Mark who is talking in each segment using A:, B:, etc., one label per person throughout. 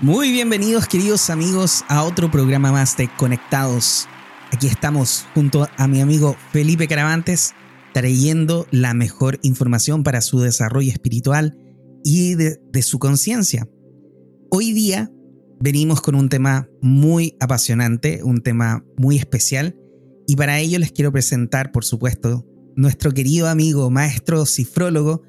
A: Muy bienvenidos queridos amigos a otro programa más de Conectados. Aquí estamos junto a mi amigo Felipe Caravantes trayendo la mejor información para su desarrollo espiritual y de, de su conciencia. Hoy día venimos con un tema muy apasionante, un tema muy especial y para ello les quiero presentar, por supuesto, nuestro querido amigo, maestro cifrólogo,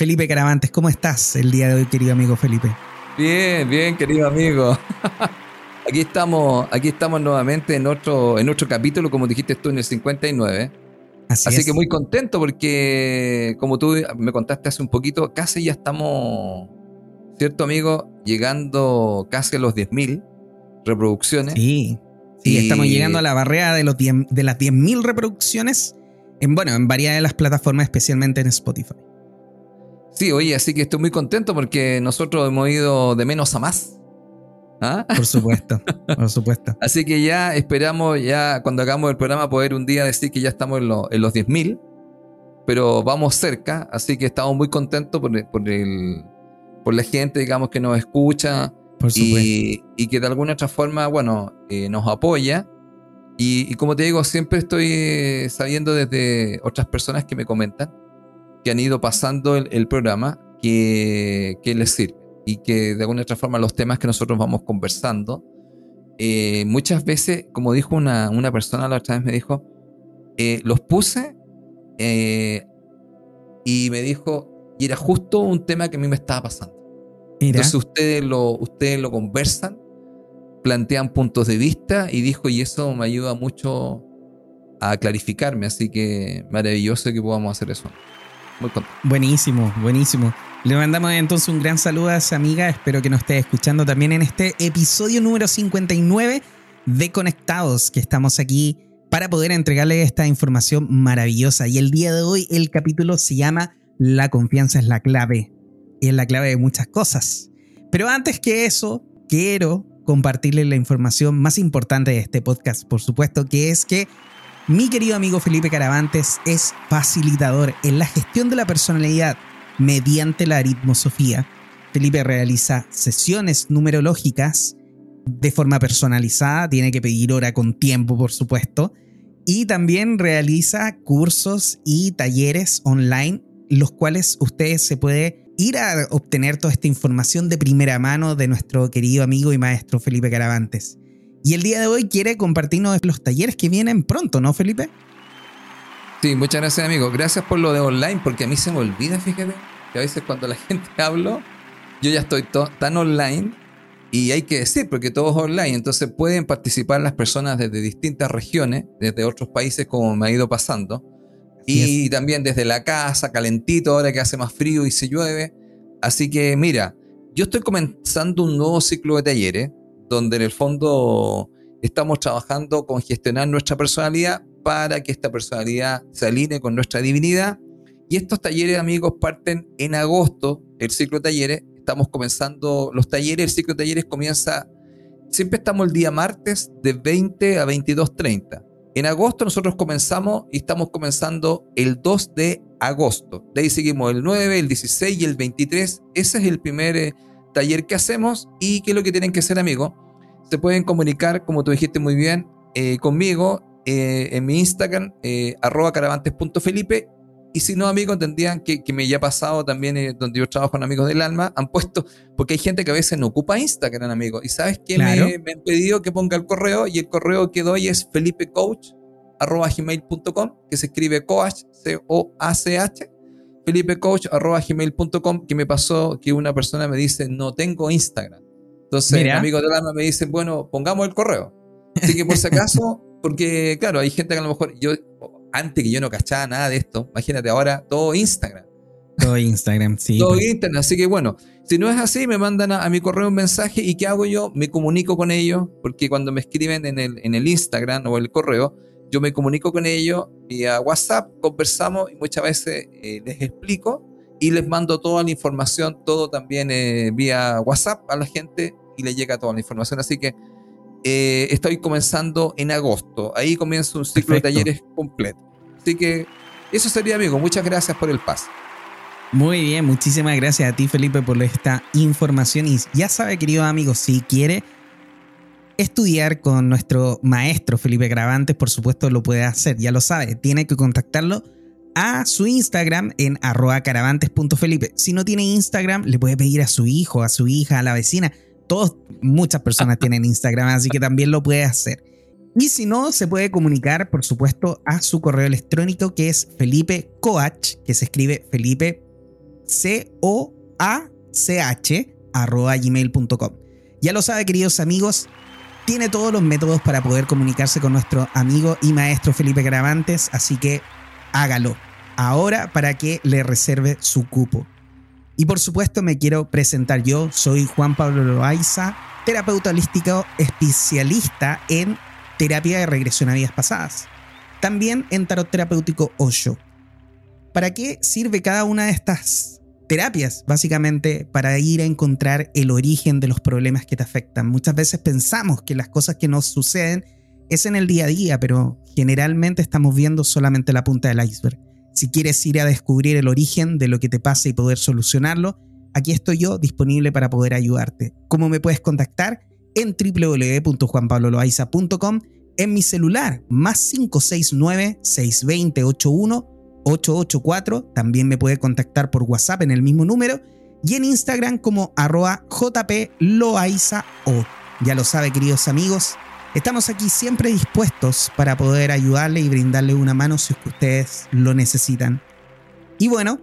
A: Felipe Caravantes. ¿Cómo estás el día de hoy, querido amigo Felipe?
B: Bien, bien, querido amigo. Aquí estamos, aquí estamos nuevamente en otro, en otro capítulo, como dijiste tú, en el 59. Así, Así que muy contento porque, como tú me contaste hace un poquito, casi ya estamos, ¿cierto, amigo? Llegando casi a los 10.000 reproducciones.
A: Sí, sí, estamos llegando a la barrera de, los de las 10.000 reproducciones en, bueno, en varias de las plataformas, especialmente en Spotify.
B: Sí, oye, así que estoy muy contento porque nosotros hemos ido de menos a más.
A: ¿Ah? Por supuesto, por supuesto.
B: Así que ya esperamos, ya cuando hagamos el programa, poder un día decir que ya estamos en, en los 10.000, pero vamos cerca, así que estamos muy contentos por, por, el, por la gente, digamos, que nos escucha y, y, que de alguna otra forma, bueno, eh, nos apoya. Y, y, como te digo, siempre estoy sabiendo desde otras personas que me comentan que han ido pasando el, programa que, que, les sirve y que de alguna otra forma los temas que nosotros vamos conversando, eh, muchas veces, como dijo una, una, persona la otra vez, me dijo, eh, los puse eh, y me dijo, y era justo un tema que a mí me estaba pasando. Entonces ustedes lo, ustedes lo conversan, plantean puntos de vista y dijo, y eso me ayuda mucho a clarificarme, así que maravilloso que podamos hacer eso.
A: Buenísimo, buenísimo. Le mandamos entonces un gran saludo a esa amiga. Espero que nos esté escuchando también en este episodio número 59 de Conectados, que estamos aquí para poder entregarle esta información maravillosa. Y el día de hoy el capítulo se llama La confianza es la clave. Y es la clave de muchas cosas. Pero antes que eso, quiero compartirle la información más importante de este podcast, por supuesto, que es que mi querido amigo Felipe Caravantes es facilitador en la gestión de la personalidad mediante la aritmosofía. Felipe realiza sesiones numerológicas de forma personalizada, tiene que pedir hora con tiempo, por supuesto, y también realiza cursos y talleres online, los cuales ustedes se puede ir a obtener toda esta información de primera mano de nuestro querido amigo y maestro Felipe Caravantes. Y el día de hoy quiere compartirnos los talleres que vienen pronto, ¿no, Felipe?
B: Sí, muchas gracias, amigo. Gracias por lo de online, porque a mí se me olvida, fíjate, que a veces cuando la gente hablo, yo ya estoy tan online y hay que decir, porque todo es online, entonces pueden participar las personas desde distintas regiones, desde otros países, como me ha ido pasando. y también desde la casa, calentito, ahora que hace más frío y se llueve. Así que mira, yo estoy comenzando un nuevo ciclo de talleres donde en el fondo estamos trabajando con gestionar nuestra personalidad para que esta personalidad se alinee con nuestra divinidad. Y estos talleres, amigos, parten en agosto, el ciclo de talleres. Estamos comenzando los talleres, el ciclo de talleres comienza, siempre estamos el día martes de 20 a 22.30. En agosto nosotros comenzamos y estamos comenzando el 2 de agosto. De ahí seguimos el 9, el 16 y el 23. Ese es el primer eh, taller que hacemos y qué es lo que tienen que hacer, amigos. Se pueden comunicar, como tú dijiste muy bien, eh, conmigo eh, en mi Instagram, eh, arroba caravantes.felipe. Y si no, amigos, tendrían que, que me ya pasado también, donde yo trabajo con Amigos del Alma, han puesto, porque hay gente que a veces no ocupa Instagram, amigos. Y sabes que me, me, han pedido que ponga el correo y el correo que doy es felipecoach arroba gmail.com, que se escribe coach, C-O-A-C-H, felipecoach.gmail.com que me pasó que una persona me dice, no tengo Instagram. Entonces, mi amigo del alma me dice, bueno, pongamos el correo. Así que por si acaso, porque claro, hay gente que a lo mejor, yo, antes que yo no cachaba nada de esto, imagínate ahora, todo Instagram.
A: Todo Instagram, sí.
B: Todo Instagram, así que bueno, si no es así, me mandan a, mi correo un mensaje y ¿qué hago yo? Me comunico con ellos, porque cuando me escriben en el, en el Instagram o el correo, yo me comunico con ellos vía WhatsApp, conversamos y muchas veces eh, les explico y les mando toda la información, todo también eh, vía WhatsApp a la gente y le llega toda la información. Así que eh, estoy comenzando en agosto. Ahí comienza un ciclo de talleres completo. Así que eso sería, amigo. Muchas gracias por el paso.
A: Muy bien, muchísimas gracias a ti Felipe por esta información y ya sabe querido amigo, si quiere estudiar con nuestro maestro Felipe Gravantes, por supuesto lo puede hacer, ya lo sabe, tiene que contactarlo a su Instagram en arroba caravantes.felipe. Si no tiene Instagram, le puede pedir a su hijo, a su hija, a la vecina. Todos, muchas personas tienen Instagram, así que también lo puede hacer. Y si no, se puede comunicar, por supuesto, a su correo electrónico que es Felipe Coach, que se escribe Felipe C-O-A-C-H arroba gmail.com. Ya lo sabe, queridos amigos, tiene todos los métodos para poder comunicarse con nuestro amigo y maestro Felipe Gravantes, así que hágalo ahora para que le reserve su cupo. Y por supuesto me quiero presentar yo, soy Juan Pablo Loaiza, terapeuta holístico especialista en terapia de regresión a vidas pasadas. También en tarot terapéutico Osho. ¿Para qué sirve cada una de estas terapias? Básicamente para ir a encontrar el origen de los problemas que te afectan. Muchas veces pensamos que las cosas que nos suceden es en el día a día, pero generalmente estamos viendo solamente la punta del iceberg. Si quieres ir a descubrir el origen de lo que te pasa y poder solucionarlo, aquí estoy yo disponible para poder ayudarte. ¿Cómo me puedes contactar? En www.juanpabloloaiza.com, en mi celular, más 569-620-81-884. También me puedes contactar por WhatsApp en el mismo número y en Instagram como arroba jploaizao. Ya lo sabe, queridos amigos, Estamos aquí siempre dispuestos para poder ayudarle y brindarle una mano si ustedes lo necesitan. Y bueno,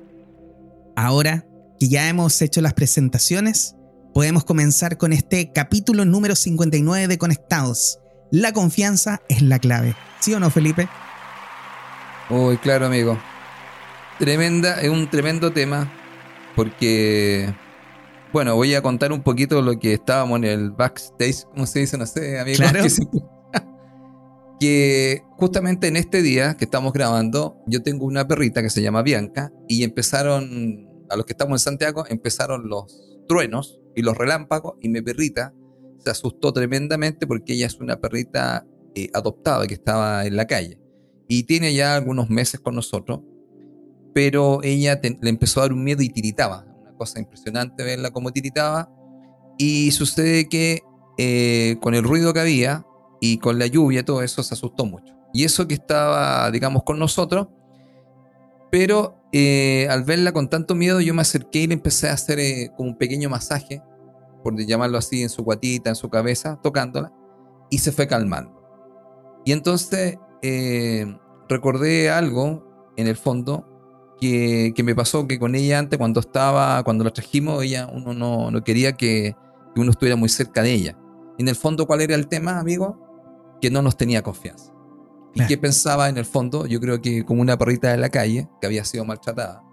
A: ahora que ya hemos hecho las presentaciones, podemos comenzar con este capítulo número 59 de Conectados. La confianza es la clave. ¿Sí o no, Felipe?
B: Uy, claro, amigo. Tremenda, es un tremendo tema porque bueno, voy a contar un poquito lo que estábamos en el backstage, ¿cómo se dice? No sé, amigo.
A: Claro.
B: Que, justamente en este día que estamos grabando, yo tengo una perrita que se llama Bianca y empezaron, a los que estamos en Santiago, empezaron los truenos y los relámpagos y mi perrita se asustó tremendamente porque ella es una perrita eh, adoptada que estaba en la calle y tiene ya algunos meses con nosotros, pero ella le empezó a dar un miedo y tiritaba cosa impresionante verla como tiritaba. Y sucede que eh, con el ruido que había y con la lluvia, todo eso se asustó mucho. Y eso que estaba, digamos, con nosotros, pero eh, al verla con tanto miedo, yo me acerqué y le empecé a hacer eh, como un pequeño masaje, por llamarlo así, en su guatita, en su cabeza, tocándola, y se fue calmando. Y entonces recordé algo en el fondo que, me pasó que con ella antes, cuando estaba, cuando la trajimos, ella, uno no, no quería que, uno estuviera muy cerca de ella. en el fondo, ¿cuál era el tema, amigo? Que no nos tenía confianza. ¿Y qué pensaba en el fondo? Yo creo que como una perrita de la calle, que había sido maltratada,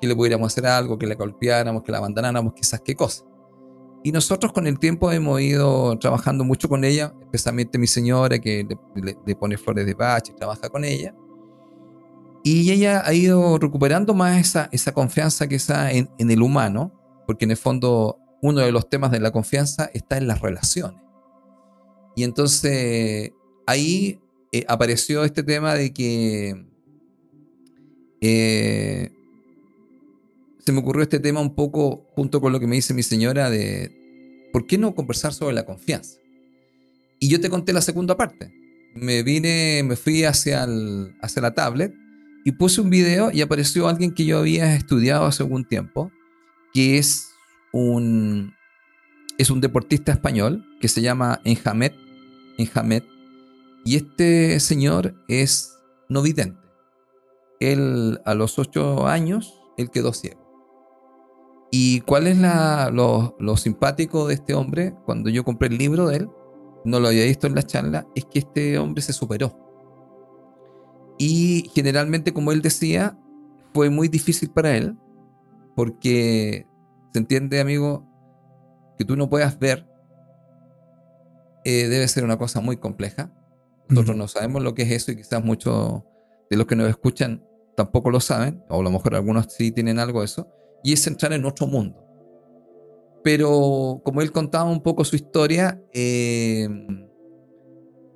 B: que le pudiéramos hacer algo, que la golpeáramos, que la abandonáramos, quizás qué cosa. Y nosotros con el tiempo hemos ido trabajando mucho con ella, especialmente mi señora que le, le pone flores de bache, trabaja con ella. Y ella ha ido recuperando más esa, esa confianza que está en, el humano, porque en el fondo uno de los temas de la confianza está en las relaciones. Y entonces ahí eh, apareció este tema de que eh, se me ocurrió este tema un poco junto con lo que me dice mi señora de ¿por qué no conversar sobre la confianza? Y yo te conté la segunda parte. Me vine, me fui hacia, hacia la tablet y puse un video y apareció alguien que yo había estudiado hace algún tiempo, que es un, es un deportista español que se llama Enjamet, Enjamet y este señor es no vidente. Él a los ocho años, él quedó ciego. ¿Y cuál es la, lo, lo simpático de este hombre? Cuando yo compré el libro de él, no lo había visto en la charla, es que este hombre se superó y generalmente, como él decía, fue muy difícil para él, porque se entiende, amigo, que tú no puedas ver, eh, debe ser una cosa muy compleja. Nosotros no sabemos lo que es eso y quizás muchos de los que nos escuchan tampoco lo saben, o a lo mejor algunos sí tienen algo de eso, y es entrar en otro mundo. Pero como él contaba un poco su historia, eh,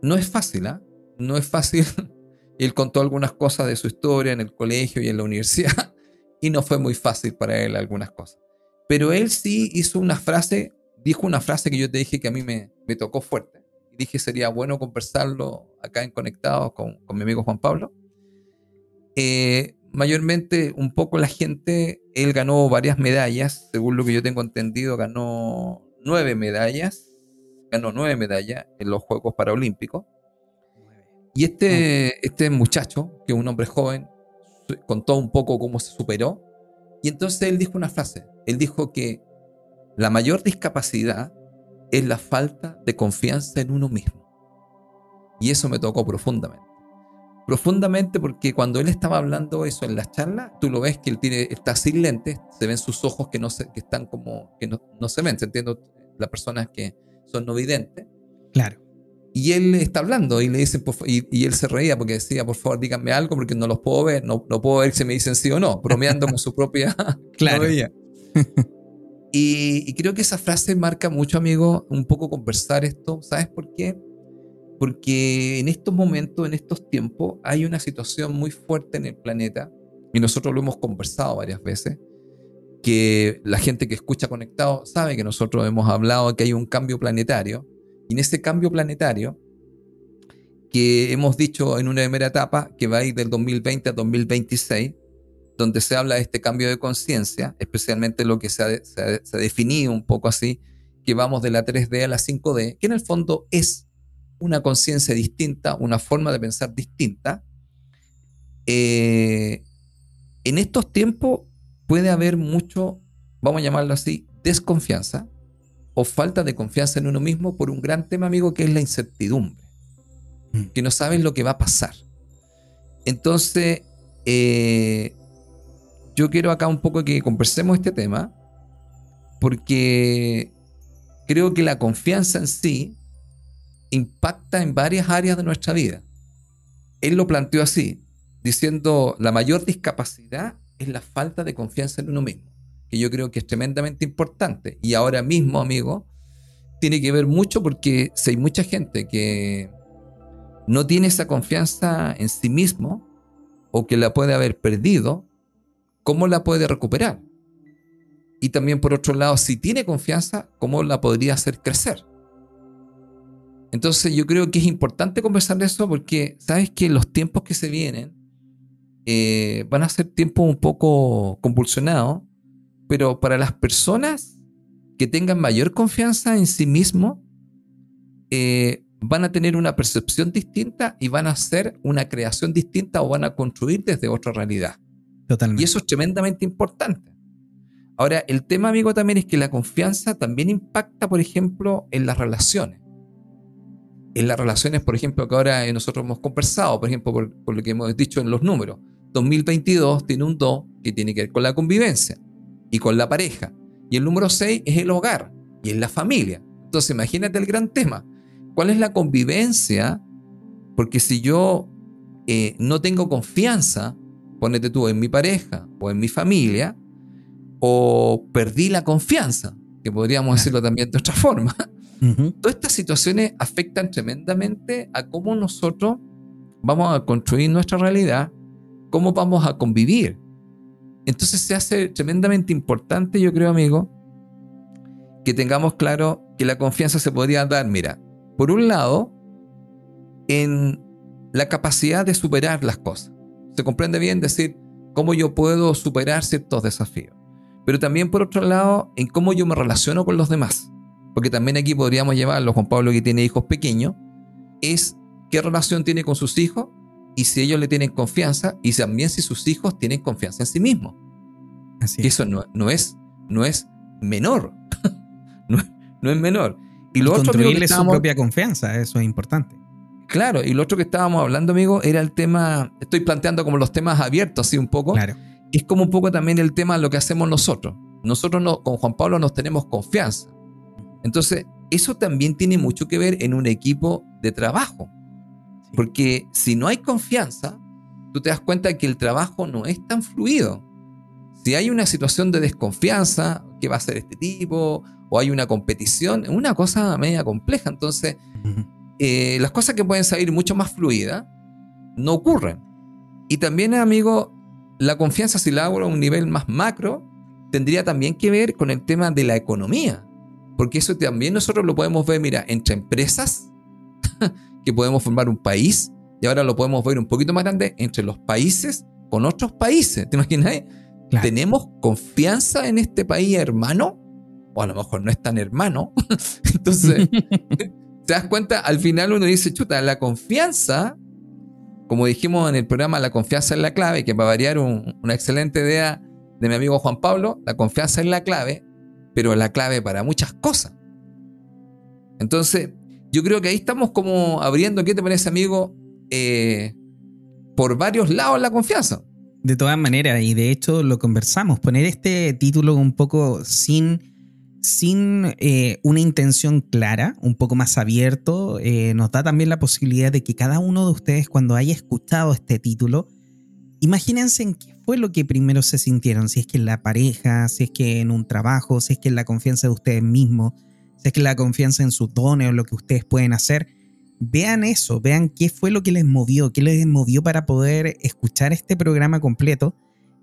B: no es fácil, ¿ah? No es fácil él contó algunas cosas de su historia en el colegio y en la universidad. y no fue muy fácil para él algunas cosas. Pero él sí hizo una frase, dijo una frase que yo te dije que a mí me, me tocó fuerte. Y dije sería bueno conversarlo acá en Conectados con, con mi amigo Juan Pablo. Eh, mayormente, un poco la gente, él ganó varias medallas, según lo que yo tengo entendido, ganó nueve medallas, ganó nueve medallas en los Juegos Paralímpicos. Y este, este muchacho, que es un hombre joven, contó un poco cómo se superó. Y entonces él dijo una frase. Él dijo que la mayor discapacidad es la falta de confianza en uno mismo. Y eso me tocó profundamente. Profundamente porque cuando él estaba hablando eso en las charlas, tú lo ves que él tiene, está sin lentes, se ven sus ojos que no se, que están como, que no, no se ven, se entiende las personas que son no videntes.
A: Claro.
B: Y él está hablando y le dicen, y, él se reía porque decía, por favor, díganme algo porque no los puedo ver, no, no puedo ver si me dicen sí o no, bromeando con su propia
A: claro.
B: y, y, creo que esa frase marca mucho, amigo, un poco conversar esto. ¿Sabes por qué? Porque en estos momentos, en estos tiempos, hay una situación muy fuerte en el planeta, y nosotros lo hemos conversado varias veces, que la gente que escucha conectado sabe que nosotros hemos hablado que hay un cambio planetario y en ese cambio planetario, que hemos dicho en una primera etapa, que va a ir del 2020 a 2026, donde se habla de este cambio de conciencia, especialmente lo que se ha, definido un poco así, que vamos de la 3D a la 5D, que en el fondo es una conciencia distinta, una forma de pensar distinta. Eh, en estos tiempos puede haber mucho, vamos a llamarlo así, desconfianza, o falta de confianza en uno mismo por un gran tema, amigo, que es la incertidumbre. Mm. Que no sabes lo que va a pasar. Entonces, eh, yo quiero acá un poco que conversemos este tema, porque creo que la confianza en sí impacta en varias áreas de nuestra vida. Él lo planteó así, diciendo, la mayor discapacidad es la falta de confianza en uno mismo que yo creo que es tremendamente importante. Y ahora mismo, amigo, tiene que ver mucho porque si hay mucha gente que no tiene esa confianza en sí mismo o que la puede haber perdido, ¿cómo la puede recuperar? Y también por otro lado, si tiene confianza, ¿cómo la podría hacer crecer? Entonces yo creo que es importante conversar de eso porque sabes que los tiempos que se vienen eh, van a ser tiempos un poco convulsionados pero para las personas que tengan mayor confianza en sí mismo, eh, van a tener una percepción distinta y van a hacer una creación distinta o van a construir desde otra realidad.
A: Totalmente.
B: Y eso es tremendamente importante. Ahora, el tema, amigo, también es que la confianza también impacta, por ejemplo, en las relaciones. En las relaciones, por ejemplo, que ahora nosotros hemos conversado, por ejemplo, por, por lo que hemos dicho en los números. 2022 tiene un 2 que tiene que ver con la convivencia y con la pareja. Y el número 6 es el hogar y es la familia. Entonces imagínate el gran tema. ¿Cuál es la convivencia? Porque si yo eh, no tengo confianza, ponete tú en mi pareja o en mi familia, o perdí la confianza, que podríamos decirlo también de otra forma. Todas estas situaciones afectan tremendamente a cómo nosotros vamos a construir nuestra realidad, cómo vamos a convivir. Entonces se hace tremendamente importante, yo creo, amigo, que tengamos claro que la confianza se podría dar, mira, por un lado, en la capacidad de superar las cosas. Se comprende bien decir cómo yo puedo superar ciertos desafíos. Pero también, por otro lado, en cómo yo me relaciono con los demás. Porque también aquí podríamos llevarlo, Juan Pablo que tiene hijos pequeños, es qué relación tiene con sus hijos y si ellos le tienen confianza y también si sus hijos tienen confianza en sí mismos. Así que eso no, no, es, no es menor. no, es menor.
A: Y lo otro que su propia confianza, eso es importante.
B: Claro, y lo otro que estábamos hablando, amigo, era el tema, estoy planteando como los temas abiertos, así un poco.
A: Claro.
B: Es como un poco también el tema de lo que hacemos nosotros. Nosotros no, con Juan Pablo nos tenemos confianza. Entonces, eso también tiene mucho que ver en un equipo de trabajo. Porque si no hay confianza, tú te das cuenta que el trabajo no es tan fluido. Si hay una situación de desconfianza, ¿qué va a hacer este tipo? O hay una competición, es una cosa media compleja. Entonces, eh, las cosas que pueden salir mucho más fluidas no ocurren. Y también, amigo, la confianza, si la hago a un nivel más macro, tendría también que ver con el tema de la economía. Porque eso también nosotros lo podemos ver, mira, entre empresas, que podemos formar un país, y ahora lo podemos ver un poquito más grande, entre los países con otros países. ¿Te imaginas? ¿Tenemos confianza en este país hermano? O a lo mejor no es tan hermano. Entonces, te das cuenta, al final uno dice, chuta, la confianza, como dijimos en el programa, la confianza es la clave, que va a variar una excelente idea de mi amigo Juan Pablo, la confianza es la clave, pero la clave para muchas cosas. Entonces, yo creo que ahí estamos como abriendo, ¿qué te parece, amigo? Eh, por varios lados la confianza.
A: De todas maneras, y de hecho lo conversamos, poner este título un poco sin, sin eh, una intención clara, un poco más abierto, eh, nos da también la posibilidad de que cada uno de ustedes cuando haya escuchado este título, imagínense en qué fue lo que primero se sintieron, si es que en la pareja, si es que en un trabajo, si es que en la confianza de ustedes mismos, es que la confianza en sus dones o lo que ustedes pueden hacer vean eso, vean qué fue lo que les movió, qué les movió para poder escuchar este programa completo.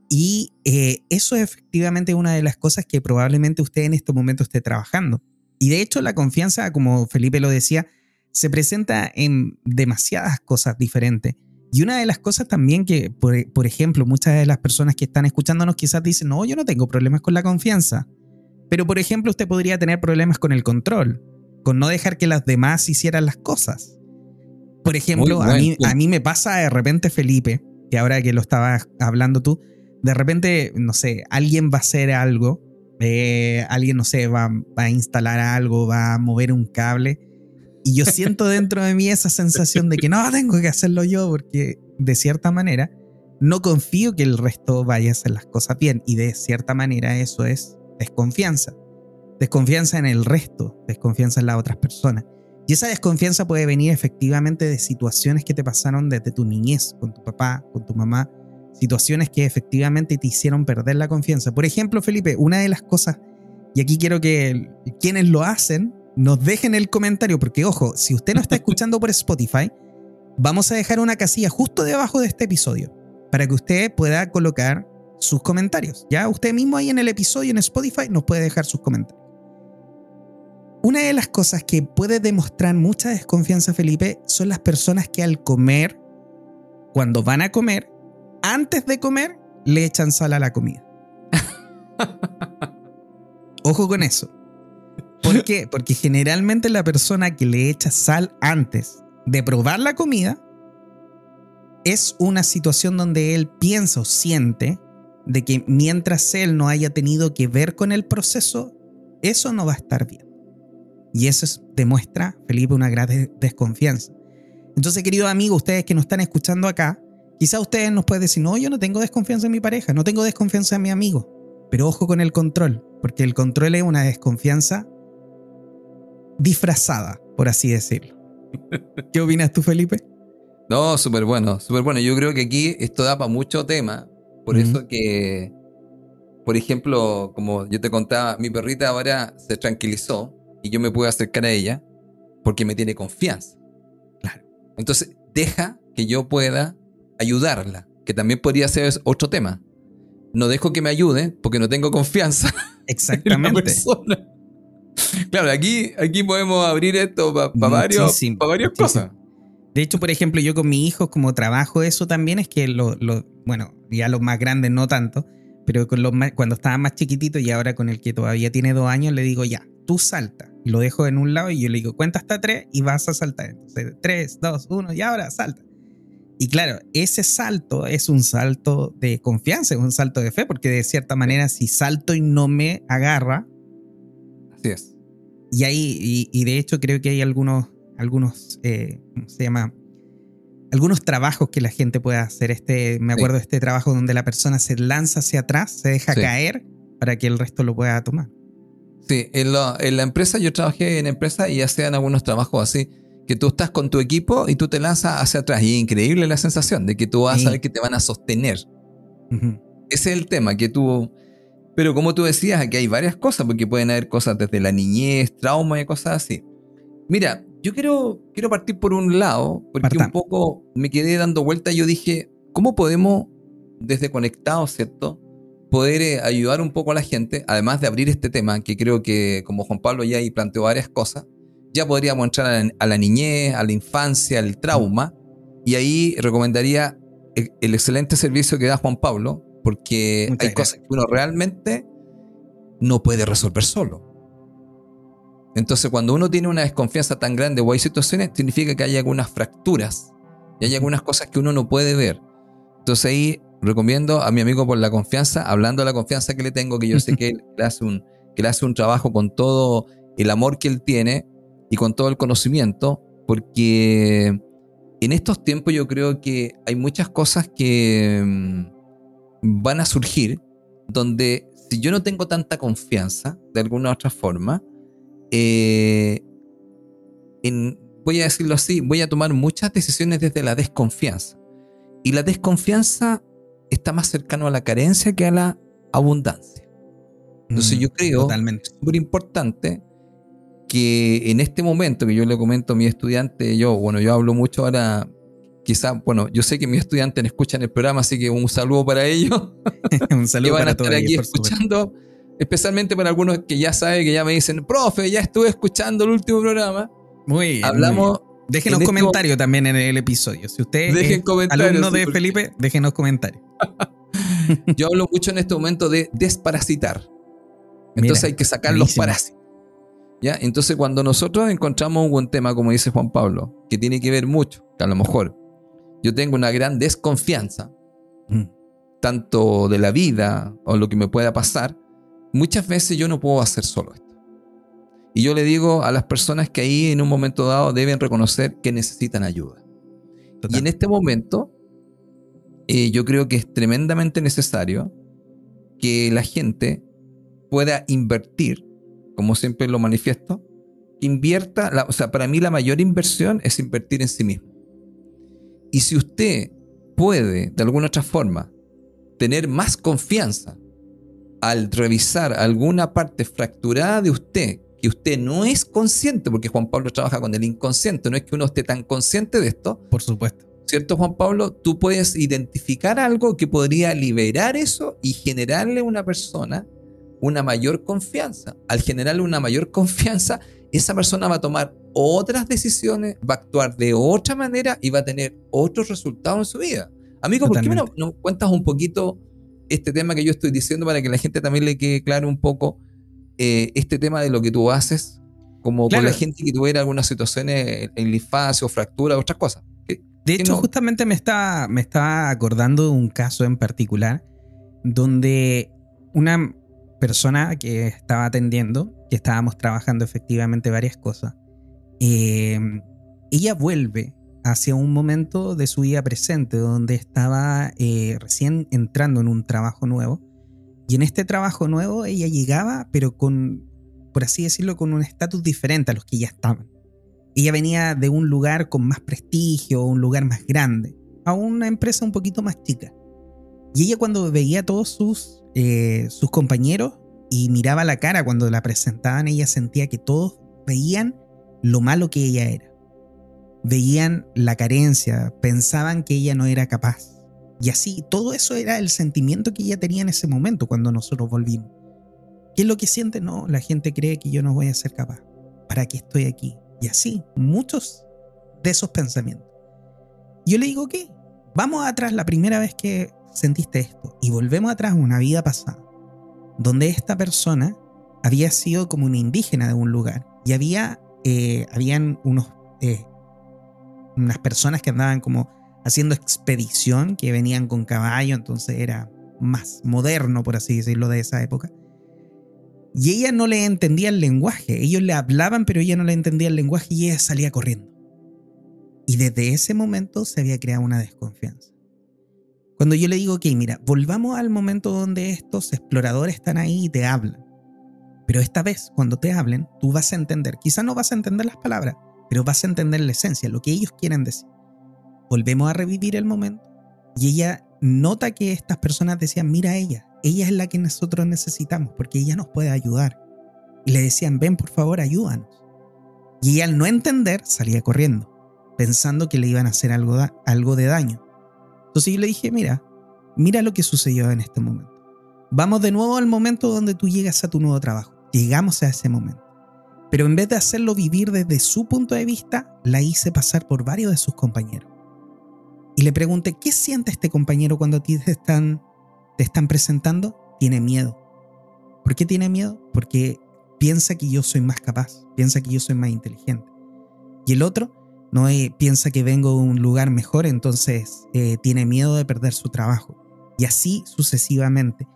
A: Y eh, eso es efectivamente una de las cosas que probablemente usted en este momento esté trabajando. Y de hecho la confianza, como Felipe lo decía, se presenta en demasiadas cosas diferentes. Y una de las cosas también que, por, ejemplo, muchas de las personas que están escuchándonos quizás dicen, no, yo no tengo problemas con la confianza. Pero, por ejemplo, usted podría tener problemas con el control con no dejar que las demás hicieran las cosas. Por ejemplo, a, mí, a mí me pasa de repente, Felipe, que ahora que lo estabas hablando tú, de repente, no sé, alguien va a hacer algo, eh, alguien, no sé, va, va, a instalar algo, va a mover un cable, y yo siento dentro de mí esa sensación de que no, tengo que hacerlo yo, porque de cierta manera no confío que el resto vaya a hacer las cosas bien, y de cierta manera eso es desconfianza desconfianza en el resto, desconfianza en las otras personas. Y esa desconfianza puede venir efectivamente de situaciones que te pasaron desde tu niñez, con tu papá, con tu mamá, situaciones que efectivamente te hicieron perder la confianza. Por ejemplo, Felipe, una de las cosas, y aquí quiero que quienes lo hacen nos dejen el comentario, porque ojo, si usted no está escuchando por Spotify, vamos a dejar una casilla justo debajo de este episodio para que usted pueda colocar sus comentarios. Ya usted mismo ahí en el episodio en Spotify nos puede dejar sus comentarios. Una de las cosas que puede demostrar mucha desconfianza, Felipe, son las personas que al comer, cuando van a comer, antes de comer, le echan sal a la comida. Ojo con eso. ¿Por qué? Porque generalmente la persona que le echa sal antes de probar la comida es una situación donde él piensa o siente de que mientras él no haya tenido que ver con el proceso, eso no va a estar bien. Y eso demuestra, Felipe, una gran desconfianza. Entonces, querido amigo, ustedes que nos están escuchando acá, quizá ustedes nos pueden decir, no, yo no tengo desconfianza en mi pareja, no tengo desconfianza en mi amigo. Pero ojo con el control, porque el control es una desconfianza disfrazada, por así decirlo. ¿Qué opinas tú, Felipe?
B: No, súper bueno, súper bueno. Yo creo que aquí esto da para mucho tema. Por eso que, por ejemplo, como yo te contaba, mi perrita ahora se tranquilizó y yo me puedo acercar a ella porque me tiene confianza. Claro. Entonces, deja que yo pueda ayudarla, que también podría ser otro tema. No dejo que me ayude porque no tengo confianza.
A: Exactamente.
B: Claro, aquí, aquí podemos abrir esto para varias cosas.
A: De hecho, por ejemplo, yo con mi hijo, como trabajo eso también, es que lo, bueno, ya los más grandes no tanto, pero con los cuando estaba más chiquitito y ahora con el que todavía tiene dos años, le digo ya, tú salta. Y lo dejo en un lado y yo le digo, cuenta hasta tres y vas a saltar. Entonces, tres, dos, uno y ahora salta. Y claro, ese salto es un salto de confianza, es un salto de fe, porque de cierta manera, si salto y no me agarra.
B: Así es.
A: Y ahí, y, de hecho, creo que hay algunos, algunos, eh, ¿cómo se llama? Algunos trabajos que la gente puede hacer. Este, me acuerdo de este trabajo donde la persona se lanza hacia atrás, se deja caer para que el resto lo pueda tomar.
B: Sí, en la, en la empresa yo trabajé en empresa y hacían algunos trabajos así, que tú estás con tu equipo y tú te lanzas hacia atrás. Y es increíble la sensación de que tú vas a saber que te van a sostener. Ese es el tema, que tú... Pero como tú decías, aquí hay varias cosas, porque pueden haber cosas desde la niñez, trauma y cosas así. Mira, yo quiero, quiero partir por un lado, porque un poco me quedé dando vuelta y yo dije, ¿cómo podemos desde Conectados, ¿cierto? Poder eh, ayudar un poco a la gente, además de abrir este tema, que creo que como Juan Pablo ya ahí planteó varias cosas, ya podríamos entrar a la, a la niñez, a la infancia, al trauma, y ahí recomendaría el, el excelente servicio que da Juan Pablo, porque
A: Muchas
B: hay cosas que uno realmente no puede resolver solo. Entonces, cuando uno tiene una desconfianza tan grande o hay situaciones, significa que hay algunas fracturas y hay algunas cosas que uno no puede ver. Entonces, ahí recomiendo a mi amigo por la confianza, hablando de la confianza que le tengo, que yo sé que él hace un, que le hace un trabajo con todo el amor que él tiene y con todo el conocimiento, porque en estos tiempos yo creo que hay muchas cosas que mm, van a surgir donde si yo no tengo tanta confianza de alguna u otra forma, eh, en, voy a decirlo así, voy a tomar muchas decisiones desde la desconfianza. Y la desconfianza está más cercano a la carencia que a la abundancia. Entonces
A: Mm,
B: yo creo
A: Totalmente.
B: súper importante que en este momento que yo le comento a mi estudiante, yo, bueno, yo hablo mucho ahora, quizá, bueno, yo sé que mis estudiantes escuchan el programa, así que un saludo para ellos,
A: Un
B: que
A: saludo
B: van a
A: para
B: estar
A: todos.
B: aquí
A: ellos, por supuesto.
B: Especialmente para algunos que ya saben, que ya me dicen, profe, ya estuve escuchando el último programa,
A: Muy bien. muy
B: hablamos,
A: bien. Déjenos
B: en este
A: comentarios también en el episodio. Si usted
B: Dejen
A: es
B: comentarios,
A: alumno
B: sí,
A: de
B: porque-
A: Felipe, déjenos comentarios.
B: yo hablo mucho en este momento de desparasitar. Entonces
A: Mira,
B: hay que sacar los parásitos. ¿Ya? Entonces cuando nosotros encontramos un buen tema, como dice Juan Pablo, que tiene que ver mucho, que a lo mejor yo tengo una gran desconfianza,
A: Mm.
B: tanto de la vida o lo que me pueda pasar, muchas veces yo no puedo hacer solo esto. Y yo le digo a las personas que ahí en un momento dado deben reconocer que necesitan ayuda.
A: Total.
B: Y en este momento, eh, yo creo que es tremendamente necesario que la gente pueda invertir, como siempre lo manifiesto, que invierta, la- o sea, para mí la mayor inversión es invertir en sí mismo. Y si usted puede, de alguna otra forma, tener más confianza al revisar alguna parte fracturada de usted, que usted no es consciente, porque Juan Pablo trabaja con el inconsciente, no es que uno esté tan consciente de esto,
A: Por supuesto.
B: ¿cierto Juan Pablo? Tú puedes identificar algo que podría liberar eso y generarle a una persona una mayor confianza. Al generarle una mayor confianza, esa persona va a tomar otras decisiones, va a actuar de otra manera y va a tener otros resultados en su vida. Amigo, ¿por qué no, no cuentas un poquito este tema que yo estoy diciendo para que la gente también le quede claro un poco eh, este tema de lo que tú haces? Como
A: Claro.
B: con la gente que tuviera algunas situaciones en la infancia o fractura, otras cosas. ¿Qué-
A: De hecho,
B: no?
A: justamente me estaba, me estaba acordando de un caso en particular donde una persona que estaba atendiendo, que estábamos trabajando efectivamente varias cosas, eh, ella vuelve hacia un momento de su vida presente donde estaba eh, recién entrando en un trabajo nuevo. Y en este trabajo nuevo ella llegaba, pero con, por así decirlo, con un estatus diferente a los que ya estaban. Ella venía de un lugar con más prestigio, un lugar más grande, a una empresa un poquito más chica. Y ella cuando veía a todos sus, eh, sus compañeros y miraba la cara cuando la presentaban, ella sentía que todos veían lo malo que ella era. Veían la carencia, pensaban que ella no era capaz. Y así, todo eso era el sentimiento que ella tenía en ese momento cuando nosotros volvimos. ¿Qué es lo que siente? No, la gente cree que yo no voy a ser capaz. ¿Para qué estoy aquí? Y así, muchos de esos pensamientos. Yo le digo, ¿qué? Vamos atrás la primera vez que sentiste esto y volvemos atrás a una vida pasada, donde esta persona había sido como una indígena de un lugar y había, eh, habían unos, eh, unas personas que andaban como haciendo expedición, que venían con caballo, entonces era más moderno, por así decirlo, de esa época. Y ella no le entendía el lenguaje. Ellos le hablaban, pero ella no le entendía el lenguaje y ella salía corriendo. Y desde ese momento se había creado una desconfianza. Cuando yo le digo, ok, mira, volvamos al momento donde estos exploradores están ahí y te hablan. Pero esta vez, cuando te hablen, tú vas a entender. Quizás no vas a entender las palabras, pero vas a entender la esencia, lo que ellos quieren decir. Volvemos a revivir el momento. Y ella nota que estas personas decían, mira ella, ella es la que nosotros necesitamos porque ella nos puede ayudar. Y le decían, ven por favor, ayúdanos. Y ella al no entender salía corriendo, pensando que le iban a hacer algo, algo de daño. Entonces yo le dije, mira, mira lo que sucedió en este momento. Vamos de nuevo al momento donde tú llegas a tu nuevo trabajo. Llegamos a ese momento. Pero en vez de hacerlo vivir desde su punto de vista, la hice pasar por varios de sus compañeros. Y le pregunté, ¿qué siente este compañero cuando te están, te están presentando? Tiene miedo. ¿Por qué tiene miedo? Porque piensa que yo soy más capaz, piensa que yo soy más inteligente. Y el otro no piensa que vengo de un lugar mejor, entonces eh, tiene miedo de perder su trabajo. Y así sucesivamente.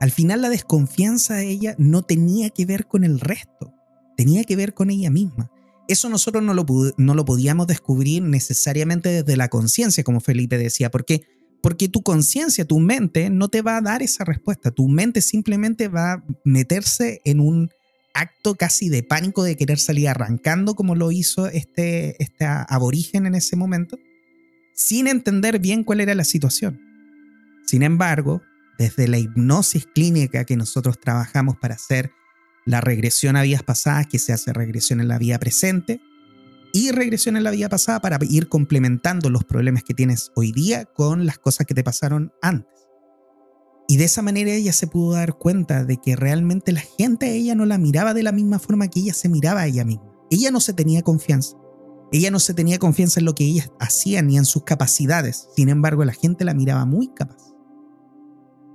A: Al final la desconfianza de ella no tenía que ver con el resto, tenía que ver con ella misma. Eso nosotros no lo, no lo podíamos descubrir necesariamente desde la conciencia, como Felipe decía. ¿Por qué? Porque tu conciencia, tu mente, no te va a dar esa respuesta. Tu mente simplemente va a meterse en un acto casi de pánico de querer salir arrancando como lo hizo este, este aborigen en ese momento, sin entender bien cuál era la situación. Sin embargo, desde la hipnosis clínica que nosotros trabajamos para hacer la regresión a vidas pasadas, que se hace regresión en la vida presente, y regresión en la vida pasada para ir complementando los problemas que tienes hoy día con las cosas que te pasaron antes. Y de esa manera ella se pudo dar cuenta de que realmente la gente a ella no la miraba de la misma forma que ella se miraba a ella misma. Ella no se tenía confianza. Ella no se tenía confianza en lo que ella hacía ni en sus capacidades. Sin embargo, la gente la miraba muy capaz.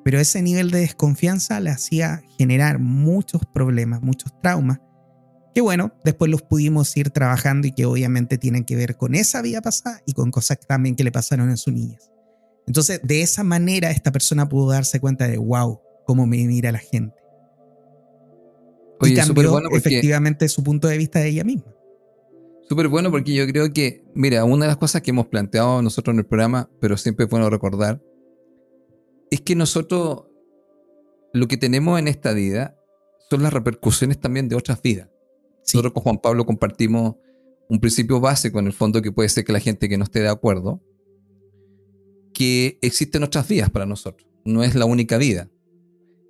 A: Pero ese nivel de desconfianza le hacía generar muchos problemas, muchos traumas, que bueno, después los pudimos ir trabajando y que obviamente tienen que ver con esa vida pasada y con cosas también que le pasaron en su niñez. Entonces, de esa manera, esta persona pudo darse cuenta de, wow, cómo me mira la gente. y cambió efectivamente su punto de vista de ella misma.
B: Súper bueno porque yo creo que, mira, una de las cosas que hemos planteado nosotros en el programa, pero siempre es bueno recordar, es que nosotros lo que tenemos en esta vida son las repercusiones también de otras vidas. Nosotros con Juan Pablo compartimos un principio básico en el fondo que puede ser que la gente que no esté de acuerdo, que existen otras vidas para nosotros, no es la única vida.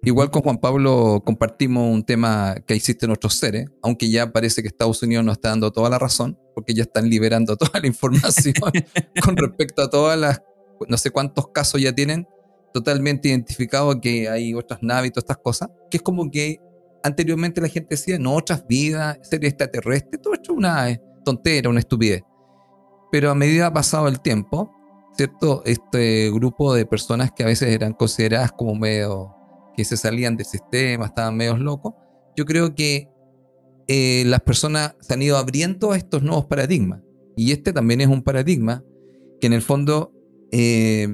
B: Igual con Juan Pablo compartimos un tema que existe en nuestros seres, aunque ya parece que Estados Unidos nos está dando toda la razón, porque ya están liberando toda la información con respecto a todas las, no sé cuántos casos ya tienen totalmente identificados que hay otras naves y todas estas cosas, que es como que anteriormente la gente decía, no, otras vidas, seres extraterrestres, todo esto es una tontera, una estupidez. Pero a medida ha pasado el tiempo, ¿cierto? Este grupo de personas que a veces eran consideradas como medio que se salían del sistema, estaban medio locos, yo creo que eh, las personas se han ido abriendo a estos nuevos paradigmas. Y este también es un paradigma que en el fondo eh,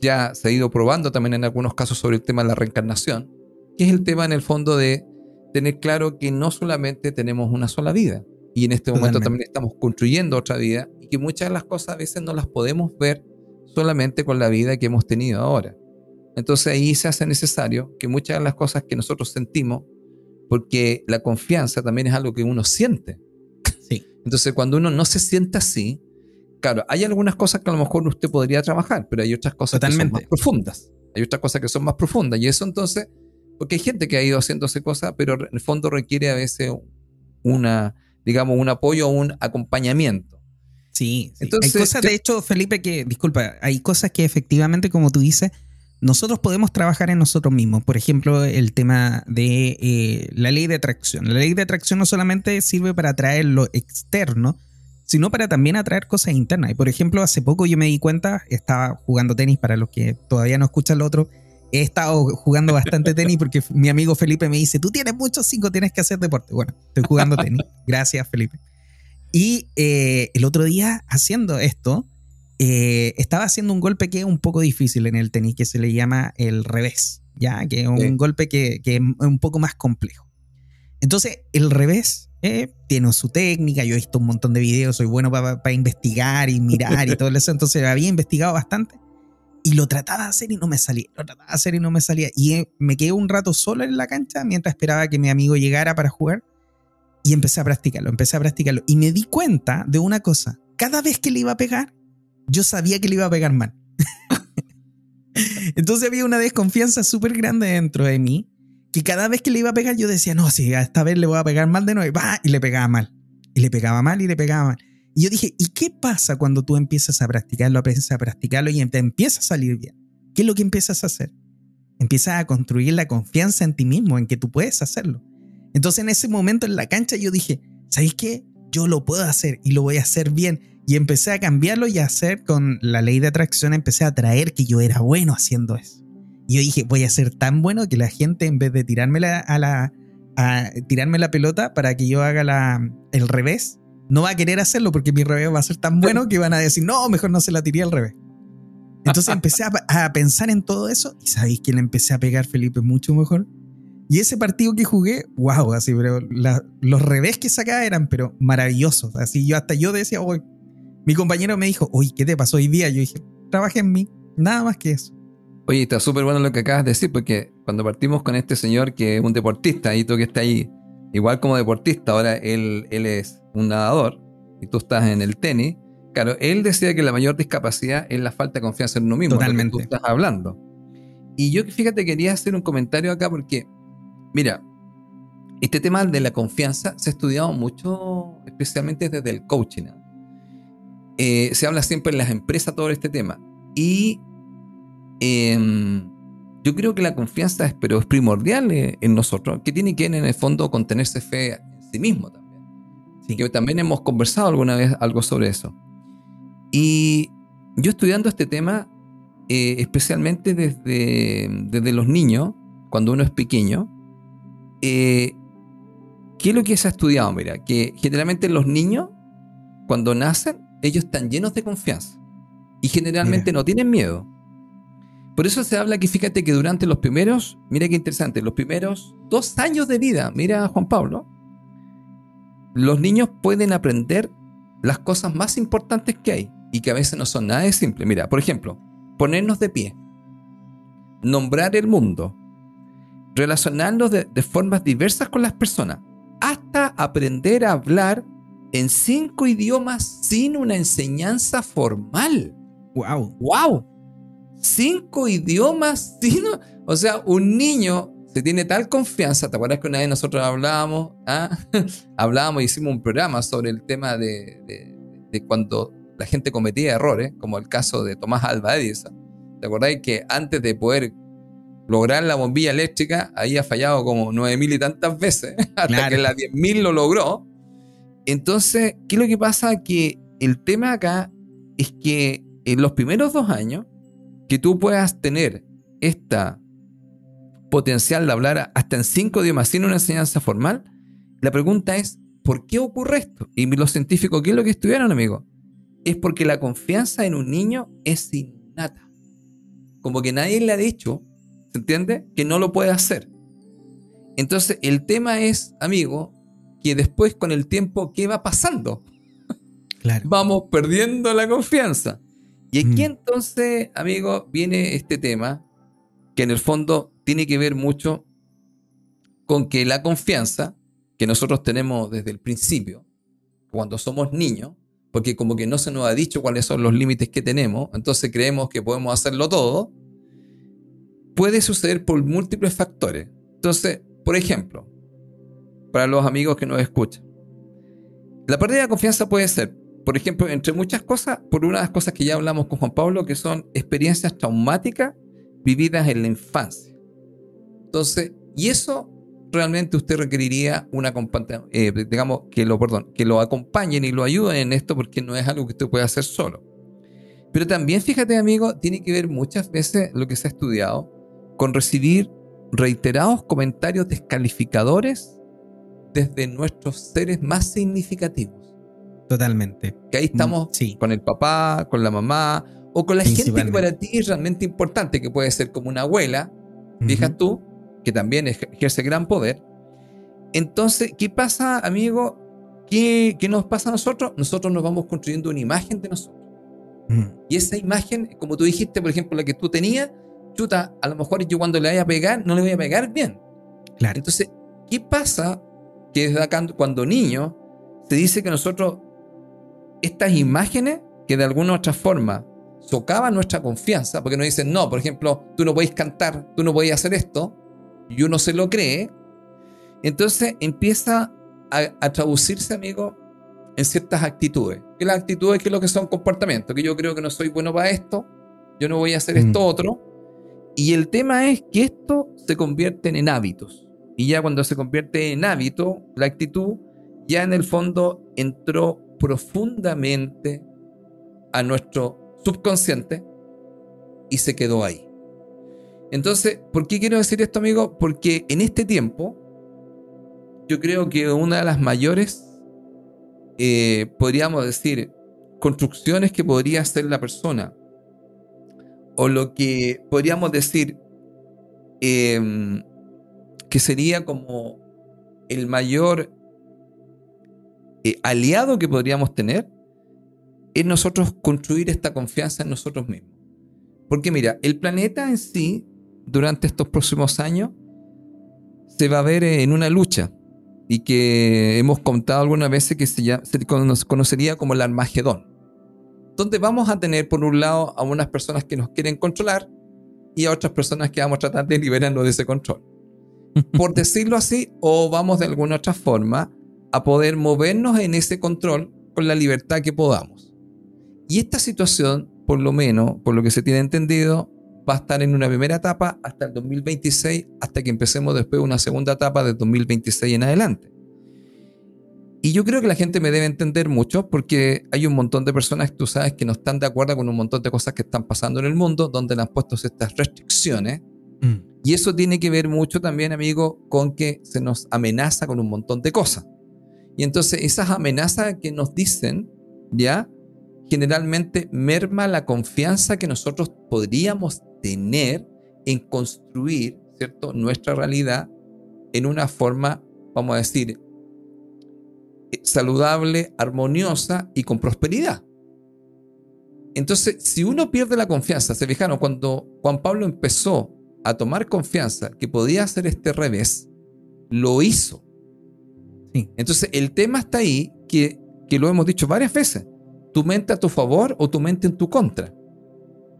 B: ya se ha ido probando también en algunos casos sobre el tema de la reencarnación, que es el tema en el fondo de tener claro que no solamente tenemos una sola vida, y en este momento también estamos construyendo otra vida y que muchas de las cosas a veces no las podemos ver solamente con la vida que hemos tenido ahora. Entonces ahí se hace necesario que muchas de las cosas que nosotros sentimos, porque la confianza también es algo que uno siente. Sí. Entonces cuando uno no se siente así, claro, hay algunas cosas que a lo mejor usted podría trabajar, pero hay otras cosas que son más profundas. Hay otras cosas que son más profundas y eso entonces, porque hay gente que ha ido haciéndose cosas, pero en el fondo requiere a veces una digamos, un apoyo o un acompañamiento.
A: Sí, Entonces, hay cosas, de hecho, Felipe, que, disculpa, hay cosas que efectivamente, como tú dices, nosotros podemos trabajar en nosotros mismos. Por ejemplo, el tema de eh, la ley de atracción. La ley de atracción no solamente sirve para atraer lo externo, sino para también atraer cosas internas. Y por ejemplo, hace poco yo me di cuenta, estaba jugando tenis para los que todavía no escuchan lo otro, he estado jugando bastante tenis porque mi amigo Felipe me dice, tú tienes muchos cinco, tienes que hacer deporte. Bueno, estoy jugando tenis. Gracias, Felipe. Y eh, el otro día, haciendo esto, eh, estaba haciendo un golpe que es un poco difícil en el tenis, que se le llama el revés, ¿ya? Que es un golpe que, es un poco más complejo. Entonces, el revés eh, tiene su técnica, yo he visto un montón de videos, soy bueno para investigar y mirar y todo eso, entonces había investigado bastante. Y lo trataba de hacer y no me salía, lo trataba de hacer y no me salía. Y eh, me quedé un rato solo en la cancha mientras esperaba que mi amigo llegara para jugar. Y empecé a practicarlo, empecé a practicarlo. Y me di cuenta de una cosa. Cada vez que le iba a pegar, yo sabía que le iba a pegar mal. Entonces había una desconfianza súper grande dentro de mí. Que cada vez que le iba a pegar, yo decía, no, si esta vez le voy a pegar mal de nuevo. Y le pegaba mal. Y le pegaba mal y le pegaba mal. Y yo dije, ¿y qué pasa cuando tú empiezas a practicarlo, empiezas a practicarlo y te empieza a salir bien? ¿qué es lo que empiezas a hacer? Empiezas a construir la confianza en ti mismo, en que tú puedes hacerlo. Entonces en ese momento en la cancha yo dije, ¿sabéis qué? Yo lo puedo hacer y lo voy a hacer bien. Y empecé a cambiarlo y a hacer con la ley de atracción, empecé a atraer que yo era bueno haciendo eso. Y yo dije, voy a ser tan bueno que la gente en vez de tirarme la, a la, a tirarme la pelota para que yo haga la, el revés, no va a querer hacerlo porque mi revés va a ser tan bueno que van a decir, no, mejor no se la tiré al revés. Entonces empecé a, pensar en todo eso y sabéis que le empecé a pegar Felipe mucho mejor. Y ese partido que jugué, wow, así, pero los revés que sacaba eran, pero maravillosos. Así yo hasta yo decía, hoy, mi compañero me dijo, oye, ¿qué te pasó hoy día? Yo dije, trabajé en mí, nada más que eso.
B: Oye, está súper bueno lo que acabas de decir, porque cuando partimos con este señor que es un deportista, y tú que estás ahí, igual como deportista, ahora él, él es un nadador, y tú estás en el tenis, claro, él decía que la mayor discapacidad es la falta de confianza en uno mismo,
A: Totalmente.
B: tú estás hablando. Y yo, fíjate, quería hacer un comentario acá porque, mira, este tema de la confianza se ha estudiado mucho, especialmente desde el coaching. Eh, se habla siempre en las empresas todo este tema. Y Em, yo creo que la confianza es, pero es primordial eh, en nosotros, que tiene que en el fondo contenerse fe en sí mismo también. Sí. Que también hemos conversado alguna vez algo sobre eso. Y yo estudiando este tema, eh, especialmente desde, desde los niños, cuando uno es pequeño, eh, ¿qué es lo que se ha estudiado? Mira, que generalmente los niños, cuando nacen, ellos están llenos de confianza y generalmente no tienen miedo. Por eso se habla que fíjate que durante los primeros, mira qué interesante, los primeros dos años de vida, mira Juan Pablo, los niños pueden aprender las cosas más importantes que hay y que a veces no son nada de simple. Mira, por ejemplo, ponernos de pie, nombrar el mundo, relacionarnos de, de formas diversas con las personas, hasta aprender a hablar en cinco idiomas sin una enseñanza formal.
A: ¡Wow!
B: ¡Wow! Cinco idiomas. O sea, un niño se tiene tal confianza. ¿Te acuerdas que una vez nosotros hablábamos? Ah? hablábamos, hicimos un programa sobre el tema de, de, cuando la gente cometía errores, como el caso de Tomás Alba Edison. ¿Te acordáis que antes de poder lograr la bombilla eléctrica, había fallado como nueve mil y tantas veces, hasta que la diez mil lo logró? Entonces, ¿qué es lo que pasa? Que el tema acá es que en los primeros dos años, que tú puedas tener esta potencial de hablar hasta en cinco idiomas sin una enseñanza formal, la pregunta es, ¿por qué ocurre esto? Y los científicos, ¿qué es lo que estudiaron, amigo? Es porque la confianza en un niño es innata. Como que nadie le ha dicho, ¿se entiende? Que no lo puede hacer. Entonces, el tema es, amigo, que después con el tiempo, ¿qué va pasando?
A: Claro.
B: Vamos perdiendo la confianza. Y aquí mm. entonces, amigo, viene este tema que en el fondo tiene que ver mucho con que la confianza que nosotros tenemos desde el principio, cuando somos niños, porque como que no se nos ha dicho cuáles son los límites que tenemos, entonces creemos que podemos hacerlo todo, puede suceder por múltiples factores. Entonces, por ejemplo, para los amigos que nos escuchan, la pérdida de confianza puede ser por ejemplo, entre muchas cosas, por una de las cosas que ya hablamos con Juan Pablo, que son experiencias traumáticas vividas en la infancia. Entonces, y eso realmente usted requeriría una eh, digamos que lo perdón, que lo acompañen y lo ayuden en esto porque no es algo que usted pueda hacer solo. Pero también fíjate, amigo, tiene que ver muchas veces lo que se ha estudiado con recibir reiterados comentarios descalificadores desde nuestros seres más significativos.
A: Totalmente.
B: Que ahí estamos mm, sí. con el papá, con la mamá, o con la gente que para ti es realmente importante, que puede ser como una abuela, fijas tú, que también ejerce gran poder. Entonces, ¿qué pasa, amigo? ¿Qué, ¿Qué, nos pasa a nosotros? Nosotros nos vamos construyendo una imagen de nosotros. Y esa imagen, como tú dijiste, por ejemplo, la que tú tenías, chuta, a lo mejor yo cuando le vaya a pegar, no le voy a pegar bien.
A: Claro.
B: Entonces, ¿qué pasa? Que desde acá, cuando niño, se dice que nosotros estas imágenes que de alguna u otra forma socavan nuestra confianza, porque nos dicen, no, por ejemplo, tú no podéis cantar, tú no podéis hacer esto, y uno se lo cree, entonces empieza a, traducirse, amigo, en ciertas actitudes. Que las actitudes que lo que son comportamientos, que yo creo que no soy bueno para esto, yo no voy a hacer esto mm. otro, Y el tema es que esto se convierte en hábitos. Y ya cuando se convierte en hábito, la actitud ya en el fondo entró profundamente a nuestro subconsciente y se quedó ahí. Entonces, ¿por qué quiero decir esto, amigo? Porque en este tiempo, yo creo que una de las mayores, eh, podríamos decir, construcciones que podría hacer la persona, o lo que podríamos decir em, que sería como el mayor eh, aliado que podríamos tener, es nosotros construir esta confianza en nosotros mismos. Porque mira, el planeta en sí, durante estos próximos años, se va a ver en una lucha y que hemos contado algunas veces que se, se conocería como el Armagedón, donde vamos a tener por un lado a unas personas que nos quieren controlar y a otras personas que vamos a tratar de liberarnos de ese control. Por decirlo así, o vamos de alguna otra forma a poder movernos en ese control con la libertad que podamos. Y esta situación por lo menos, por lo que se tiene entendido, va a estar en una primera etapa hasta el 2026, hasta que empecemos después una segunda etapa de 2026 en adelante. Y yo creo que la gente me debe entender mucho porque hay un montón de personas, tú sabes, que no están de acuerdo con un montón de cosas que están pasando en el mundo, donde le han puesto estas restricciones. Mm. Y eso tiene que ver mucho también, amigo, con que se nos amenaza con un montón de cosas. Y entonces esas amenazas que nos dicen, ¿ya? generalmente merma la confianza que nosotros podríamos tener en construir ¿cierto? nuestra realidad en una forma, vamos a decir, saludable, armoniosa y con prosperidad. Entonces, si uno pierde la confianza, se fijaron, cuando Juan Pablo empezó a tomar confianza que podía hacer este revés, lo hizo. Entonces, el tema está ahí que, que lo hemos dicho varias veces tu mente a tu favor o tu mente en tu contra.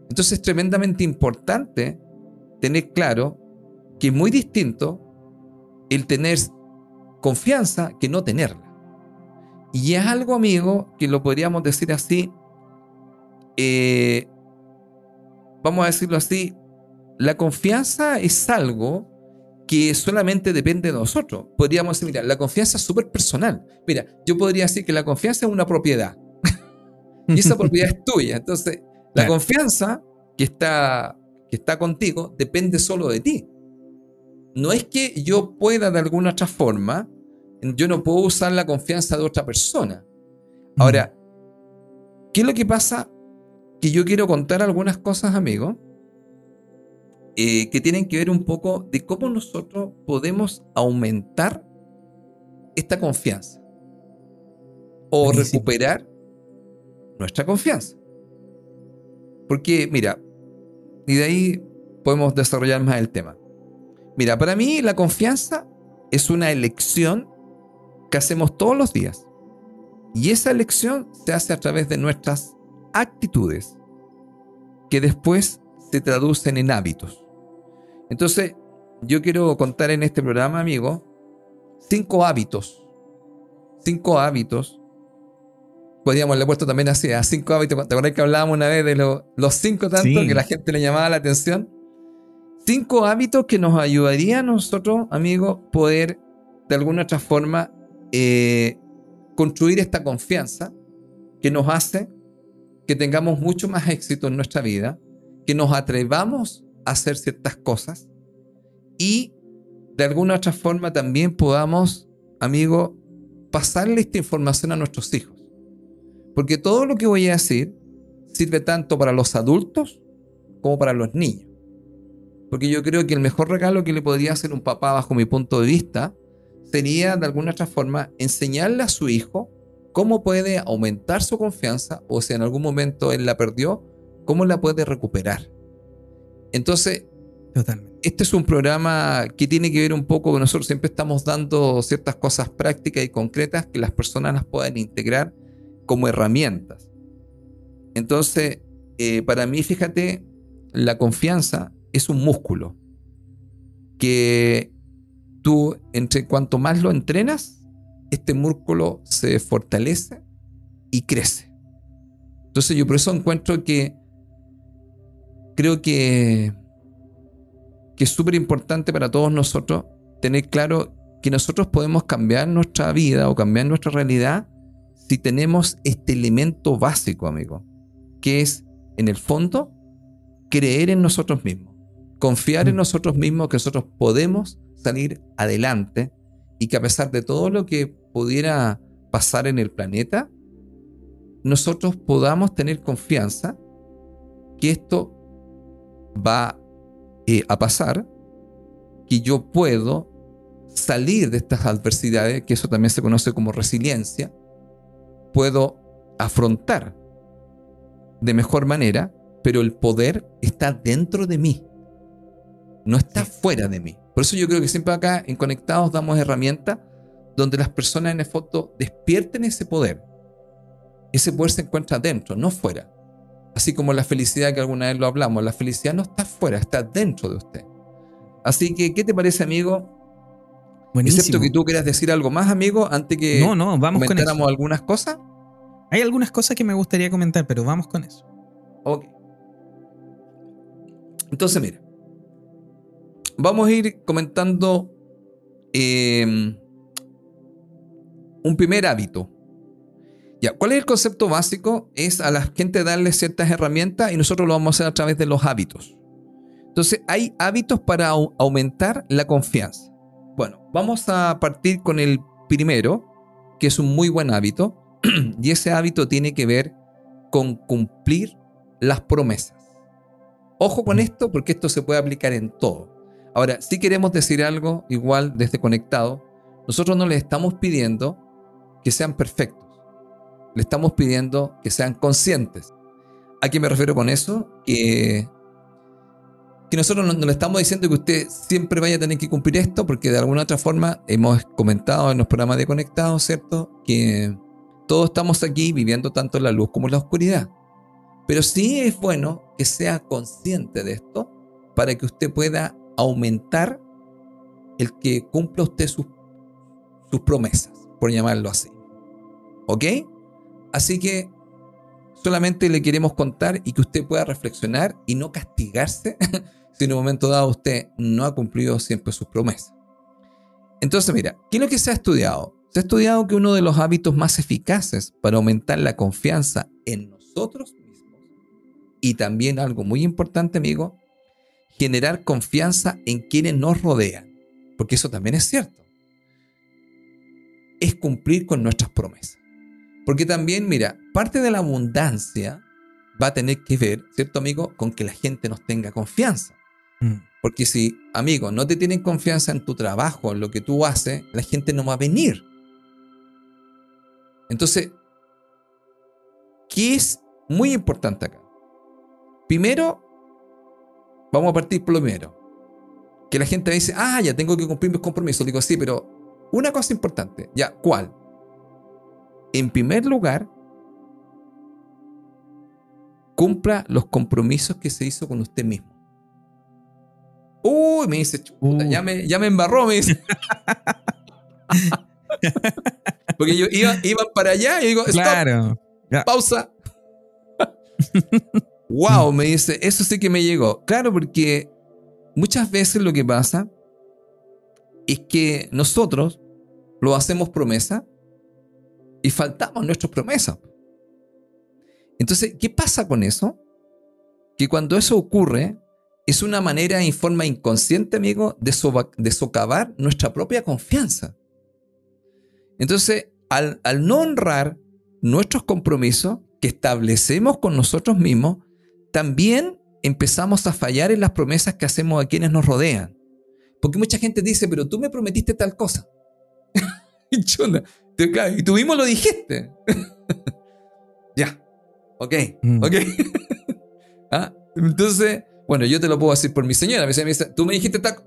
B: Entonces es tremendamente importante tener claro que es muy distinto el tener confianza que no tenerla. Y es algo, amigo, que lo podríamos decir así, eh, vamos a decirlo así, la confianza es algo que solamente depende de nosotros. Podríamos decir, mira, la confianza es súper personal. Mira, yo podría decir que la confianza es una propiedad y esa propiedad es tuya. Entonces, la confianza que está, que está contigo depende solo de ti. No es que yo pueda de alguna otra forma, yo no puedo usar la confianza de otra persona. Ahora, ¿qué es lo que pasa? Que yo quiero contar algunas cosas, amigos, eh, que tienen que ver un poco de cómo nosotros podemos aumentar esta confianza o recuperar nuestra confianza. Porque, mira, y de ahí podemos desarrollar más el tema. Mira, para mí la confianza es una elección que hacemos todos los días. Y esa elección se hace a través de nuestras actitudes, que después se traducen en hábitos. Entonces, yo quiero contar en este programa, amigo, cinco hábitos. Cinco hábitos podríamos haberle puesto también así, a cinco hábitos. ¿Te acuerdas que hablábamos una vez de los cinco tantos que la gente le llamaba la atención? Cinco hábitos que nos ayudarían a nosotros, amigos, poder de alguna otra forma eh, construir esta confianza que nos hace que tengamos mucho más éxito en nuestra vida, que nos atrevamos a hacer ciertas cosas y de alguna otra forma también podamos, amigo, pasarle esta información a nuestros hijos. Porque todo lo que voy a decir sirve tanto para los adultos como para los niños. Porque yo creo que el mejor regalo que le podría hacer un papá, bajo mi punto de vista, sería de alguna otra forma enseñarle a su hijo cómo puede aumentar su confianza o si en algún momento él la perdió, cómo la puede recuperar. Entonces, este es un programa que tiene que ver un poco, nosotros siempre estamos dando ciertas cosas prácticas y concretas que las personas las puedan integrar como herramientas. Entonces, eh, para mí, fíjate, la confianza es un músculo que tú, entre cuanto más lo entrenas, este músculo se fortalece y crece. Entonces yo por eso encuentro que creo que que es súper importante para todos nosotros tener claro que nosotros podemos cambiar nuestra vida o cambiar nuestra realidad si tenemos este elemento básico, amigo, que es, en el fondo, creer en nosotros mismos, confiar en mm. nosotros mismos que nosotros podemos salir adelante y que a pesar de todo lo que pudiera pasar en el planeta, nosotros podamos tener confianza que esto va eh, a pasar, que yo puedo salir de estas adversidades, que eso también se conoce como resiliencia, puedo afrontar de mejor manera, pero el poder está dentro de mí, no está fuera de mí. Por eso yo creo que siempre acá en Conectados damos herramientas donde las personas en el foto despierten ese poder. Ese poder se encuentra dentro, no fuera. Así como la felicidad que alguna vez lo hablamos, la felicidad no está fuera, está dentro de usted. Así que, ¿qué te parece, amigo? Buenísimo. Excepto que tú quieras decir algo más, amigo, antes que
A: no, no, vamos
B: comentáramos algunas cosas.
A: Hay algunas cosas que me gustaría comentar, pero vamos con eso.
B: Ok. Entonces, mira. Vamos a ir comentando em, un primer hábito. Ya, ¿cuál es el concepto básico? Es a la gente darle ciertas herramientas y nosotros lo vamos a hacer a través de los hábitos. Entonces, hay hábitos para aumentar la confianza. Bueno, vamos a partir con el primero, que es un muy buen hábito, y ese hábito tiene que ver con cumplir las promesas. Ojo con esto porque esto se puede aplicar en todo. Ahora, si queremos decir algo igual desde conectado, nosotros no le estamos pidiendo que sean perfectos. Le estamos pidiendo que sean conscientes. ¿A qué me refiero con eso? Que nosotros no, le estamos diciendo que usted siempre vaya a tener que cumplir esto, porque de alguna otra forma hemos comentado en los programas de Conectados, ¿cierto? Que todos estamos aquí viviendo tanto la luz como la oscuridad. Pero sí es bueno que sea consciente de esto para que usted pueda aumentar el que cumpla usted sus, sus promesas, por llamarlo así. ¿Ok? Así que solamente le queremos contar y que usted pueda reflexionar y no castigarse si en un momento dado usted no ha cumplido siempre sus promesas. Entonces, mira, ¿qué es lo que se ha estudiado? Se ha estudiado que uno de los hábitos más eficaces para aumentar la confianza en nosotros mismos y también algo muy importante, amigo, generar confianza en quienes nos rodean, porque eso también es cierto, es cumplir con nuestras promesas. Porque también, mira, parte de la abundancia va a tener que ver, ¿cierto, amigo?, con que la gente nos tenga confianza. Mm. Porque si, amigo, no te tienen confianza en tu trabajo, en lo que tú haces, la gente no va a venir. Entonces, ¿qué es muy importante acá? Primero, vamos a partir por lo primero. Que la gente me dice, ah, ya tengo que cumplir mis compromisos. Digo, sí, pero una cosa importante. Ya, ¿cuál? En primer lugar, cumpla los compromisos que se hizo con usted mismo. Uy, me dice, chuta, ya, uh. me, ya me embarró, me dice. Porque yo iba, iba, para allá y digo, claro. pausa. wow, me dice, eso sí que me llegó. Claro, porque muchas veces lo que pasa es que nosotros lo hacemos promesa y faltamos nuestras promesas. Entonces, ¿qué pasa con eso? Que cuando eso ocurre, es una manera en forma inconsciente, amigo, de, de socavar nuestra propia confianza. Entonces, al, al no honrar nuestros compromisos que establecemos con nosotros mismos, también empezamos a fallar en las promesas que hacemos a quienes nos rodean. Porque mucha gente dice, pero tú me prometiste tal cosa. y tú mismo lo dijiste. ya. Ok. Mm. Ok. ¿Ah? Entonces, bueno, yo te lo puedo decir por mi señora. Me dice, tú me dijiste taco.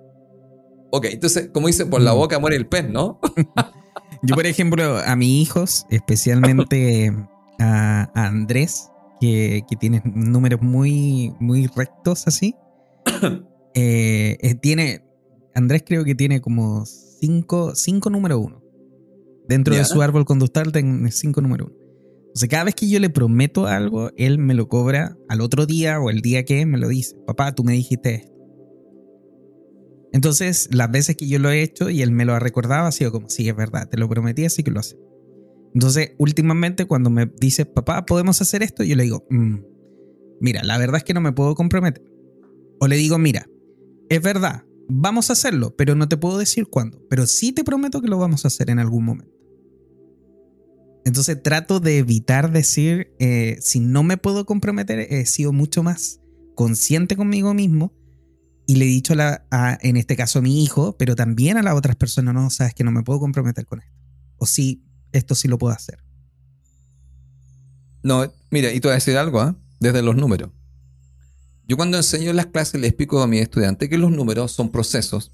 B: Ok, entonces, como dice, por la mm. boca muere el pez, ¿no?
A: yo, por ejemplo, a mis hijos, especialmente a, Andrés, que, tiene números muy, muy rectos así, eh, eh, tiene, Andrés creo que tiene como cinco, cinco número uno. Dentro de su árbol conductal tiene cinco número uno. O sea, cada vez que yo le prometo algo, él me lo cobra al otro día o el día que me lo dice. Papá, tú me dijiste esto. Entonces, las veces que yo lo he hecho y él me lo ha recordado, ha sido como, sí, es verdad, te lo prometí, así que lo hace. Entonces, últimamente, cuando me dice, papá, ¿podemos hacer esto? Yo le digo, mm, mira, la verdad es que no me puedo comprometer. O le digo, mira, es verdad, vamos a hacerlo, pero no te puedo decir cuándo. Pero sí te prometo que lo vamos a hacer en algún momento. Entonces trato de evitar decir, eh, si no me puedo comprometer, he sido mucho más consciente conmigo mismo y le he dicho a, en este caso a mi hijo, pero también a las otras personas, no, sabes que no me puedo comprometer con esto. O sí, esto sí lo puedo hacer.
B: No, mira, y te voy a decir algo, ¿ah? desde los números. Yo cuando enseño en las clases le explico a mis estudiantes que los números son procesos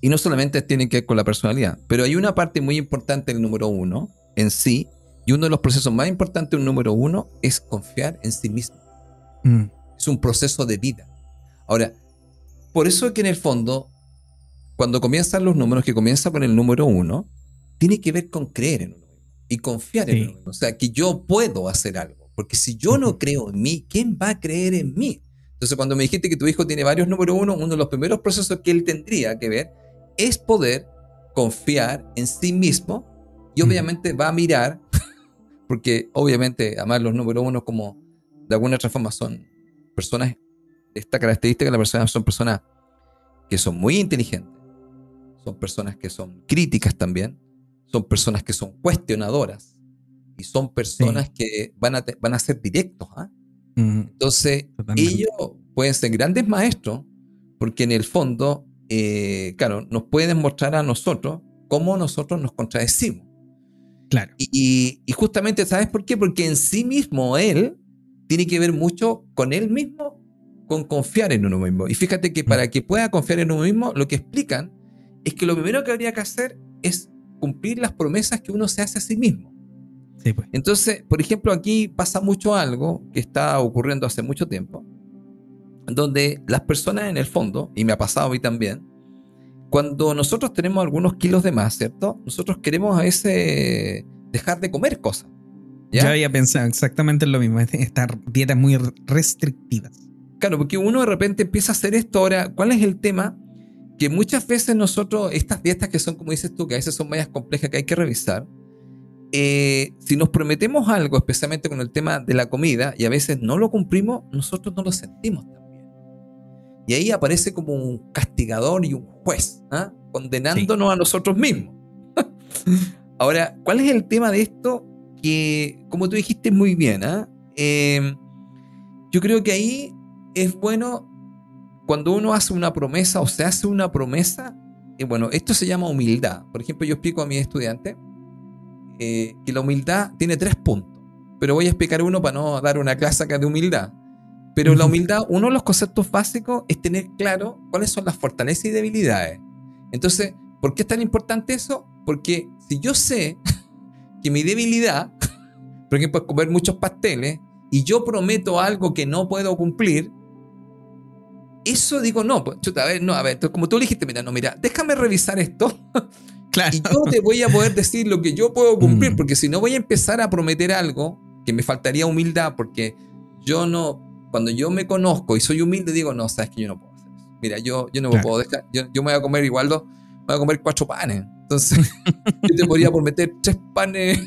B: y no solamente tienen que ver con la personalidad, pero hay una parte muy importante del número uno en sí, y uno de los procesos más importantes del número uno es confiar en sí mismo. Mm. Es un proceso de vida. Ahora, por eso es que en el fondo, cuando comienzan los números, que comienza con el número uno, tiene que ver con creer en uno y confiar en uno. O sea, que yo puedo hacer algo. Porque si yo no creo en mí, ¿quién va a creer en mí? Entonces, cuando me dijiste que tu hijo tiene varios número uno, uno de los primeros procesos que él tendría que ver es poder confiar en sí mismo y obviamente va a mirar, porque obviamente además los números uno como de alguna otra forma son personas, esta característica de la persona son personas que son muy inteligentes, son personas que son críticas también, son personas que son cuestionadoras y son personas que van a, van a ser directos. ¿ah? Entonces, ellos pueden ser grandes maestros porque en el fondo eh, claro, nos puede mostrar a nosotros cómo nosotros nos contradecimos.
A: Claro.
B: Y, justamente, ¿sabes por qué? Porque en sí mismo él tiene que ver mucho con él mismo, con confiar en uno mismo. Y fíjate que para mm. que pueda confiar en uno mismo, lo que explican es que lo primero que habría que hacer es cumplir las promesas que uno se hace a sí mismo.
A: Sí, pues.
B: Entonces, por ejemplo, aquí pasa mucho algo que está ocurriendo hace mucho tiempo, donde las personas en el fondo, y me ha pasado a mí también, cuando nosotros tenemos algunos kilos de más, ¿cierto? Nosotros queremos a veces dejar de comer cosas.
A: ¿ya? Yo había pensado exactamente lo mismo, estar dietas muy restrictivas.
B: Claro, porque uno de repente empieza a hacer esto. Ahora, ¿cuál es el tema? Que muchas veces nosotros, estas dietas que son, como dices tú, que a veces son medias complejas que hay que revisar, eh, si nos prometemos algo, especialmente con el tema de la comida, y a veces no lo cumplimos, nosotros no lo sentimos y ahí aparece como un castigador y un juez, ¿ah? condenándonos a nosotros mismos. Ahora, ¿cuál es el tema de esto? Que, como tú dijiste muy bien, em, yo creo que ahí es bueno cuando uno hace una promesa o se hace una promesa, y bueno, esto se llama humildad. Por ejemplo, yo explico a mis estudiantes eh, que la humildad tiene tres puntos, pero voy a explicar uno para no dar una clase acá de humildad. Pero la humildad, uno de los conceptos básicos es tener claro cuáles son las fortalezas y debilidades. Entonces, ¿por qué es tan importante eso? Porque si yo sé que mi debilidad, por ejemplo, es comer muchos pasteles, y yo prometo algo que no puedo cumplir, eso digo, no, pues, chuta, a ver, no, a ver, como tú dijiste, mira, no, mira, déjame revisar esto.
A: Claro.
B: Y yo te voy a poder decir lo que yo puedo cumplir, mm. porque si no voy a empezar a prometer algo que me faltaría humildad, porque yo no, cuando yo me conozco y soy humilde, digo, no, sabes que yo no puedo hacer eso. Mira, yo, yo no me puedo dejar, yo, yo, me voy a comer igual dos, me voy a comer cuatro panes. Entonces, yo te podría prometer tres panes,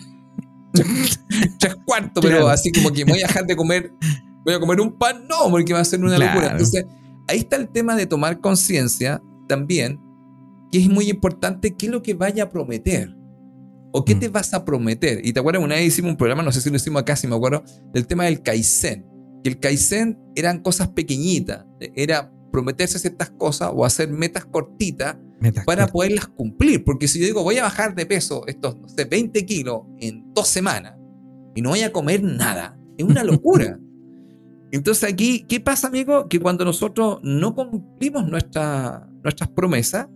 B: tres, cuartos, pero así como que me voy a dejar de comer, voy a comer un pan, no, porque va a ser una locura. Entonces, ahí está el tema de tomar conciencia también, que es muy importante qué es lo que vaya a prometer. ¿O qué mm. te vas a prometer? Y te acuerdas, una vez hicimos un programa, no sé si lo hicimos acá, si me acuerdo, del tema del Kaizen que el Kaizen eran cosas pequeñitas, era prometerse ciertas cosas o hacer metas cortitas para poderlas cumplir. Porque si yo digo, voy a bajar de peso estos, no sé, 20 kilos en dos semanas y no voy a comer nada, es una locura. Entonces aquí, ¿qué pasa, amigo? Que cuando nosotros no cumplimos nuestra, nuestras promesas,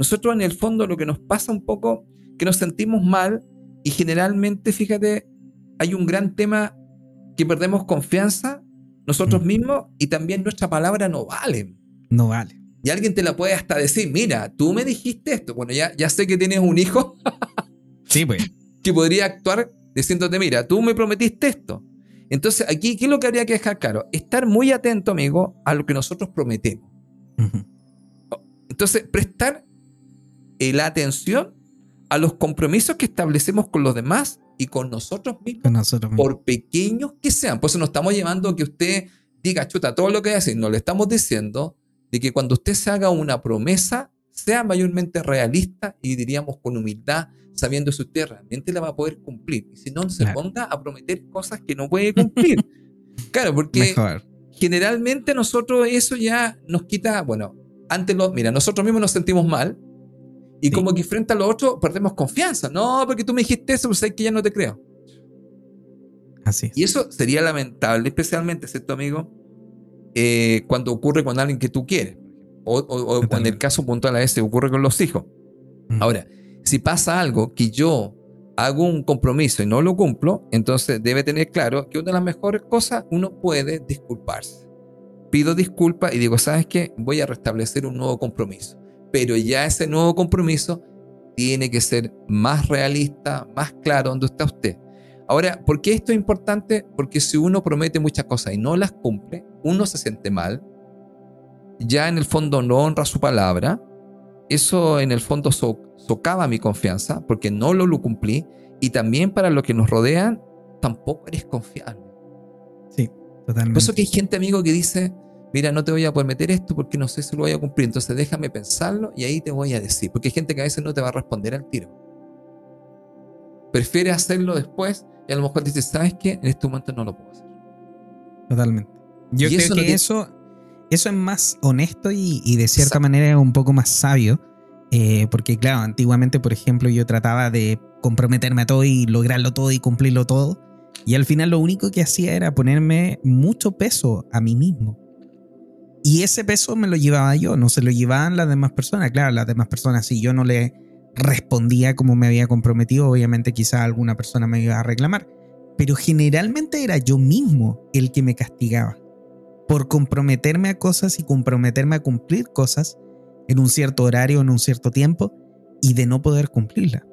B: nosotros en el fondo lo que nos pasa un poco, que nos sentimos mal y generalmente, fíjate, hay un gran tema que perdemos confianza nosotros mm. mismos y también nuestra palabra no vale.
A: No vale.
B: Y alguien te la puede hasta decir, mira, tú me dijiste esto. Bueno, ya, ya sé que tienes un hijo.
A: sí, pues.
B: Que podría actuar diciéndote, mira, tú me prometiste esto. Entonces, aquí, ¿qué es lo que habría que dejar claro? Estar muy atento, amigo, a lo que nosotros prometemos. Entonces, prestar la atención a los compromisos que establecemos con los demás y con nosotros mismos,
A: Con nosotros mismos.
B: por pequeños que sean. Por eso no estamos llevando a que usted diga, chuta, todo lo que hace, no le estamos diciendo de que cuando usted se haga una promesa, sea mayormente realista y diríamos con humildad, sabiendo si usted realmente la va a poder cumplir. Y si no, no se
A: Claro.
B: ponga a prometer cosas que no puede cumplir. claro, porque
A: Mejor.
B: generalmente nosotros eso ya nos quita, bueno, antes lo, mira, nosotros mismos nos sentimos mal y
A: Sí.
B: como que frente a lo otro perdemos confianza. No, porque tú me dijiste eso, pues sabes que ya no te creo.
A: Así es.
B: Y eso sería lamentable, especialmente, ¿cierto, amigo? Eh, cuando ocurre con alguien que tú quieres. O, o- o en el caso puntual a ese, ocurre con los hijos.
A: Mm.
B: Ahora, si pasa algo que yo hago un compromiso y no lo cumplo, entonces debe tener claro que una de las mejores cosas uno puede disculparse. Pido disculpas y digo, ¿sabes qué? Voy a restablecer un nuevo compromiso. Pero ya ese nuevo compromiso tiene que ser más realista, más claro donde está usted. Ahora, ¿por qué esto es importante? Porque si uno promete muchas cosas y no las cumple, uno se siente mal, ya en el fondo no honra su palabra, eso en el fondo so- socava mi confianza porque no lo, lo cumplí y también para los que nos rodean tampoco eres confiable.
A: Sí, totalmente.
B: Por eso que hay gente, amigo, que dice, mira, no te voy a prometer esto porque no sé si lo voy a cumplir, entonces déjame pensarlo y ahí te voy a decir, porque hay gente que a veces no te va a responder al tiro. Prefiere hacerlo después y a lo mejor dice, ¿sabes qué? En este momento no lo puedo hacer.
A: Totalmente. Yo
B: Y
A: creo
B: eso
A: que
B: no
A: eso, eso es más honesto y, y de cierta
B: Exacto.
A: manera es un poco más sabio. eh, porque, claro, antiguamente, por ejemplo, yo trataba de comprometerme a todo y lograrlo todo y cumplirlo todo. Y al final lo único que hacía era ponerme mucho peso a mí mismo. Y ese peso me lo llevaba yo, no se lo llevaban las demás personas. Claro, las demás personas, si yo no le respondía como me había comprometido, obviamente quizá alguna persona me iba a reclamar. Pero generalmente era yo mismo el que me castigaba por comprometerme a cosas y comprometerme a cumplir cosas en un cierto horario, en un cierto tiempo y de no poder cumplirla.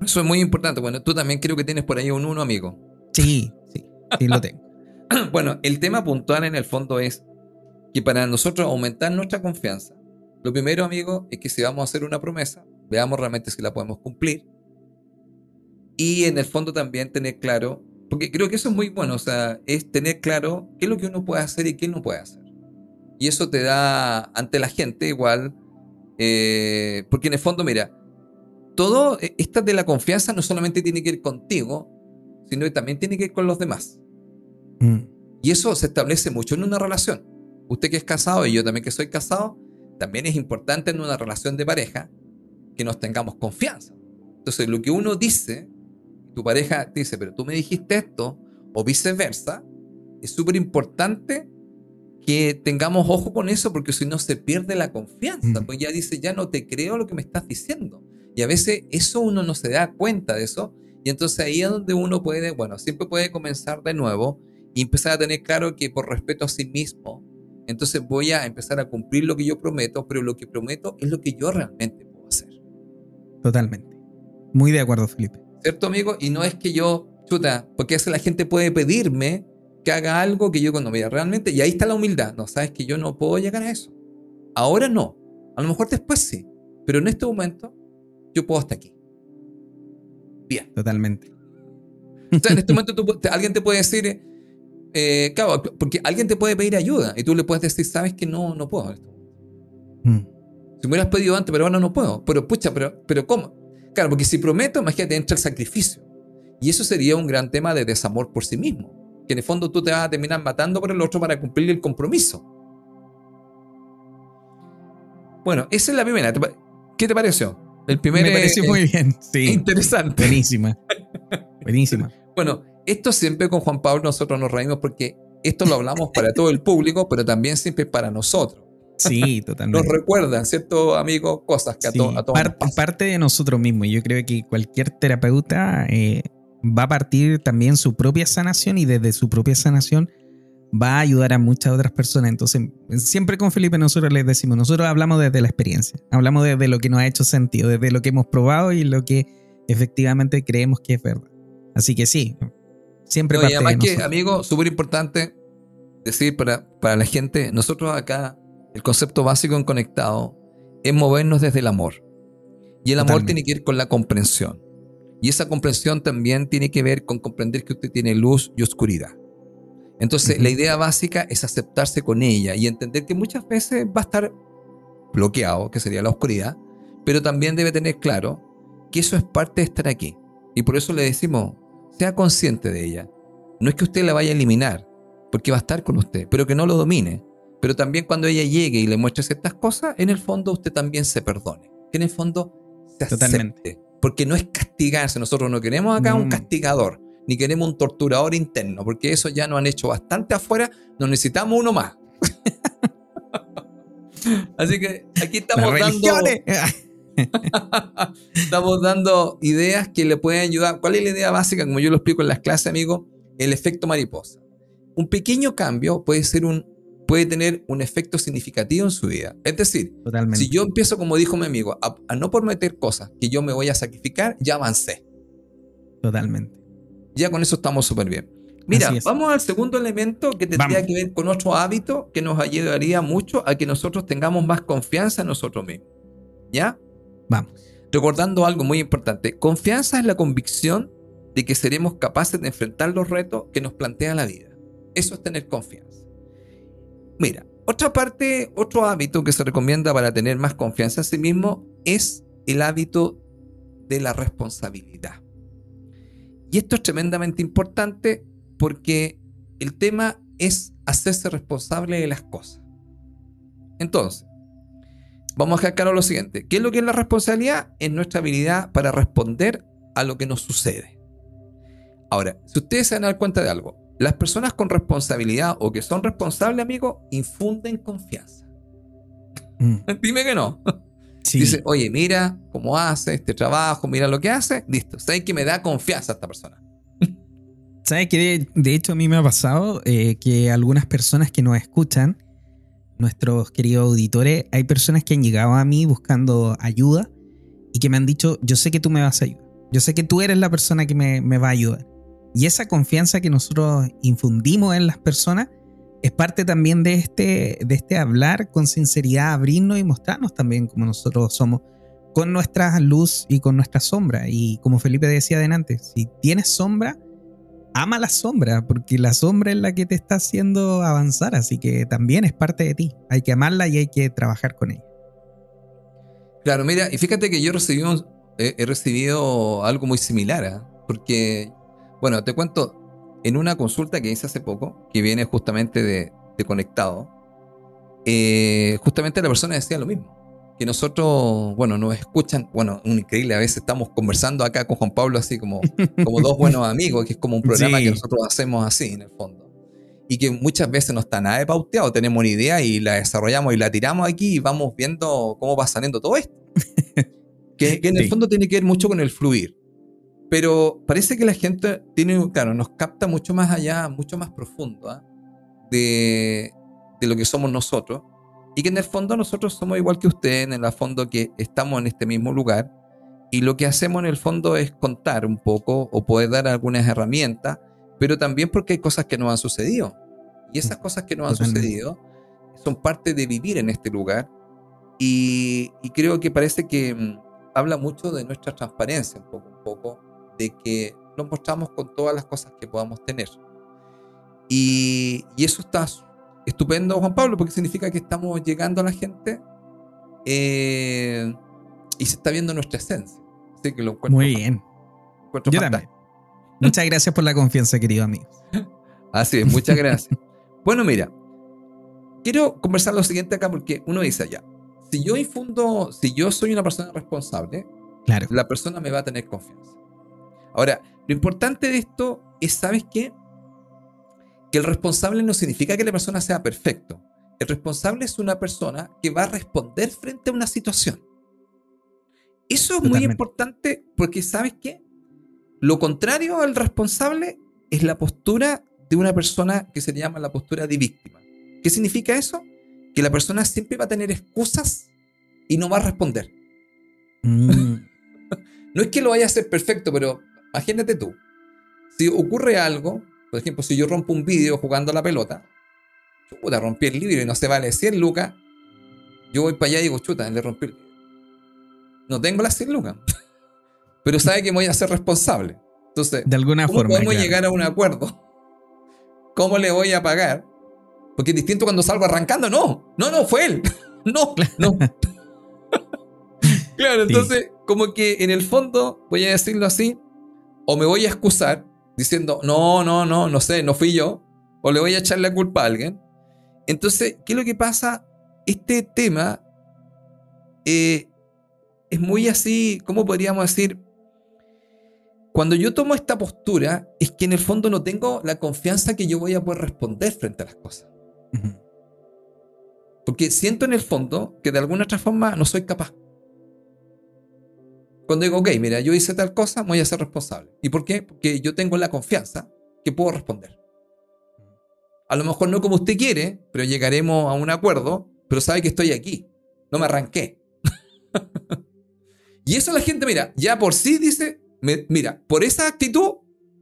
B: Eso es muy importante. Bueno, tú también creo que tienes por ahí un uno, amigo.
A: Sí, sí, sí lo tengo.
B: Bueno, el tema puntual en el fondo es que para nosotros aumentar nuestra confianza, lo primero, amigo, es que si vamos a hacer una promesa, veamos realmente si la podemos cumplir. Y en el fondo también tener claro, porque creo que eso es muy bueno, o sea, es tener claro qué es lo que uno puede hacer y qué no puede hacer. Y eso te da ante la gente igual, eh, porque en el fondo, mira, todo eh, esta de la confianza no solamente tiene que ir contigo, sino que también tiene que ir con los demás.
A: Mm,
B: Y eso se establece mucho en una relación. Usted que es casado y yo también que soy casado, también es importante en una relación de pareja que nos tengamos confianza. Entonces, lo que uno dice, tu pareja te dice, pero tú me dijiste esto, o viceversa, es súper importante que tengamos ojo con eso porque si no se pierde la confianza.
A: Mm.
B: Pues ya dice, ya no te creo lo que me estás diciendo. Y a veces eso uno no se da cuenta de eso. Y entonces ahí es donde uno puede, bueno, siempre puede comenzar de nuevo y empezar a tener claro que por respeto a sí mismo, entonces voy a empezar a cumplir lo que yo prometo, pero lo que prometo es lo que yo realmente puedo hacer.
A: totalmente. Muy de acuerdo, Felipe.
B: ¿Cierto, amigo? Y no es que yo, chuta, porque a veces la gente puede pedirme que haga algo que yo cuando vea realmente, y ahí está la humildad, no, sabes que yo no puedo llegar a eso. Ahora no, a lo mejor después sí, pero en este momento yo puedo hasta aquí. Bien.
A: Totalmente.
B: O sea, en este momento tú alguien te puede decir, eh, claro, porque alguien te puede pedir ayuda y tú le puedes decir, sabes que no, no puedo. este.
A: Mm,
B: Si me hubieras pedido antes, pero ahora no puedo. Pero pucha, pero, pero ¿cómo? Claro, porque si prometo, imagínate, entra el sacrificio. Y eso sería un gran tema de desamor por sí mismo. Que en el fondo tú te vas a terminar matando por el otro para cumplir el compromiso. Bueno, esa es la primera. ¿Te pa- ¿Qué te pareció? El primer
A: Me pareció
B: eh,
A: muy bien. Sí.
B: interesante.
A: Buenísima. Buenísima.
B: Bueno, esto siempre con Juan Pablo nosotros nos reímos porque esto lo hablamos para todo el público, pero también siempre para nosotros.
A: Sí,
B: Nos
A: totalmente.
B: recuerdan, ¿cierto, amigos? Cosas que a,
A: Sí,
B: to- a todos nos pasan.
A: parte de nosotros mismos. Yo creo que cualquier terapeuta eh, va a partir también su propia sanación y desde su propia sanación va a ayudar a muchas otras personas. Entonces, siempre con Felipe nosotros les decimos, nosotros hablamos desde la experiencia, hablamos desde lo que nos ha hecho sentido, desde lo que hemos probado y lo que efectivamente creemos que es verdad. Así que sí, siempre
B: No, y
A: parte
B: además
A: de
B: que, amigo, súper importante decir para, para la gente, nosotros acá el concepto básico en conectado es movernos desde el amor. Y el amor tiene que ir con la comprensión. Y esa comprensión también tiene que ver con comprender que usted tiene luz y oscuridad. Entonces, la idea básica es aceptarse con ella y entender que muchas veces va a estar bloqueado, que sería la oscuridad, pero también debe tener claro que eso es parte de estar aquí. Y por eso le decimos, sea consciente de ella. No es que usted la vaya a eliminar, porque va a estar con usted, pero que no lo domine. Pero también cuando ella llegue y le muestre ciertas cosas, en el fondo usted también se perdone. Que en el fondo se Totalmente. Porque no es castigarse. Nosotros no queremos acá un castigador, ni queremos un torturador interno, porque eso ya nos han hecho bastante afuera. Nos necesitamos uno más. Así que aquí estamos dando. estamos dando ideas que le pueden ayudar. ¿Cuál es la idea básica? Como yo lo explico en las clases, amigo, el efecto mariposa. Un pequeño cambio puede ser un puede tener un efecto significativo en su vida. Es decir, si yo empiezo, como dijo mi amigo, a, no prometer cosas que yo me voy a sacrificar, ya avancé.
A: Totalmente.
B: Ya con eso estamos súper bien. Mira, vamos al segundo elemento que tendría que ver con otro hábito que nos ayudaría mucho a que nosotros tengamos más confianza en nosotros mismos. ¿Ya?
A: Vamos.
B: Recordando algo muy importante, confianza es la convicción de que seremos capaces de enfrentar los retos que nos plantea la vida. Eso es tener confianza. Mira, otra parte, otro hábito que se recomienda para tener más confianza en sí mismo es el hábito de la responsabilidad. Y esto es tremendamente importante porque el tema es hacerse responsable de las cosas. Entonces, vamos a dejar claro lo siguiente. ¿Qué es lo que es la responsabilidad? Es nuestra habilidad para responder a lo que nos sucede. Ahora, si ustedes se van a dar cuenta de algo, las personas con responsabilidad o que son responsables, amigo, infunden confianza. Mm. Dime que no. Dice, oye, mira cómo hace este trabajo, mira lo que hace, listo. Sabes que me da confianza esta persona.
A: ¿Sabes que de, hecho a mí me ha pasado eh, que algunas personas que nos escuchan, nuestros queridos auditores, hay personas que han llegado a mí buscando ayuda y que me han dicho, yo sé que tú me vas a ayudar. Yo sé que tú eres la persona que me, me va a ayudar. Y esa confianza que nosotros infundimos en las personas es parte también de este, de este hablar con sinceridad, abrirnos y mostrarnos también como nosotros somos, con nuestra luz y con nuestra sombra. Y como Felipe decía adelante, si tienes sombra, ama la sombra, porque la sombra es la que te está haciendo avanzar, así que también es parte de ti. Hay que amarla y hay que trabajar con ella.
B: Claro, mira, y fíjate que yo recibí he recibido algo muy similar, ¿eh? porque bueno, te cuento, en una consulta que hice hace poco, que viene justamente de, Conectado, eh, justamente la persona decía lo mismo. Que nosotros, bueno, nos escuchan, bueno, un increíble, a veces estamos conversando acá con Juan Pablo así como, como dos buenos amigos, que es como un programa que nosotros hacemos así en el fondo. Y que muchas veces no está nada de pauteado, tenemos una idea y la desarrollamos y la tiramos aquí y vamos viendo cómo va saliendo todo esto. que, en el fondo tiene que ver mucho con el fluir. Pero parece que la gente tiene, claro, nos capta mucho más allá, mucho más profundo ¿ah? de, de, lo que somos nosotros. Y que en el fondo nosotros somos igual que usted, en el fondo que estamos en este mismo lugar. Y lo que hacemos en el fondo es contar un poco o poder dar algunas herramientas, pero también porque hay cosas que nos han sucedido. Y esas cosas que nos han sucedido son parte de vivir en este lugar. Y, y creo que parece que mm, habla mucho de nuestra transparencia, un poco, un poco de que nos mostramos con todas las cosas que podamos tener. Y, eso está estupendo, Juan Pablo, porque significa que estamos llegando a la gente eh, y se está viendo nuestra esencia. Así que lo encuentro.
A: Muy bien. Yo también. Muchas gracias por la confianza, querido amigo.
B: Así es, muchas gracias. bueno, mira, quiero conversar lo siguiente acá porque uno dice allá, si yo infundo, si yo soy una persona responsable, claro. la persona me va a tener confianza. Ahora, lo importante de esto es, ¿sabes qué? Que el responsable no significa que la persona sea perfecto. El responsable es una persona que va a responder frente a una situación. Eso es muy importante porque, ¿sabes qué? Lo contrario al responsable es la postura de una persona que se llama la postura de víctima. ¿Qué significa eso? Que la persona siempre va a tener excusas y no va a responder. Mm. no es que lo vaya a hacer perfecto, pero Imagínate tú, si ocurre algo, por ejemplo, si yo rompo un vídeo jugando a la pelota, puta, rompí el libro y no se vale 100 lucas, yo voy para allá y digo, chuta, le rompí. No tengo las 100 lucas. Pero sabe que me voy a ser responsable. Entonces,
A: de alguna
B: ¿cómo
A: forma.
B: podemos llegar a un acuerdo? ¿Cómo le voy a pagar? Porque es distinto cuando salgo arrancando. No, no, no, fue él. No, no. claro, entonces, como que en el fondo, voy a decirlo así, o me voy a excusar diciendo, no, no, no, no sé, no fui yo, o le voy a echar la culpa a alguien. Entonces, ¿qué es lo que pasa? Este tema eh, es muy así, ¿cómo podríamos decir? Cuando yo tomo esta postura, es que en el fondo no tengo la confianza que yo voy a poder responder frente a las cosas. Porque siento en el fondo que de alguna otra forma no soy capaz. Cuando digo, ok, mira, yo hice tal cosa, voy a ser responsable. ¿Y por qué? Porque yo tengo la confianza que puedo responder. A lo mejor no como usted quiere, pero llegaremos a un acuerdo, pero sabe que estoy aquí. No me arranqué. y eso la gente, mira, ya por sí dice, me, mira, por esa actitud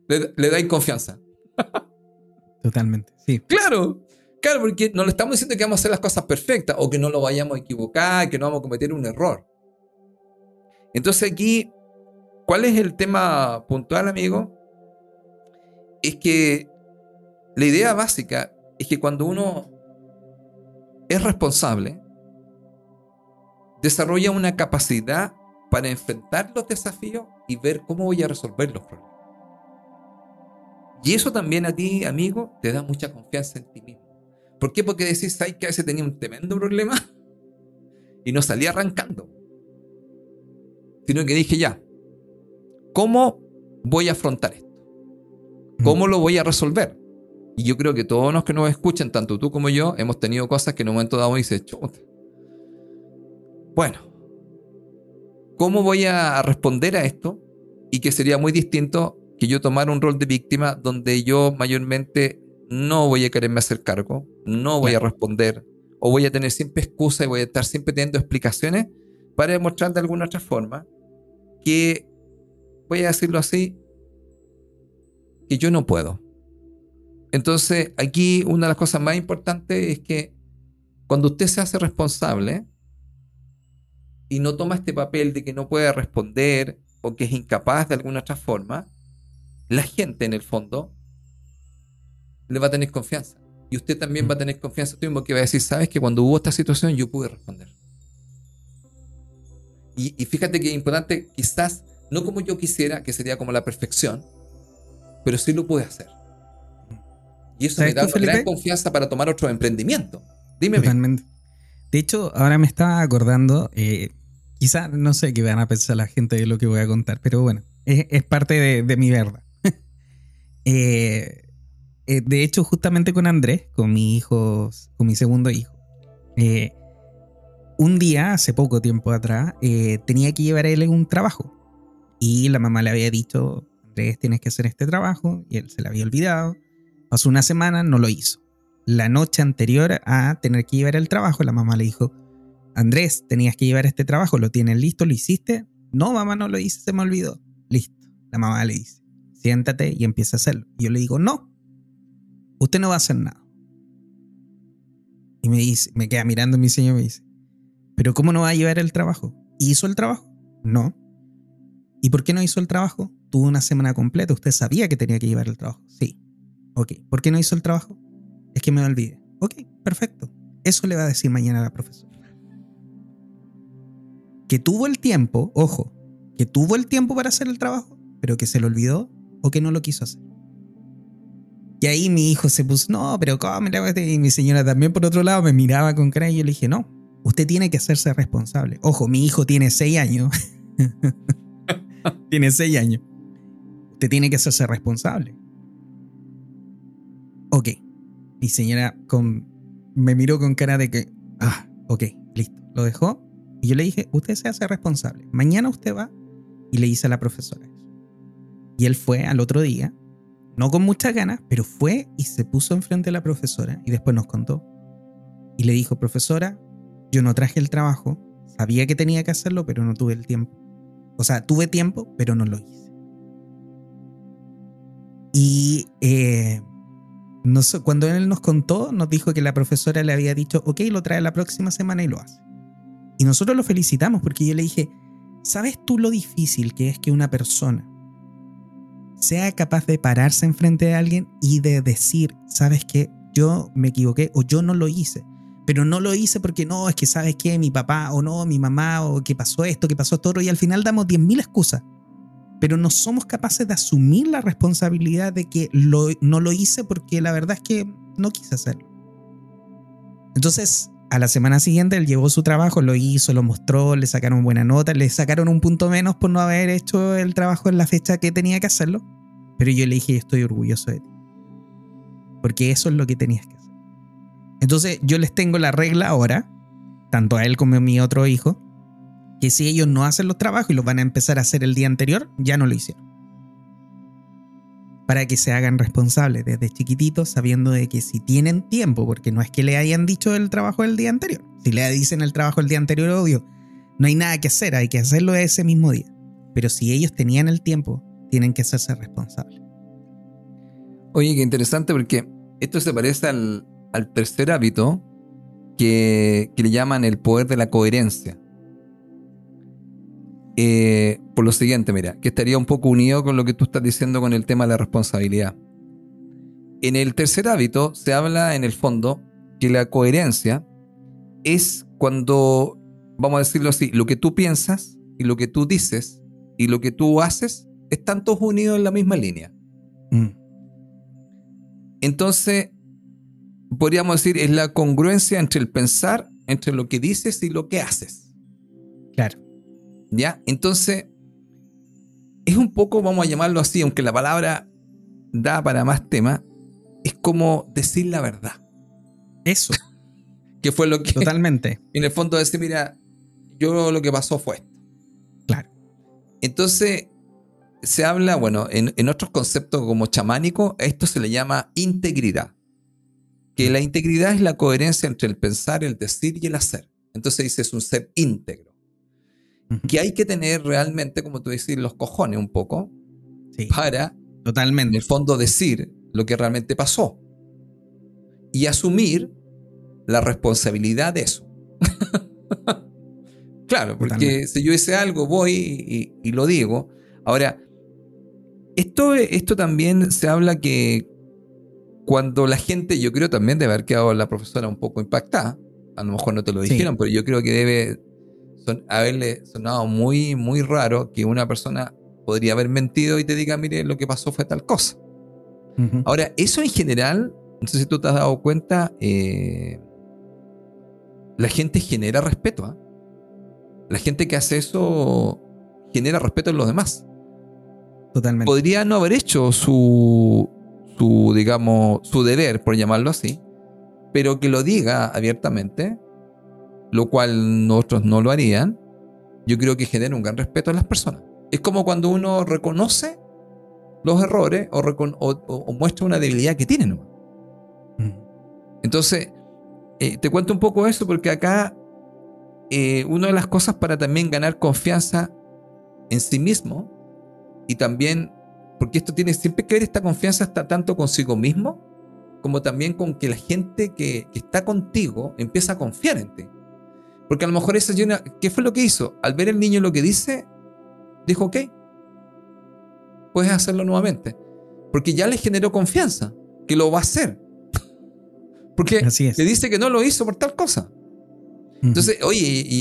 B: le, le dais confianza.
A: Totalmente, sí.
B: Claro, Claro, porque no le estamos diciendo que vamos a hacer las cosas perfectas o que no lo vayamos a equivocar, que no vamos a cometer un error. Entonces aquí, ¿cuál es el tema puntual, amigo? Es que la idea básica es que cuando uno es responsable, desarrolla una capacidad para enfrentar los desafíos y ver cómo voy a resolver los problemas. Y eso también a ti, amigo, te da mucha confianza en ti mismo. ¿Por qué? Porque decís, ay, que a veces tenía un tremendo problema y no salía arrancando. Sino que dije, ya, ¿cómo voy a afrontar esto? ¿Cómo lo voy a resolver? Y yo creo que todos los que nos escuchan, tanto tú como yo, hemos tenido cosas que en un momento dado dices, chuta. Bueno, ¿cómo voy a responder a esto? Y que sería muy distinto que yo tomara un rol de víctima donde yo mayormente no voy a quererme hacer cargo, no voy claro. a responder, o voy a tener siempre excusas y voy a estar siempre teniendo explicaciones para demostrar de alguna otra forma que, voy a decirlo así, que yo no puedo. Entonces, aquí una de las cosas más importantes es que cuando usted se hace responsable y no toma este papel de que no puede responder o que es incapaz de alguna otra forma, la gente en el fondo le va a tener confianza. Y usted también va a tener confianza tú mismo que va a decir, sabes que cuando hubo esta situación yo pude responder. Y, y, fíjate que es importante, quizás, no como yo quisiera, que sería como la perfección, pero sí lo pude hacer. Y eso me da una gran confianza para tomar otro emprendimiento. Dime.
A: Totalmente. De hecho, ahora me estaba acordando, eh, quizás no sé qué van a pensar la gente de lo que voy a contar, pero bueno, es, es parte de, de, mi verdad. eh, eh, de hecho, justamente con Andrés, con mi hijo, con mi segundo hijo, eh, un día, hace poco tiempo atrás, eh, tenía que llevar a él un trabajo. Y la mamá le había dicho, Andrés, tienes que hacer este trabajo. Y él se le había olvidado. Pasó una semana, no lo hizo. La noche anterior a tener que llevar el trabajo, la mamá le dijo, Andrés, tenías que llevar este trabajo, ¿lo tienes listo? ¿Lo hiciste? No, mamá, no lo hice, se me olvidó. Listo. La mamá le dice, siéntate y empieza a hacerlo. Y yo le digo, no, usted no va a hacer nada. Y me dice, me queda mirando mi señor me dice, pero ¿cómo no va a llevar el trabajo? ¿Hizo el trabajo? No. ¿Y por qué no hizo el trabajo? Tuvo una semana completa, usted sabía que tenía que llevar el trabajo. Sí. Ok. ¿Por qué no hizo el trabajo? Es que me olvidé. Ok, perfecto. Eso le va a decir mañana a la profesora. Que tuvo el tiempo, ojo, que tuvo el tiempo para hacer el trabajo, pero que se lo olvidó o que no lo quiso hacer. Y ahí mi hijo se puso, no, pero ¿cómo? Y mi señora también por otro lado me miraba con cara y yo le dije, no, usted tiene que hacerse responsable. Ojo, mi hijo tiene seis años. tiene seis años. Usted tiene que hacerse responsable. Ok. Mi señora con, me miró con cara de que, ah, ok, listo. Lo dejó. Y yo le dije, usted se hace responsable. Mañana usted va y le dice a la profesora eso. Y él fue al otro día no con muchas ganas, pero fue y se puso enfrente de la profesora y después nos contó. Y le dijo, profesora, yo no traje el trabajo, sabía que tenía que hacerlo, pero no tuve el tiempo. O sea, tuve tiempo, pero no lo hice. Y eh, nos, cuando él nos contó, nos dijo que la profesora le había dicho, ok, lo trae la próxima semana y lo hace. Y nosotros lo felicitamos porque yo le dije, ¿sabes tú lo difícil que es que una persona sea capaz de pararse enfrente de alguien y de decir, sabes que yo me equivoqué o yo no lo hice? Pero no lo hice porque no, es que sabes que mi papá o no, mi mamá o que pasó esto, que pasó todo y al final damos 10.000 excusas. Pero no somos capaces de asumir la responsabilidad de que no lo hice porque la verdad es que no quise hacerlo. Entonces, a la semana siguiente él llevó su trabajo, lo hizo, lo mostró, le sacaron buena nota, le sacaron un punto menos por no haber hecho el trabajo en la fecha que tenía que hacerlo. Pero yo le dije, estoy orgulloso de ti. Porque eso es lo que tenías que hacer. Entonces yo les tengo la regla ahora, tanto a él como a mi otro hijo, que si ellos no hacen los trabajos y los van a empezar a hacer el día anterior, ya no lo hicieron para que se hagan responsables desde chiquititos, sabiendo de que si tienen tiempo, porque no es que le hayan dicho el trabajo del día anterior, si le dicen el trabajo del día anterior, obvio, no hay nada que hacer, hay que hacerlo ese mismo día. Pero si ellos tenían el tiempo, tienen que hacerse responsables.
B: Oye, qué interesante porque esto se parece al, tercer hábito que, que le llaman el poder de la coherencia. Eh, por lo siguiente, mira, que estaría un poco unido con lo que tú estás diciendo con el tema de la responsabilidad. En el tercer hábito se habla en el fondo que la coherencia es cuando, vamos a decirlo así, lo que tú piensas y lo que tú dices y lo que tú haces están todos unidos en la misma línea. Mm. Entonces, podríamos decir, es la congruencia entre el pensar, entre lo que dices y lo que haces.
A: Claro.
B: ¿Ya? Entonces, es un poco, vamos a llamarlo así, aunque la palabra da para más tema, es como decir la verdad.
A: Eso.
B: que fue lo que...
A: Totalmente.
B: En el fondo decir, mira, yo lo que pasó fue esto.
A: Claro.
B: Entonces, se habla, bueno, en, en otros conceptos como chamánico, a esto se le llama integridad. Que la integridad es la coherencia entre el pensar, el decir y el hacer. Entonces dice, es un ser íntegro que hay que tener realmente, como tú dices, los cojones un poco para,
A: totalmente.
B: en el fondo, decir lo que realmente pasó y asumir la responsabilidad de eso. claro, porque si yo hice algo, voy y, lo digo. Ahora, esto, esto también se habla que cuando la gente, yo creo también debe haber quedado la profesora un poco impactada, a lo mejor no te lo dijeron, pero yo creo que debe son, haberle sonado muy, muy raro que una persona podría haber mentido y te diga, mire, lo que pasó fue tal cosa. Ahora, eso en general, no sé si tú te has dado cuenta, eh, la gente genera respeto. ¿ah? La gente que hace eso genera respeto en los demás.
A: Totalmente.
B: Podría no haber hecho su, su, digamos, su deber, por llamarlo así, pero que lo diga abiertamente lo cual nosotros no lo harían, yo creo que genera un gran respeto a las personas. Es como cuando uno reconoce los errores o, muestra una debilidad que tiene. Mm. Entonces, eh, te cuento un poco eso porque acá eh, una de las cosas para también ganar confianza en sí mismo y también, porque esto tiene siempre que ver, esta confianza está tanto consigo mismo como también con que la gente que, que está contigo empieza a confiar en ti. Porque a lo mejor esa llena, ¿qué fue lo que hizo? Al ver el niño lo que dice, dijo, ok, puedes hacerlo nuevamente. Porque ya le generó confianza, que lo va a hacer. Porque le dice que no lo hizo por tal cosa. Entonces, oye,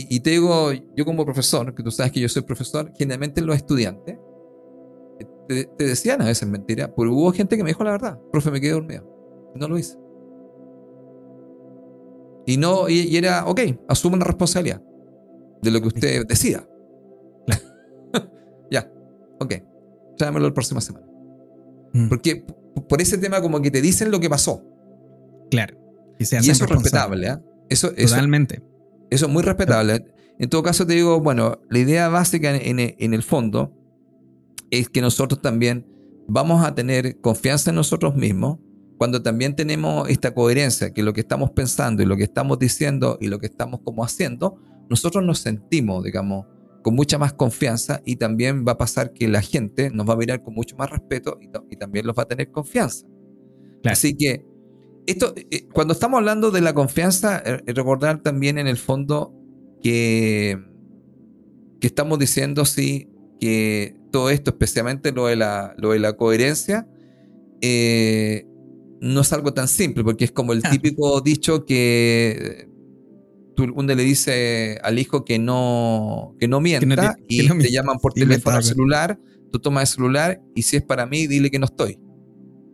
B: y, te digo, yo como profesor, que tú sabes que yo soy profesor, generalmente los estudiantes te, te decían a veces mentira, pero hubo gente que me dijo la verdad, profe, me quedé dormido. No lo hice. Y no, y, era, ok, asume una responsabilidad de lo que usted decida. ya, ok, tráemelo la próxima semana. Mm. Porque por ese tema como que te dicen lo que pasó.
A: Claro.
B: Y, eso es respetable, ¿eh? Eso,
A: Totalmente.
B: Eso, es muy respetable. En todo caso te digo, bueno, la idea básica en, en el fondo es que nosotros también vamos a tener confianza en nosotros mismos cuando también tenemos esta coherencia, que lo que estamos pensando y lo que estamos diciendo y lo que estamos como haciendo, nosotros nos sentimos, digamos, con mucha más confianza y también va a pasar que la gente nos va a mirar con mucho más respeto y, también los va a tener confianza. Así que esto, eh, cuando estamos hablando de la confianza, eh, recordar también en el fondo que, que estamos diciendo, sí, que todo esto, especialmente lo de la, lo de la coherencia, eh, no es algo tan simple, porque es como el ah. típico dicho que tú, uno le dice al hijo que no, que no mienta y te llaman por teléfono celular, tú tomas el celular y si es para mí, dile que no estoy.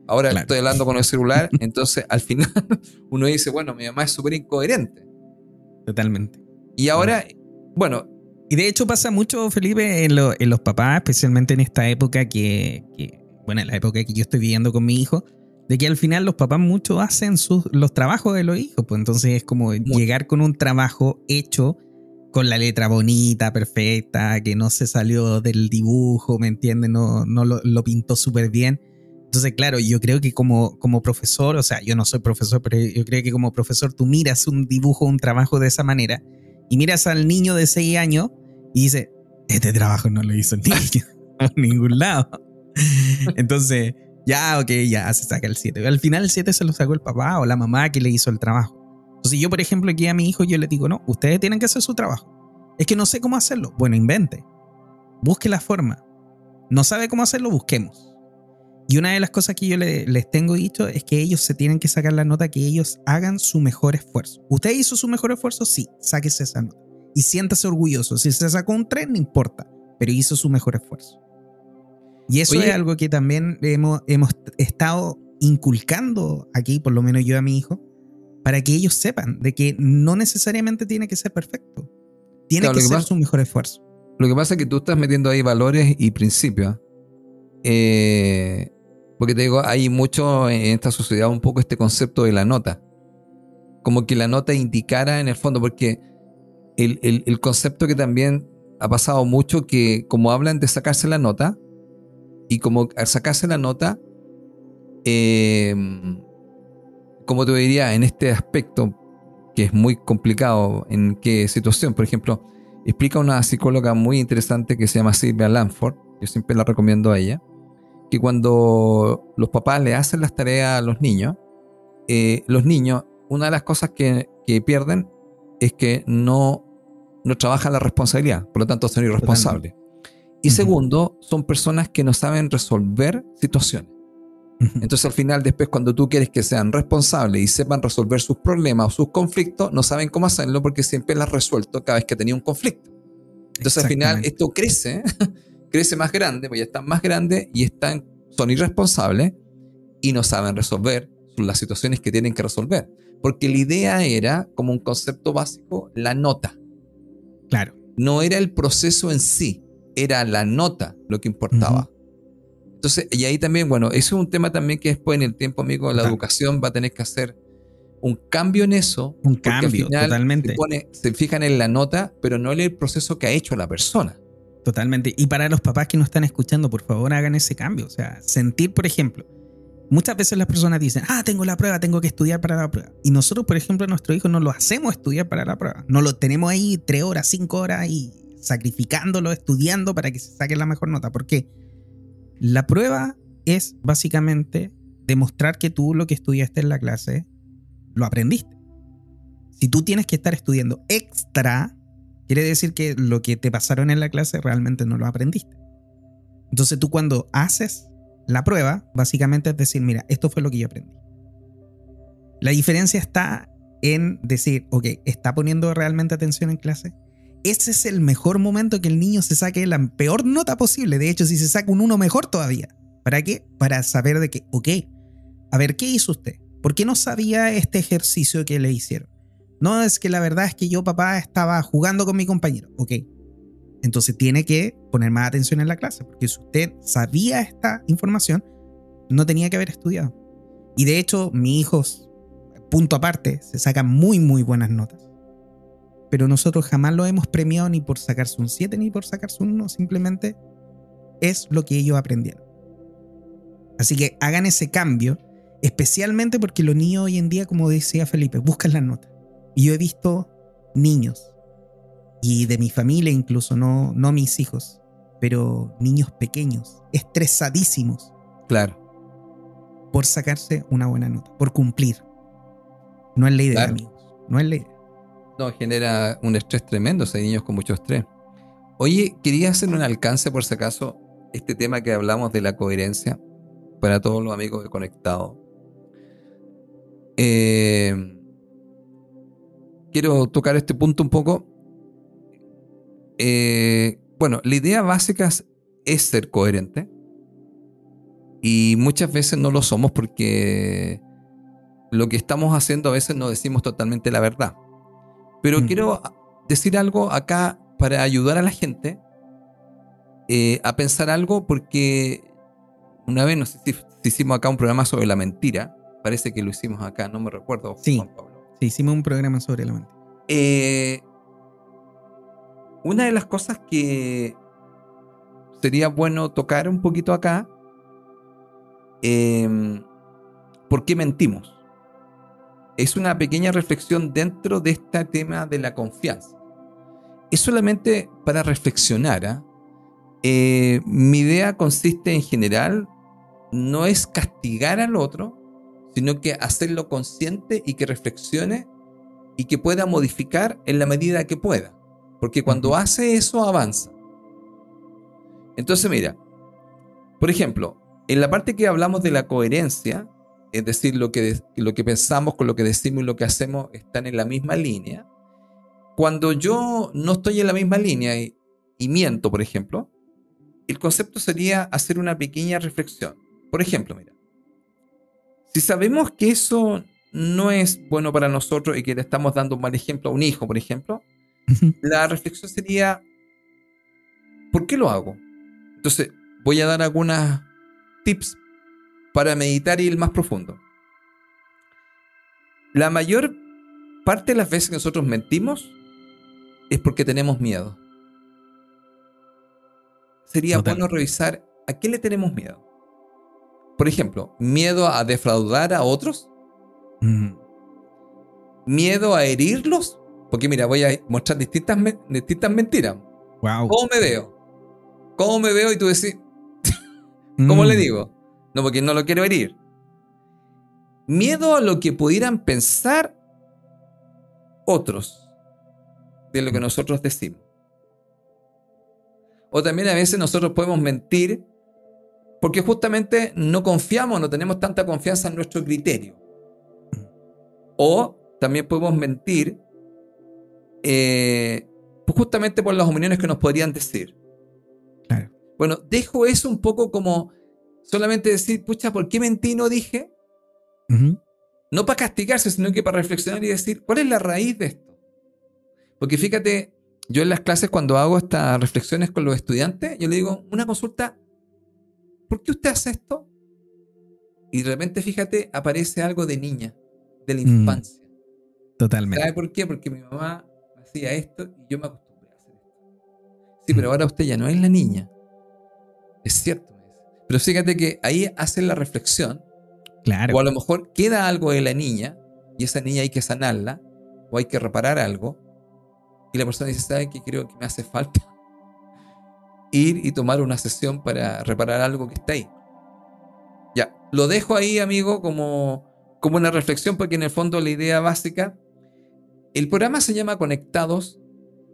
B: Ahora estoy hablando con el celular, entonces al final uno dice, bueno, mi mamá es súper incoherente.
A: Totalmente.
B: Y ahora, bueno.
A: Y de hecho pasa mucho, Felipe, en, los papás, especialmente en esta época que, bueno, en la época que yo estoy viviendo con mi hijo, de que al final los papás mucho hacen sus, los trabajos de los hijos, pues entonces es como llegar con un trabajo hecho con la letra bonita, perfecta, que no se salió del dibujo, ¿me entiendes? No, no lo, pintó súper bien. Entonces, claro, yo creo que como, como profesor, o sea, yo no soy profesor, pero yo creo que como profesor tú miras un dibujo, un trabajo de esa manera y miras al niño de 6 años y dices, este trabajo no lo hizo niño a ningún lado. Entonces, ya, ok, ya se saca el 7. Al final el 7 se lo sacó el papá o la mamá que le hizo el trabajo. Entonces yo, por ejemplo, aquí a mi hijo yo le digo, no, ustedes tienen que hacer su trabajo. Es que no sé cómo hacerlo. Bueno, invente. Busque la forma. No sabe cómo hacerlo, busquemos. Y una de las cosas que yo les tengo dicho es que ellos se tienen que sacar la nota, que ellos hagan su mejor esfuerzo. ¿Usted hizo su mejor esfuerzo? Sí, sáquese esa nota. Y siéntase orgulloso. Si se sacó un 3, no importa, pero hizo su mejor esfuerzo. Y eso es algo que también hemos, hemos estado inculcando aquí, por lo menos yo a mi hijo, para que ellos sepan de que no necesariamente tiene que ser perfecto. Tiene que, ser su mejor esfuerzo.
B: Lo que pasa es que tú estás metiendo ahí valores y principios. Eh, porque te digo, hay mucho en esta sociedad un poco este concepto de la nota. Como que la nota indicara en el fondo, porque el, el concepto que también ha pasado mucho, que como hablan de sacarse la nota, y como al sacarse la nota, em, como te diría, en este aspecto que es muy complicado, en qué situación, por ejemplo, explica una psicóloga muy interesante que se llama Silvia Lanford, yo siempre la recomiendo a ella, que cuando los papás le hacen las tareas a los niños, eh, los niños, una de las cosas que, pierden es que no, no trabajan la responsabilidad, por lo tanto son irresponsables. Y segundo, son personas que no saben resolver situaciones. Entonces al final, después cuando tú quieres que sean responsables y sepan resolver sus problemas o sus conflictos, no saben cómo hacerlo porque siempre las resuelto cada vez que tenía un conflicto. Entonces al final esto crece, crece más grande, pues ya están más grandes y están, son irresponsables y no saben resolver las situaciones que tienen que resolver. Porque la idea era, como un concepto básico, la nota.
A: Claro.
B: No era el proceso en sí, era la nota lo que importaba. Entonces, y ahí también, bueno, eso es un tema también que después en el tiempo, amigo, la educación va a tener que hacer un cambio en eso.
A: Un cambio, totalmente.
B: Se, fijan en la nota, pero no en el proceso que ha hecho la persona.
A: Totalmente. Y para los papás que nos están escuchando, por favor, hagan ese cambio. O sea, sentir, por ejemplo, muchas veces las personas dicen, ah, tengo la prueba, tengo que estudiar para la prueba. Y nosotros, por ejemplo, nuestro hijo no lo hacemos estudiar para la prueba. No lo tenemos ahí tres horas, cinco horas y sacrificándolo, estudiando para que se saque la mejor nota. Porque la prueba es básicamente demostrar que tú lo que estudiaste en la clase lo aprendiste. Si tú tienes que estar estudiando extra, quiere decir que lo que te pasaron en la clase realmente no lo aprendiste. Entonces tú cuando haces la prueba, básicamente es decir, mira, esto fue lo que yo aprendí. La diferencia está en decir, ok, ¿está poniendo realmente atención en clase? ese es el mejor momento que el niño se saque la peor nota posible. De hecho, si se saca un uno mejor todavía. ¿Para qué? Para saber de que, ok, a ver, ¿qué hizo usted? ¿Por qué no sabía este ejercicio que le hicieron? No, es que la verdad es que yo, papá, estaba jugando con mi compañero. Ok. Entonces tiene que poner más atención en la clase, porque si usted sabía esta información, no tenía que haber estudiado. Y de hecho, mi hijos, punto aparte, se sacan muy, muy buenas notas pero nosotros jamás lo hemos premiado ni por sacarse un 7 ni por sacarse un 1, simplemente es lo que ellos aprendieron. Así que hagan ese cambio, especialmente porque los niños hoy en día, como decía Felipe, buscan las notas. Y yo he visto niños, y de mi familia incluso, no, no mis hijos, pero niños pequeños, estresadísimos.
B: Claro.
A: Por sacarse una buena nota, por cumplir. No es la idea, amigos. No es la idea.
B: No, genera un estrés tremendo, hay niños con mucho estrés. Oye, quería hacer un alcance por si acaso este tema que hablamos de la coherencia para todos los amigos de Conectado. Eh, quiero tocar este punto un poco. Eh, bueno, la idea básica es ser coherente. Y muchas veces no lo somos porque lo que estamos haciendo a veces no decimos totalmente la verdad. Pero quiero decir algo acá para ayudar a la gente eh, a pensar algo porque una vez, no sé si, hicimos acá un programa sobre la mentira, parece que lo hicimos acá, no me recuerdo.
A: Sí, sí hicimos un programa sobre la mentira.
B: Eh, una de las cosas que sería bueno tocar un poquito acá, eh, ¿por qué mentimos? Es una pequeña reflexión dentro de este tema de la confianza es solamente para reflexionar. ¿ah? Eh, mi idea consiste en general, no es castigar al otro, sino que hacerlo consciente y que reflexione y que pueda modificar en la medida que pueda. Porque cuando hace eso avanza. Entonces mira, por ejemplo, en la parte que hablamos de la coherencia, es decir, lo que, lo que pensamos con lo que decimos y lo que hacemos están en la misma línea, cuando yo no estoy en la misma línea y, miento, por ejemplo, el concepto sería hacer una pequeña reflexión. Por ejemplo, mira, si sabemos que eso no es bueno para nosotros y que le estamos dando un mal ejemplo a un hijo, por ejemplo, la reflexión sería, ¿por qué lo hago? Entonces, voy a dar algunas tips para meditar y ir más profundo. La mayor parte de las veces que nosotros mentimos es porque tenemos miedo. Sería bueno revisar a qué le tenemos miedo. Por ejemplo, miedo a defraudar a otros. Mm. Miedo a herirlos. Porque mira, voy a mostrar distintas, distintas mentiras.
A: Wow.
B: ¿Cómo me veo? ¿Cómo me veo? Y tú decís, ¿cómo le mm. digo? No, porque no lo quiero herir. Miedo a lo que pudieran pensar otros de lo que nosotros decimos. O también a veces nosotros podemos mentir porque justamente no confiamos, no tenemos tanta confianza en nuestro criterio. O también podemos mentir eh, justamente por las opiniones que nos podrían decir. Bueno, dejo eso un poco como solamente decir, pucha, ¿por qué mentí no dije? No para castigarse, sino que para reflexionar y decir, ¿cuál es la raíz de esto? Porque fíjate, yo en las clases cuando hago estas reflexiones con los estudiantes, yo le digo, una consulta, ¿por qué usted hace esto? Y de repente, fíjate, aparece algo de niña, de la mm. infancia.
A: totalmente.
B: ¿Sabe por qué? Porque mi mamá hacía esto y yo me acostumbré a hacer esto. Sí, pero ahora usted ya no es la niña. Es cierto. Pero fíjate que ahí hacen la reflexión.
A: Claro.
B: O a lo mejor queda algo de la niña y esa niña hay que sanarla o hay que reparar algo y la persona dice, ¿sabe qué? Creo que me hace falta ir y tomar una sesión para reparar algo que está ahí. Ya, lo dejo ahí, amigo, como, como una reflexión, porque en el fondo la idea básica, el programa se llama Conectados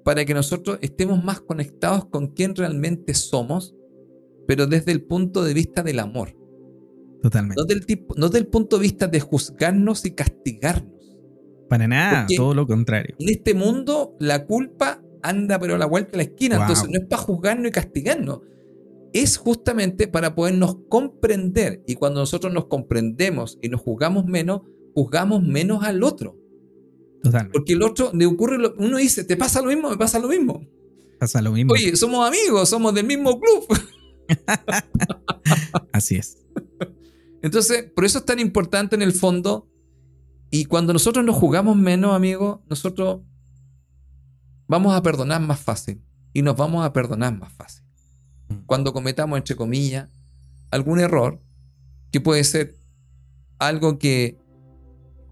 B: para que nosotros estemos más conectados con quién realmente somos, pero desde el punto de vista del amor.
A: Totalmente.
B: No del, tipo, no del punto de vista de juzgarnos y castigarnos.
A: Para nada, todo lo contrario.
B: En este mundo la culpa anda pero a la vuelta de la esquina, entonces no es para juzgarnos y castigarnos, es justamente para podernos comprender y cuando nosotros nos comprendemos y nos juzgamos menos, juzgamos menos al otro.
A: Totalmente.
B: Porque el otro le ocurre, uno dice, ¿te pasa lo mismo? Me pasa lo mismo.
A: Pasa lo mismo.
B: Oye, somos amigos, somos del mismo club.
A: Así es.
B: Entonces, por eso es tan importante en el fondo y cuando nosotros nos jugamos menos, amigos, nosotros vamos a perdonar más fácil. Y nos vamos a perdonar más fácil. Mm. Cuando cometamos, entre comillas, algún error, que puede ser algo que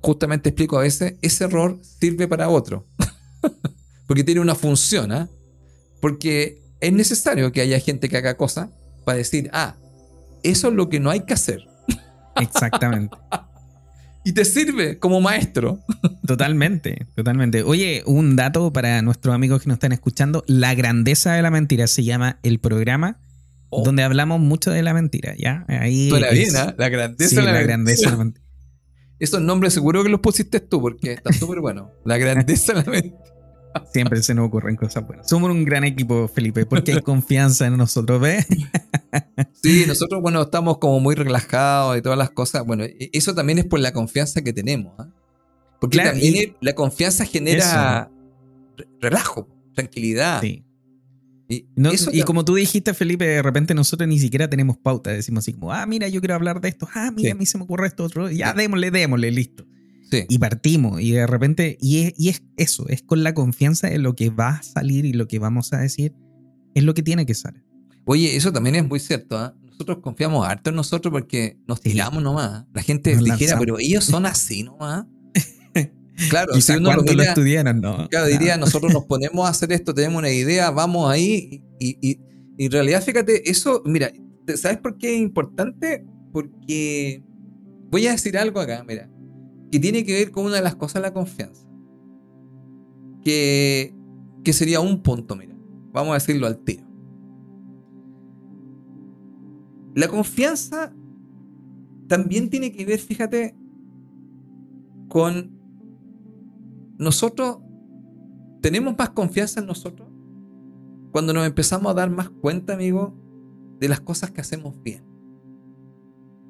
B: justamente explico a veces, ese error sirve para otro. Porque tiene una función, ¿ah? Porque es necesario que haya gente que haga cosas para decir, ah, eso es lo que no hay que hacer.
A: Exactamente.
B: y te sirve como maestro.
A: Totalmente, totalmente. Oye, un dato para nuestros amigos que nos están escuchando. La grandeza de la mentira se llama el programa oh. donde hablamos mucho de la mentira, ¿ya?
B: Ahí Suena bien, ¿eh? La grandeza, de, la, grandeza de la mentira. Esos nombres seguro que los pusiste tú porque está súper bueno. La grandeza de la mentira.
A: Siempre se nos ocurren cosas buenas. Somos un gran equipo, Felipe, porque hay confianza en nosotros, ¿ves?
B: Sí, nosotros, bueno, estamos como muy relajados y todas las cosas. Bueno, e-, eso también es por la confianza que tenemos. ¿ah? Porque también la confianza genera relajo, tranquilidad. Sí.
A: Y, como tú dijiste, Felipe, de repente nosotros ni siquiera tenemos pauta. Decimos así como, ah, mira, yo quiero hablar de esto. Ah, mira, a mí se me ocurre esto otro. Ya, démosle, démosle, listo. Y partimos. Y de repente, y es, y es eso, es con la confianza de lo que va a salir y lo que vamos a decir, es lo que tiene que salir.
B: Oye, eso también es muy cierto. ¿ah? Nosotros confiamos harto en nosotros porque nos tiramos nomás. La gente dijera, pero ellos son así nomás.
A: Claro, si uno lo, estudiaron, ¿no?
B: Claro, diría, nosotros nos ponemos a hacer esto, tenemos una idea, vamos ahí. Y, y, y en realidad, fíjate, eso, mira, ¿sabes por qué es importante? Porque voy a decir algo acá, mira, que tiene que ver con una de las cosas, la confianza. Que, que sería un punto, mira, vamos a decirlo al tiro. La confianza también tiene que ver, fíjate, con nosotros tenemos más confianza en nosotros cuando nos empezamos a dar más cuenta, amigo, de las cosas que hacemos bien,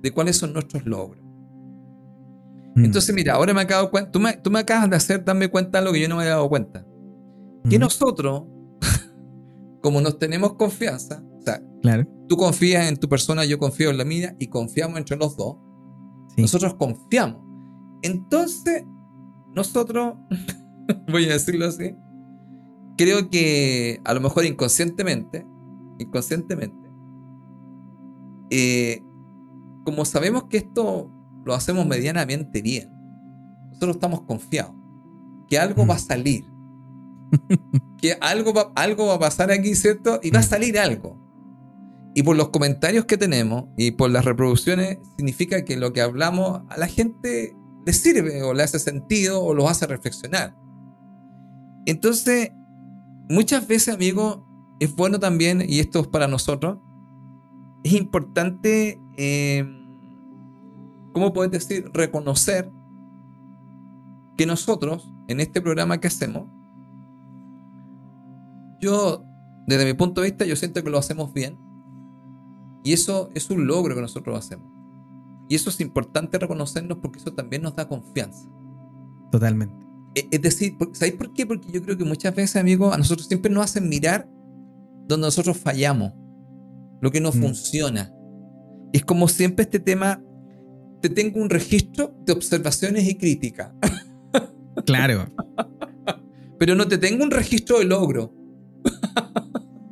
B: de cuáles son nuestros logros. Mm. Entonces, mira, ahora me acabo cuenta, tú me, tú me acabas de hacer darme cuenta de lo que yo no me había dado cuenta. Que nosotros, como nos tenemos confianza, o sea, claro. tú confías en tu persona, yo confío en la mía y confiamos entre los dos. Nosotros confiamos. Entonces, nosotros, voy a decirlo así, creo que a lo mejor inconscientemente, inconscientemente, eh, como sabemos que esto lo hacemos medianamente bien, nosotros estamos confiados que algo va a salir, que algo va, algo va a pasar aquí, ¿cierto? Y va a salir algo. Y por los comentarios que tenemos y por las reproducciones, significa que lo que hablamos a la gente le sirve o le hace sentido o lo hace reflexionar. Entonces, muchas veces, amigo, es bueno también, y esto es para nosotros, es importante, eh, ¿cómo puedes decir? Reconocer que nosotros, en este programa que hacemos, yo, desde mi punto de vista, yo siento que lo hacemos bien. Y eso es un logro que nosotros hacemos. Y eso es importante reconocernos porque eso también nos da confianza.
A: Totalmente.
B: E, es decir, ¿sabéis por qué? Porque yo creo que muchas veces, amigos, a nosotros siempre nos hacen mirar donde nosotros fallamos, lo que no mm. funciona. Es como siempre este tema, te tengo un registro de observaciones y críticas.
A: Claro.
B: Pero no te tengo un registro de logro.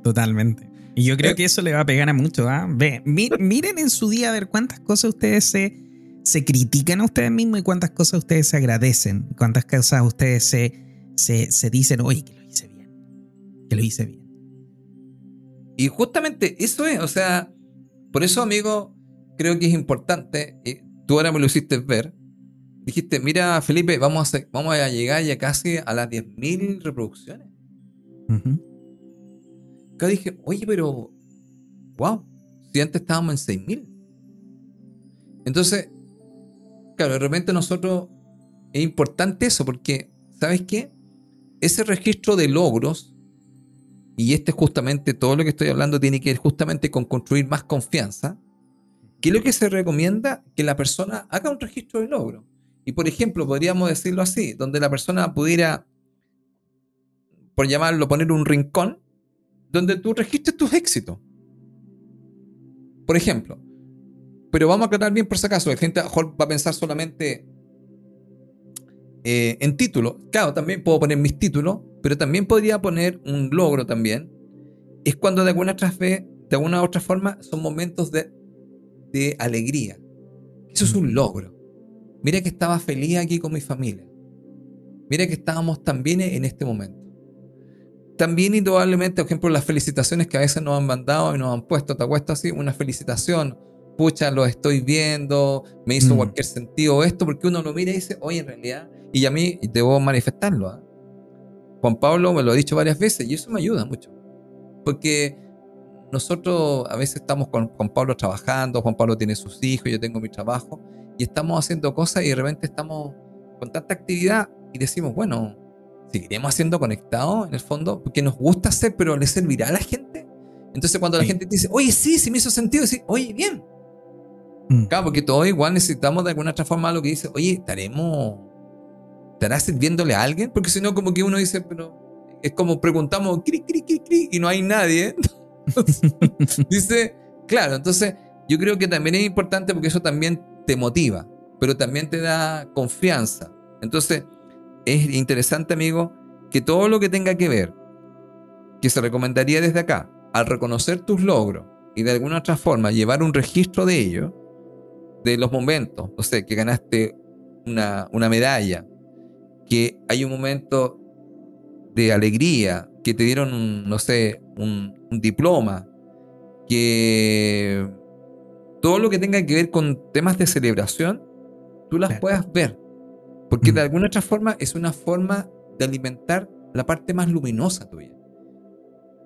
A: Totalmente. Y yo creo eh. que eso le va a pegar a mucho. ¿ah? Ve, miren en su día a ver cuántas cosas ustedes se, se critican a ustedes mismos y cuántas cosas ustedes se agradecen. Cuántas cosas ustedes se, se, se dicen, oye, que lo hice bien. Que lo hice bien.
B: Y justamente eso es, o sea, por eso, amigo, creo que es importante. Y tú ahora me lo hiciste ver. Dijiste, mira, Felipe, vamos a, vamos a llegar ya casi a las 10.000 reproducciones dije, oye, pero, wow, si antes estábamos en 6000. Entonces, claro, de repente nosotros es importante eso porque, ¿sabes qué? Ese registro de logros, y este justamente todo lo que estoy hablando tiene que ver justamente con construir más confianza, ¿qué es lo que se recomienda? Que la persona haga un registro de logros. Y por ejemplo, podríamos decirlo así, donde la persona pudiera, por llamarlo, poner un rincón donde tú registres tus éxitos. Por ejemplo, pero vamos a aclarar bien por si acaso, la gente va a pensar solamente eh, en títulos. Claro, también puedo poner mis títulos, pero también podría poner un logro también. Es cuando de alguna otra de alguna otra forma son momentos de, de alegría. Eso es un logro. Mira que estaba feliz aquí con mi familia. Mira que estábamos también en este momento también indudablemente, por ejemplo, las felicitaciones que a veces nos han mandado y nos han puesto, te acuesto así, una felicitación pucha, lo estoy viendo, me hizo
A: Mm.
B: cualquier sentido esto, porque uno lo mira y dice, oye, en realidad, y a mí debo manifestarlo. ¿ah? Juan Pablo me lo ha dicho varias veces y eso me ayuda mucho. Porque nosotros a veces estamos con Juan Pablo trabajando, Juan Pablo tiene sus hijos, yo tengo mi trabajo, y estamos haciendo cosas y de repente estamos con tanta actividad y decimos, bueno, seguiremos haciendo conectados en el fondo, porque nos gusta hacer, pero le servirá a la gente. Entonces cuando la
A: Sí.
B: gente te dice, oye, sí, sí me hizo sentido, decir, oye, bien.
A: Mm.
B: Claro, porque todos igual necesitamos de alguna otra forma lo que dice, oye, estaremos, ¿estará sirviéndole a alguien? Porque si no, como que uno dice, pero es como preguntamos, cri, cri, cri, cri, y no hay nadie. dice, claro, entonces yo creo que también es importante porque eso también te motiva, pero también te da confianza. Entonces, es interesante, amigo, que todo lo que tenga que ver, que se recomendaría desde acá, al reconocer tus logros y de alguna otra forma llevar un registro de ello, de los momentos, no sé, que ganaste una, una medalla, que hay un momento de alegría, que te dieron, un, no sé, un, un diploma, que todo lo que tenga que ver con temas de celebración, tú las puedas ver. Porque
A: Mm.
B: de alguna otra forma es una forma de alimentar la parte más luminosa tuya.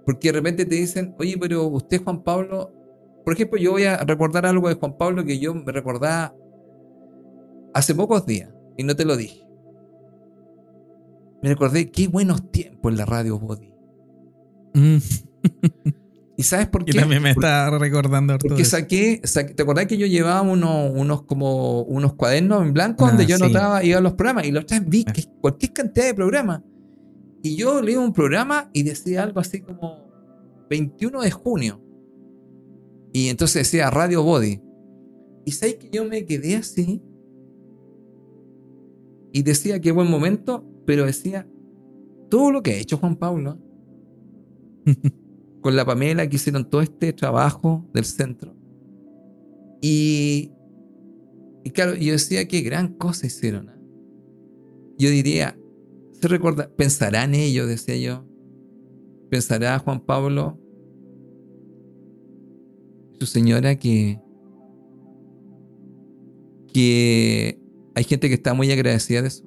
B: Porque de repente te dicen, oye, pero usted, Juan Pablo, por ejemplo, yo voy a recordar algo de Juan Pablo que yo me recordaba hace pocos días y no te lo dije. Me recordé qué buenos tiempos en la radio Body.
A: Mm.
B: ¿Y sabes por qué?
A: también me está recordando
B: Porque
A: de eso.
B: saqué, saqué- ¿te acordás que yo llevaba unos, unos como unos cuadernos en blanco
A: Ah,
B: donde yo
A: sí.
B: anotaba, iba a los programas y los otras vi
A: Ah.
B: que cualquier cantidad de programas. Y yo leí un programa y decía algo así como 21 de junio. Y entonces decía Radio Body. Y sabes que yo me quedé así. Y decía qué buen momento, pero decía todo lo que ha hecho Juan Pablo con la Pamela que hicieron todo este trabajo del centro. Y, y claro, yo decía qué gran cosa hicieron. Yo diría, se recuerda, pensarán ellos, decía yo. Pensará Juan Pablo, su señora, que, que hay gente que está muy agradecida de eso.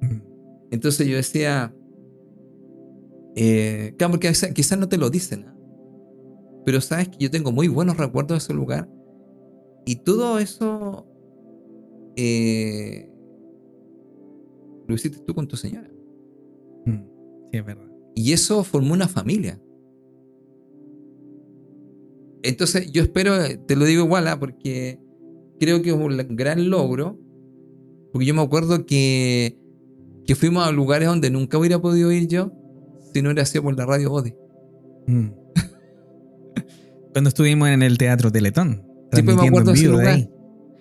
A: Mm.
B: Entonces yo decía, eh, claro, porque quizás, no te lo dicen, ¿ah? pero sabes que yo tengo muy buenos recuerdos de ese lugar y todo eso eh, lo hiciste tú con tu señora.
A: Mm. Sí, es verdad.
B: Y eso formó una familia. Entonces yo espero, te lo digo igual, ¿ah? porque creo que es un gran logro, porque yo me acuerdo que, que fuimos a lugares donde nunca hubiera podido ir yo si no hubiera sido por la radio Body.
A: Mm. Cuando estuvimos en el Teatro Teletón.
B: Sí, pues me acuerdo de ese
A: de
B: lugar.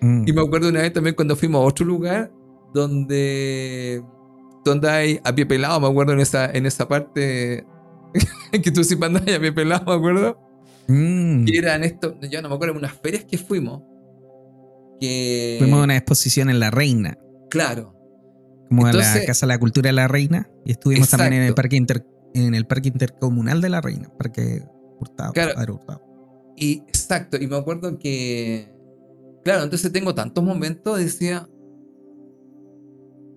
A: Mm.
B: Y me acuerdo una vez también cuando fuimos a otro lugar donde, donde hay a pie pelado, me acuerdo en esa, en esa parte que tú sí mandas a pie pelado, me acuerdo.
A: Mm.
B: Que eran esto, yo no me acuerdo, unas ferias que fuimos. Que,
A: Fuimos a una exposición en La Reina,
B: Claro,
A: como a la Casa de la Cultura de La Reina, y estuvimos también en el, parque inter- en el Parque Intercomunal de La Reina, Parque Hurtado.
B: Claro.
A: Padre Hurtado.
B: y exacto, y me acuerdo que, claro, entonces tengo tantos momentos, decía,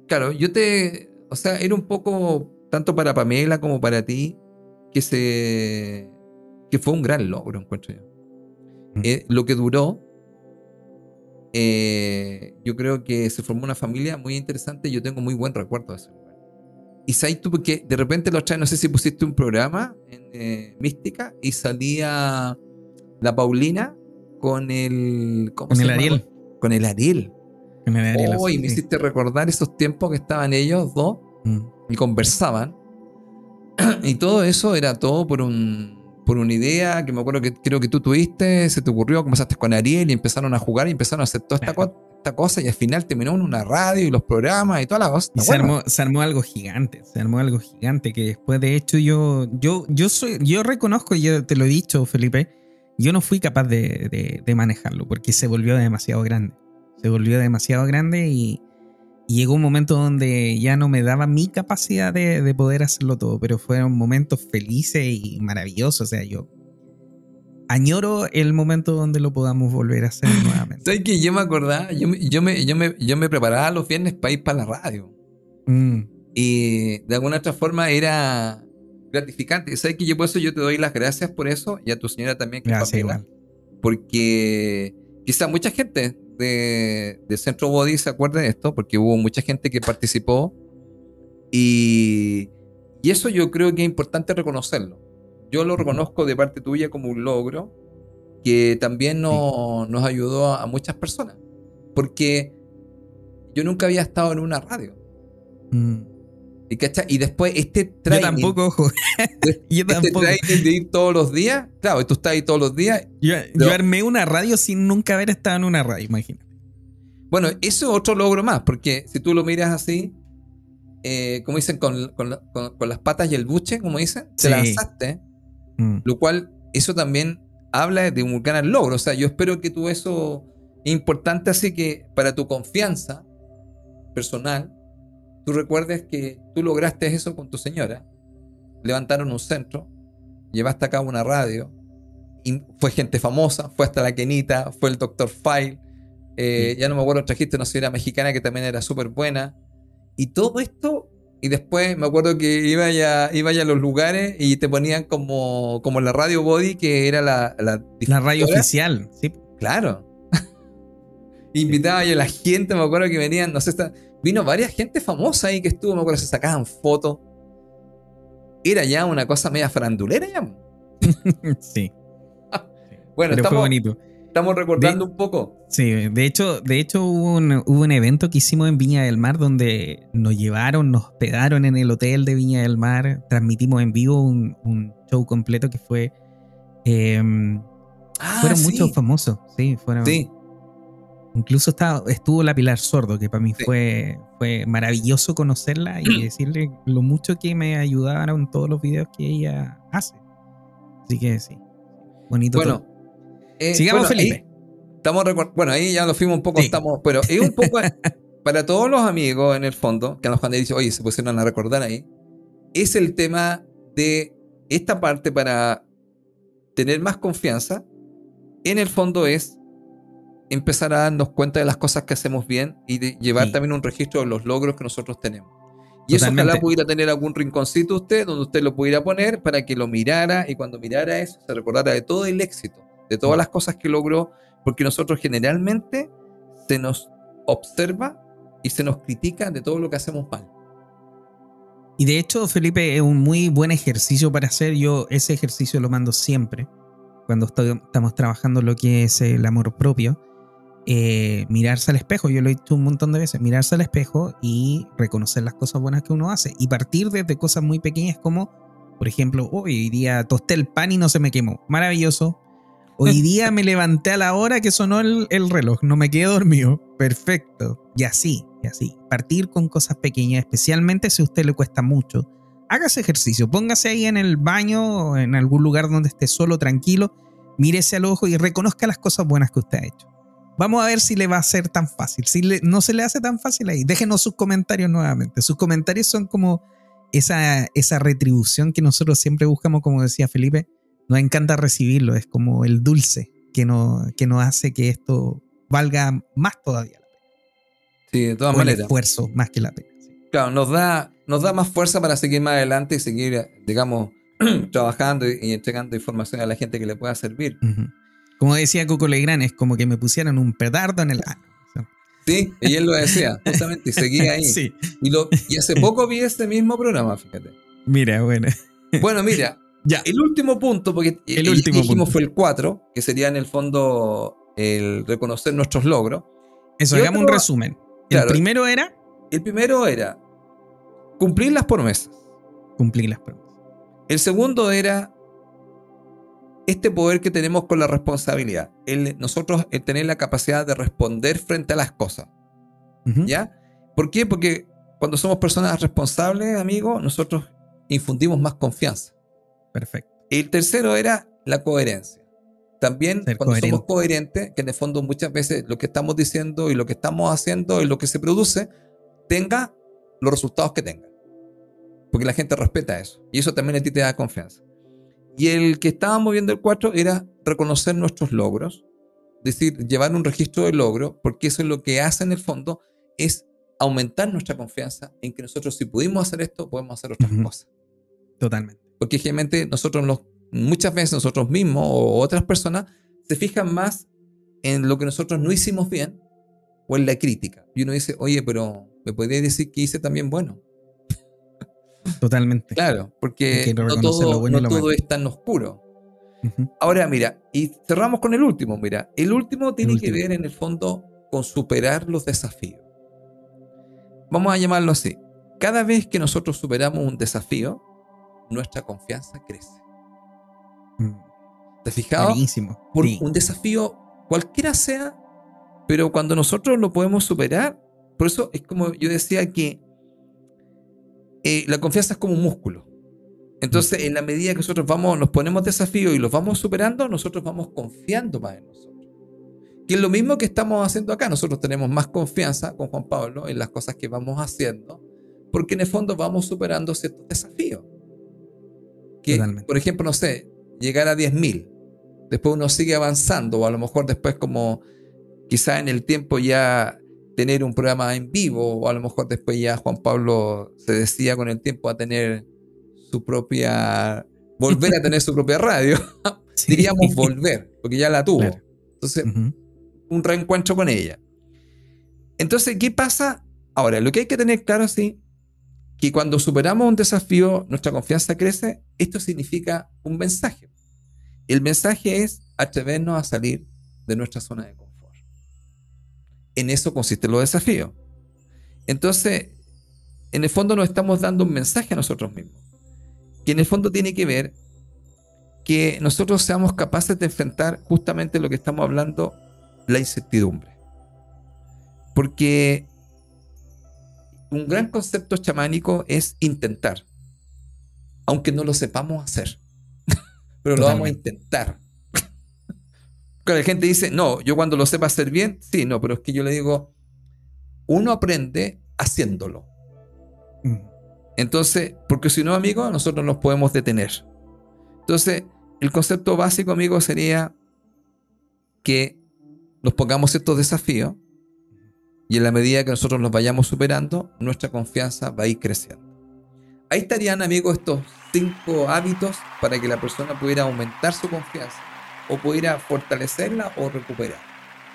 B: claro, yo te, o sea, era un poco, tanto para Pamela como para ti, que se, que fue un gran logro, encuentro yo.
A: Mm.
B: Eh, lo que duró, eh, yo creo que se formó una familia muy interesante y yo tengo muy buen recuerdo de lugar. Y sabes tú, porque de repente los traes, no sé si pusiste un programa en eh, Mística y salía la Paulina con el. ¿cómo
A: Con
B: se
A: el
B: llama?
A: Ariel.
B: Con el Ariel.
A: El
B: Oh,
A: Azul,
B: me hiciste recordar esos tiempos que estaban ellos dos
A: Mm.
B: y conversaban. y todo eso era todo por un por una idea que me acuerdo que creo que tú tuviste, se te ocurrió, comenzaste con Ariel y empezaron a jugar y empezaron a hacer toda esta,
A: Claro.
B: Esta cosa y al final terminó en una radio y los programas y toda la cosa.
A: Y
B: ¿te
A: se armó, se armó algo gigante, se armó algo gigante que después de hecho yo, yo, yo soy, yo reconozco, yo te lo he dicho, Felipe, yo no fui capaz de, de- de manejarlo porque se volvió demasiado grande. Se volvió demasiado grande y, y llegó un momento donde ya no me daba mi capacidad de, de poder hacerlo todo, pero fueron momentos felices y maravillosos. O sea, yo añoro el momento donde lo podamos volver a hacer nuevamente.
B: ¿Sabes que yo me acordaba? Yo, me- yo, me, yo, me, yo me preparaba los viernes para ir para la radio.
A: Mm,
B: Y de alguna otra forma era gratificante. ¿Sabes que yo por eso yo te doy las gracias por eso? Y a tu señora también. Que
A: gracias igual.
B: Porque quizá mucha gente de, de Centro Body se acuerde de esto, porque hubo mucha gente que participó. Y, y eso yo creo que es importante reconocerlo. Yo lo reconozco de parte tuya como un logro que también no- nos ayudó a, a muchas personas. Porque yo nunca había estado en una radio.
A: Mm.
B: ¿Y, y después este
A: Yo
B: training,
A: tampoco, ojo. Yo
B: este
A: tampoco.
B: training de ir todos los días, claro, y tú estás ahí todos los días.
A: Yo, yo armé una radio sin nunca haber estado en una radio, imagínate.
B: Bueno, eso es otro logro más, porque si tú lo miras así, eh, como dicen, con, con con- con las patas y el buche, como dicen, te lanzaste,
A: Mm.
B: lo cual eso también habla de un gran logro. O sea, yo espero que tú eso es importante, así que para tu confianza personal, tú recuerdes que tú lograste eso con tu señora, levantaron un centro, llevaste a cabo una radio, y fue gente famosa, fue hasta la Kenita, fue el Dr. File, eh, ya no me acuerdo, trajiste una señora mexicana que también era súper buena, y todo esto, y después me acuerdo que iba ya, iba ya a los lugares y te ponían como, como la radio Body, que era la... La,
A: La radio oficial, sí.
B: Claro. Invitaba a la gente, me acuerdo que venían, no sé, está- vino varias gente famosa ahí que estuvo, me acuerdo, se sacaban fotos. Era ya una cosa media farandulera ya.
A: sí.
B: Bueno,
A: Pero fue
B: estamos,
A: bonito.
B: Estamos recordando un poco.
A: Sí, de hecho, de hecho hubo un, hubo un evento que hicimos en Viña del Mar donde nos llevaron, nos hospedaron en el hotel de Viña del Mar, transmitimos en vivo un, un show completo que fue... eh,
B: Ah,
A: fueron
B: sí,
A: muchos famosos, sí, fueron...
B: Sí,
A: Incluso estaba, estuvo la Pilar Sordo, que para mí
B: Sí.
A: fue, fue maravilloso conocerla y decirle lo mucho que me ayudaron todos los videos que ella hace. Así que sí, bonito.
B: bueno.
A: todo.
B: Eh,
A: Sigamos,
B: bueno, ahí
A: Felipe.
B: estamos recor- bueno, ahí ya lo fuimos un poco,
A: Sí.
B: estamos, pero es un poco para todos los amigos en el fondo, que a los cuando dicho, oye, se pusieron a recordar ahí, es el tema de esta parte para tener más confianza, en el fondo es empezar a darnos cuenta de las cosas que hacemos bien y de llevar
A: Sí.
B: también un registro de los logros que nosotros tenemos. Y eso
A: Totalmente.
B: ojalá pudiera tener algún rinconcito usted donde usted lo pudiera poner para que lo mirara y cuando mirara eso se recordara de todo el éxito, de todas las cosas que logró, porque nosotros generalmente se nos observa y se nos critica de todo lo que hacemos mal.
A: Y de hecho, Felipe, es un muy buen ejercicio para hacer. Yo ese ejercicio lo mando siempre cuando estoy- estamos trabajando lo que es el amor propio. Eh, mirarse al espejo, yo lo he dicho un montón de veces, mirarse al espejo y reconocer las cosas buenas que uno hace. Y partir desde cosas muy pequeñas como, por ejemplo, hoy día tosté el pan y no se me quemó. Maravilloso. Hoy día me levanté a la hora que sonó el, el reloj, no me quedé dormido. Perfecto. Y así, y así. Partir con cosas pequeñas, especialmente si a usted le cuesta mucho. Hágase ejercicio, póngase ahí en el baño o en algún lugar donde esté solo, tranquilo, mírese al ojo y reconozca las cosas buenas que usted ha hecho. Vamos a ver si le va a ser tan fácil. Si le- no se le hace tan fácil ahí, déjenos sus comentarios nuevamente. Sus comentarios son como esa, esa retribución que nosotros siempre buscamos, como decía Felipe. Nos encanta recibirlo, es como el dulce que, no, que nos hace que esto valga más todavía.
B: Sí, de todas
A: O el
B: maneras.
A: esfuerzo más que la pena.
B: Claro, nos da, nos da más fuerza para seguir más adelante y seguir, digamos, trabajando y, y entregando información a la gente que le pueda servir.
A: Como decía Coco Legrand, es como que me pusieran un pedardo en el ano.
B: Sí, y él lo decía, justamente, y seguía ahí.
A: Sí,
B: Y, lo, y hace poco vi este mismo programa, fíjate.
A: mira, bueno.
B: Bueno, mira,
A: Ya.
B: el último punto, porque
A: El
B: el
A: último
B: dijimos
A: punto.
B: fue el 4, que sería en el fondo el reconocer nuestros logros.
A: Eso,
B: Y
A: hagamos un
B: otro-
A: resumen.
B: claro.
A: El primero era
B: El primero era cumplir las promesas.
A: cumplir las promesas.
B: El segundo era este poder que tenemos con la responsabilidad. El, nosotros el tener la capacidad de responder frente a las cosas.
A: Ujú.
B: ¿Ya? ¿Por qué? Porque cuando somos personas responsables, amigos, nosotros infundimos más confianza.
A: Perfecto.
B: El tercero era la coherencia. También
A: Ser
B: cuando somos
A: coherente.
B: coherentes, que en el fondo muchas veces lo que estamos diciendo y lo que estamos haciendo y lo que se produce tenga los resultados que tenga. Porque la gente respeta eso. Y eso también a ti te da confianza. Y el que estábamos viendo el 4 era reconocer nuestros logros, es decir, llevar un registro de logro, porque eso es lo que hace en el fondo, es aumentar nuestra confianza en que nosotros si pudimos hacer esto, podemos hacer otras cosas.
A: Totalmente.
B: Porque generalmente nosotros los, muchas veces nosotros mismos o otras personas se fijan más en lo que nosotros no hicimos bien o en la crítica. Y uno dice, oye, pero me podría decir que hice también bueno.
A: Totalmente.
B: Claro, porque no todo, no todo es tan oscuro. Ahora, mira, y cerramos con el último. Mira, el último tiene que ver en el fondo con superar los desafíos. Vamos a llamarlo así. Cada vez que nosotros superamos un desafío, nuestra confianza crece. Mm. ¿Te has fijado?
A: Buenísimo.
B: Por un desafío cualquiera sea, pero cuando nosotros lo podemos superar, por eso es como yo decía que eh, la confianza es como un músculo. Entonces, en la medida que nosotros vamos, nos ponemos desafíos y los vamos superando, nosotros vamos confiando más en nosotros. Que es lo mismo que estamos haciendo acá. Nosotros tenemos más confianza con Juan Pablo en las cosas que vamos haciendo, porque en el fondo vamos superando ciertos desafíos. Que, por ejemplo, no sé, llegar a 10.000. Después uno sigue avanzando, o a lo mejor después como quizá en el tiempo ya tener un programa en vivo, o a lo mejor después ya Juan Pablo se decía con el tiempo a tener su propia, volver a tener su propia radio. Diríamos volver, porque ya la tuvo. Entonces, un reencuentro con ella. Entonces, ¿qué pasa? Ahora, lo que hay que tener claro, sí, que cuando superamos un desafío, nuestra confianza crece, esto significa un mensaje. El mensaje es atrevernos a salir de nuestra zona de confort. En eso consiste los desafíos. Entonces, en el fondo nos estamos dando un mensaje a nosotros mismos, que en el fondo tiene que ver que nosotros seamos capaces de enfrentar justamente lo que estamos hablando, la incertidumbre. Porque un gran concepto chamánico es intentar, aunque no lo sepamos hacer pero lo vamos a intentar. la gente dice, no, yo cuando lo sepa hacer bien, sí, no, pero es que yo le digo, uno aprende haciéndolo. Mm. Entonces, porque si no, amigo, nosotros nos podemos detener. Entonces, el concepto básico, amigo, sería que nos pongamos ciertos desafíos y en la medida que nosotros los vayamos superando, nuestra confianza va a ir creciendo. Ahí estarían, amigos, estos cinco hábitos para que la persona pudiera aumentar su confianza o pudiera fortalecerla o recuperar.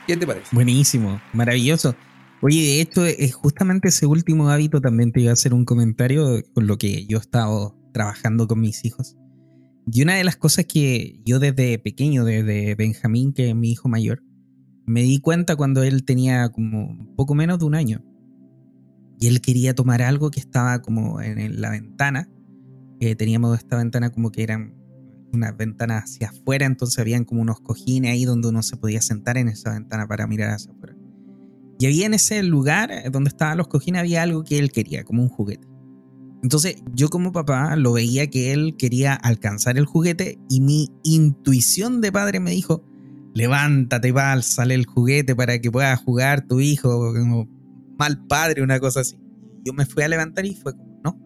B: ¿Qué te parece?
A: Buenísimo, maravilloso. Oye, de hecho, es justamente ese último hábito también te iba a hacer un comentario con lo que yo he estado trabajando con mis hijos. Y una de las cosas que yo desde pequeño, desde Benjamín, que es mi hijo mayor, me di cuenta cuando él tenía como poco menos de un año. Y él quería tomar algo que estaba como en la ventana teníamos esta ventana como que eran unas ventanas hacia afuera, entonces habían como unos cojines ahí donde uno se podía sentar en esa ventana para mirar hacia afuera. Y había en ese lugar eh, donde estaban los cojines, había algo que él quería, como un juguete. Entonces yo como papá lo veía que él quería alcanzar el juguete y mi intuición de padre me dijo, levántate, sale el juguete para que pueda jugar tu hijo, como mal padre, una cosa así. Yo me fui a levantar y fue como, no,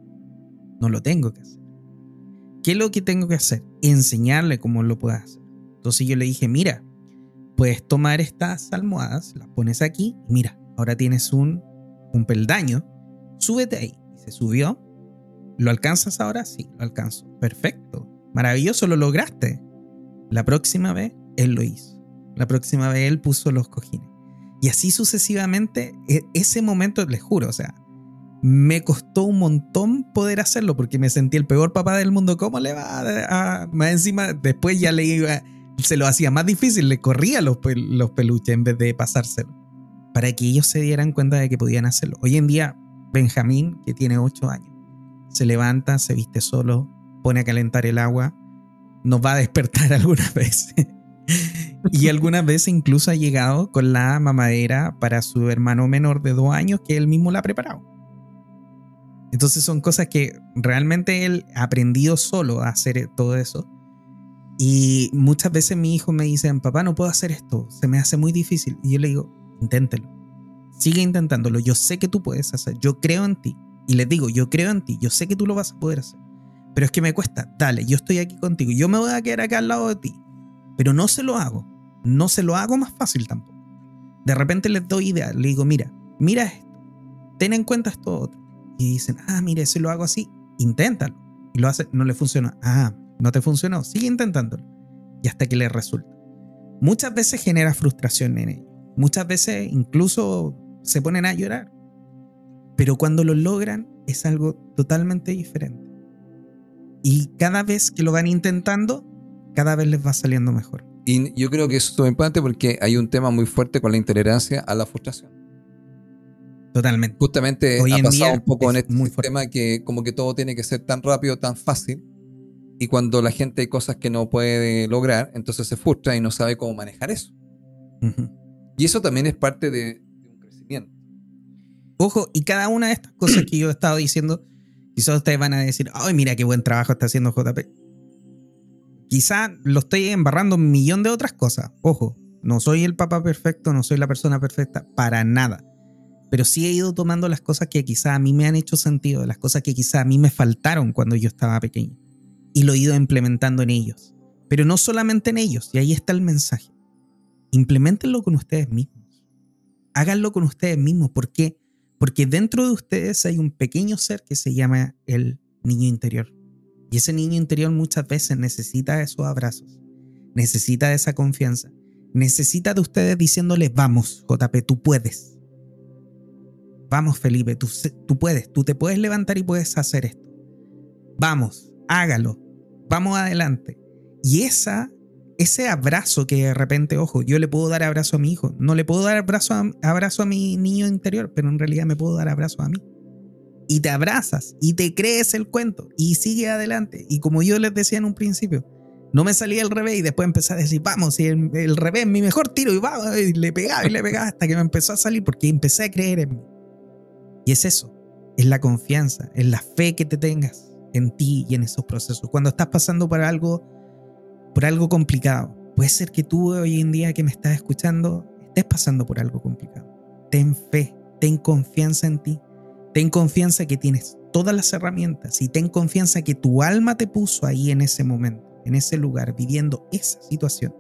A: no lo tengo que hacer. ¿Qué es lo que tengo que hacer? Enseñarle cómo lo puedes hacer. Entonces yo le dije, mira, puedes tomar estas almohadas, las pones aquí, y mira, ahora tienes un, un peldaño, súbete ahí. Y se subió. ¿Lo alcanzas ahora? Sí, lo alcanzo. Perfecto. Maravilloso, lo lograste. La próxima vez, él lo hizo. La próxima vez, él puso los cojines. Y así sucesivamente, e, ese momento, les juro, o sea, me costó un montón poder hacerlo porque me sentí el peor papá del mundo. ¿Cómo le va a, más encima? Después ya le iba, se lo hacía más difícil, le corría los, los peluches en vez de pasárselo. Para que ellos se dieran cuenta de que podían hacerlo. Hoy en día, Benjamín, que tiene 8 años, se levanta, se viste solo, pone a calentar el agua, nos va a despertar algunas veces. Y algunas veces incluso ha llegado con la mamadera para su hermano menor de 2 años que él mismo la ha preparado. Entonces son cosas que realmente él ha aprendido solo a hacer todo eso. Y muchas veces mi hijo me dice, papá, no puedo hacer esto, se me hace muy difícil. Y yo le digo, inténtelo, sigue intentándolo, yo sé que tú puedes hacer, yo creo en ti. Y les digo, yo creo en ti, yo sé que tú lo vas a poder hacer. pero es que me cuesta. Dale, yo estoy aquí contigo. Yo me voy a quedar acá al lado de ti. Pero no se lo hago. No se lo hago más fácil tampoco. De repente les doy idea. Le digo, mira, mira esto. Ten en cuenta esto. Y dicen, ah, mire, si lo hago así, inténtalo. Y lo hace, no le funciona. Ah, no te funcionó. Sigue intentándolo. Y hasta que le resulta. Muchas veces genera frustración en ellos. Muchas veces incluso se ponen a llorar. Pero cuando lo logran es algo totalmente diferente. Y cada vez que lo van intentando, cada vez les va saliendo mejor.
B: Y yo creo que eso es muy importante porque hay un tema muy fuerte con la intolerancia a la frustración.
A: Totalmente.
B: Justamente ha pasado un poco en este tema que como que todo tiene que ser tan rápido, tan fácil. Y cuando la gente hay cosas que no puede lograr, entonces se frustra y no sabe cómo manejar eso. Y eso también es parte de, un crecimiento.
A: Ojo, y cada una de estas cosas que yo he estado diciendo, quizás ustedes van a decir, ay, mira qué buen trabajo está haciendo JP. Quizá lo estoy embarrando un millón de otras cosas. Ojo, no soy el papá perfecto, no soy la persona perfecta, para nada. Pero sí he ido tomando las cosas que quizá a mí me han hecho sentido, las cosas que quizá a mí me faltaron cuando yo estaba pequeño. Y lo he ido implementando en ellos. Pero no solamente en ellos, y ahí está el mensaje. Implementenlo con ustedes mismos. Háganlo con ustedes mismos. ¿Por qué? Porque dentro de ustedes hay un pequeño ser que se llama el niño interior. Y ese niño interior muchas veces necesita esos abrazos, necesita esa confianza, necesita de ustedes diciéndole, vamos, JP, tú puedes. Vamos, Felipe, tú, puedes, tú te puedes levantar y puedes hacer esto. Vamos, hágalo, vamos adelante. Y esa, ese abrazo que de repente, ojo, yo le puedo dar abrazo a mi hijo, no le puedo dar abrazo a mi niño interior, pero en realidad me puedo dar abrazo a mí y te abrazas y te crees el cuento y sigue adelante. Y como yo les decía en un principio, no me salía el revés y después empecé a decir, vamos, y el, revés es mi mejor tiro y vamos, y le pegaba y le pegaba hasta que me empezó a salir porque empecé a creer en mí. Y es eso, es la confianza, es la fe que te tengas en ti y en esos procesos. Cuando estás pasando por algo, por algo complicado, puede ser que tú hoy en día que me estás escuchando estés pasando por algo complicado. Ten fe, ten confianza en ti Ten confianza que tienes todas las herramientas y ten confianza que tu alma te puso ahí en ese momento, en ese lugar, viviendo esa situación,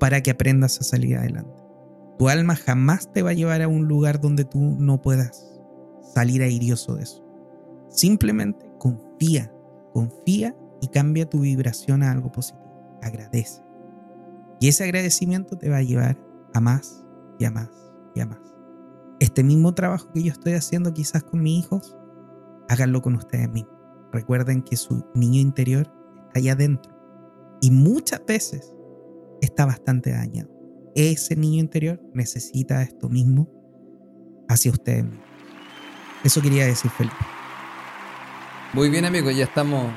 A: para que aprendas a salir adelante. Tu alma jamás te va a llevar a un lugar donde tú no puedas salir airioso de eso. Simplemente confía, confía y cambia tu vibración a algo positivo. Agradece. Y ese agradecimiento te va a llevar a más y a más y a más este mismo trabajo que yo estoy haciendo quizás con mis hijos, háganlo con ustedes mismos. Recuerden que su niño interior está allá adentro y muchas veces está bastante dañado. Ese niño interior necesita esto mismo hacia ustedes mismos. Eso quería decir, Felipe.
B: Muy bien, amigos, ya estamos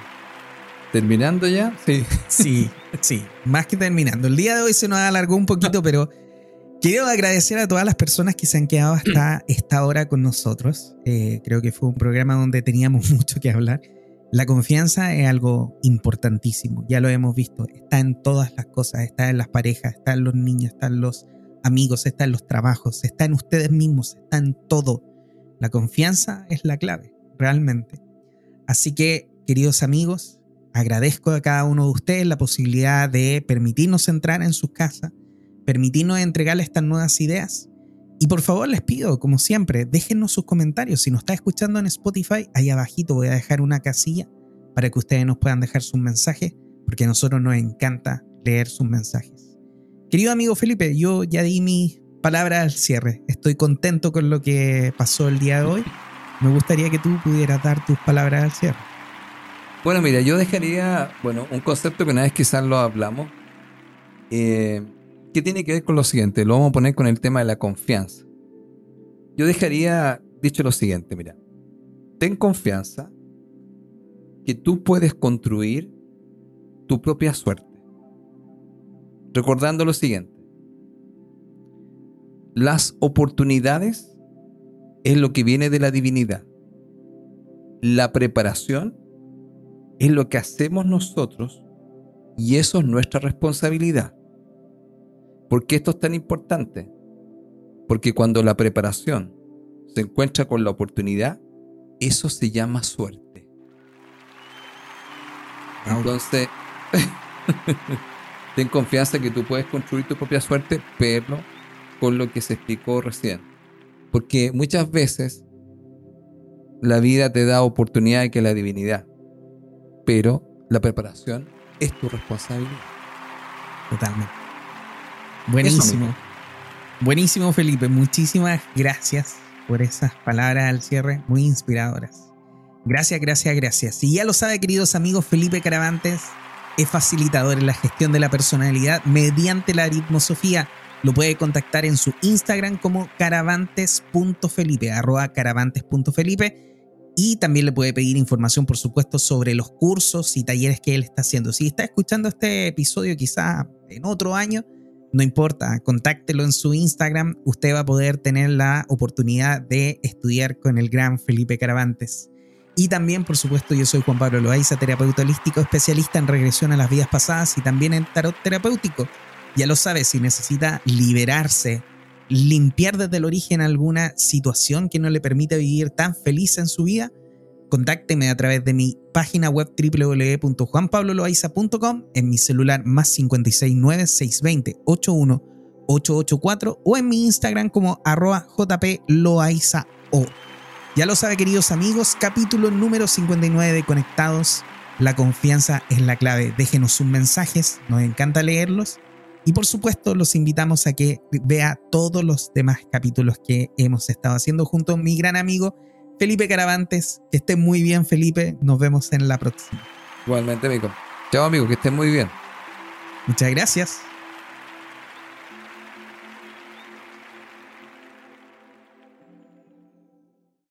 B: terminando ya.
A: Sí, sí, sí, más que terminando. El día de hoy se nos alargó un poquito, pero Quiero agradecer a todas las personas que se han quedado hasta esta hora con nosotros. Eh, creo que fue un programa donde teníamos mucho que hablar. La confianza es algo importantísimo, ya lo hemos visto. Está en todas las cosas, está en las parejas, está en los niños, está en los amigos, está en los trabajos, está en ustedes mismos, está en todo. La confianza es la clave, realmente. Así que, queridos amigos, agradezco a cada uno de ustedes la posibilidad de permitirnos entrar en sus casas permitirnos entregarle estas nuevas ideas. Y por favor les pido, como siempre, déjenos sus comentarios. Si nos está escuchando en Spotify, ahí abajito voy a dejar una casilla para que ustedes nos puedan dejar sus mensajes, porque a nosotros nos encanta leer sus mensajes. Querido amigo Felipe, yo ya di mis palabras al cierre. Estoy contento con lo que pasó el día de hoy. Me gustaría que tú pudieras dar tus palabras al cierre.
B: Bueno, mira, yo dejaría, bueno, un concepto que una vez quizás lo hablamos. Eh, ¿Qué tiene que ver con lo siguiente, lo vamos a poner con el tema de la confianza. Yo dejaría dicho lo siguiente, mira, ten confianza que tú puedes construir tu propia suerte. Recordando lo siguiente, las oportunidades es lo que viene de la divinidad. La preparación es lo que hacemos nosotros y eso es nuestra responsabilidad. ¿Por qué esto es tan importante? Porque cuando la preparación se encuentra con la oportunidad, eso se llama suerte. Entonces, ten confianza que tú puedes construir tu propia suerte, pero con lo que se explicó recién. Porque muchas veces la vida te da oportunidad que la divinidad, pero la preparación es tu responsabilidad.
A: Totalmente. Buenísimo. Buenísimo, Felipe. Muchísimas gracias por esas palabras al cierre, muy inspiradoras. Gracias, gracias, gracias. Y ya lo sabe, queridos amigos, Felipe Caravantes es facilitador en la gestión de la personalidad mediante la aritmosofía. Lo puede contactar en su Instagram como caravantes.felipe, arroba caravantes.felipe. Y también le puede pedir información, por supuesto, sobre los cursos y talleres que él está haciendo. Si está escuchando este episodio quizá en otro año, no importa, contáctelo en su Instagram. Usted va a poder tener la oportunidad de estudiar con el gran Felipe Caravantes. Y también, por supuesto, yo soy Juan Pablo Loaiza, terapeuta holístico, especialista en regresión a las vidas pasadas y también en tarot terapéutico. Ya lo sabe, si necesita liberarse, limpiar desde el origen alguna situación que no le permita vivir tan feliz en su vida, contácteme a través de mi página web www.juanpabloloaiza.com, en mi celular más 569 620 81 884 o en mi Instagram como arroba jploaizao. Ya lo sabe, queridos amigos, capítulo número 59 de Conectados. La confianza es la clave. Déjenos sus mensajes, nos encanta leerlos. Y por supuesto, los invitamos a que vea todos los demás capítulos que hemos estado haciendo junto a mi gran amigo Felipe Caravantes. Que esté muy bien, Felipe. Nos vemos en la próxima.
B: Igualmente, amigo. Chao, amigo, que esté muy bien.
A: Muchas gracias.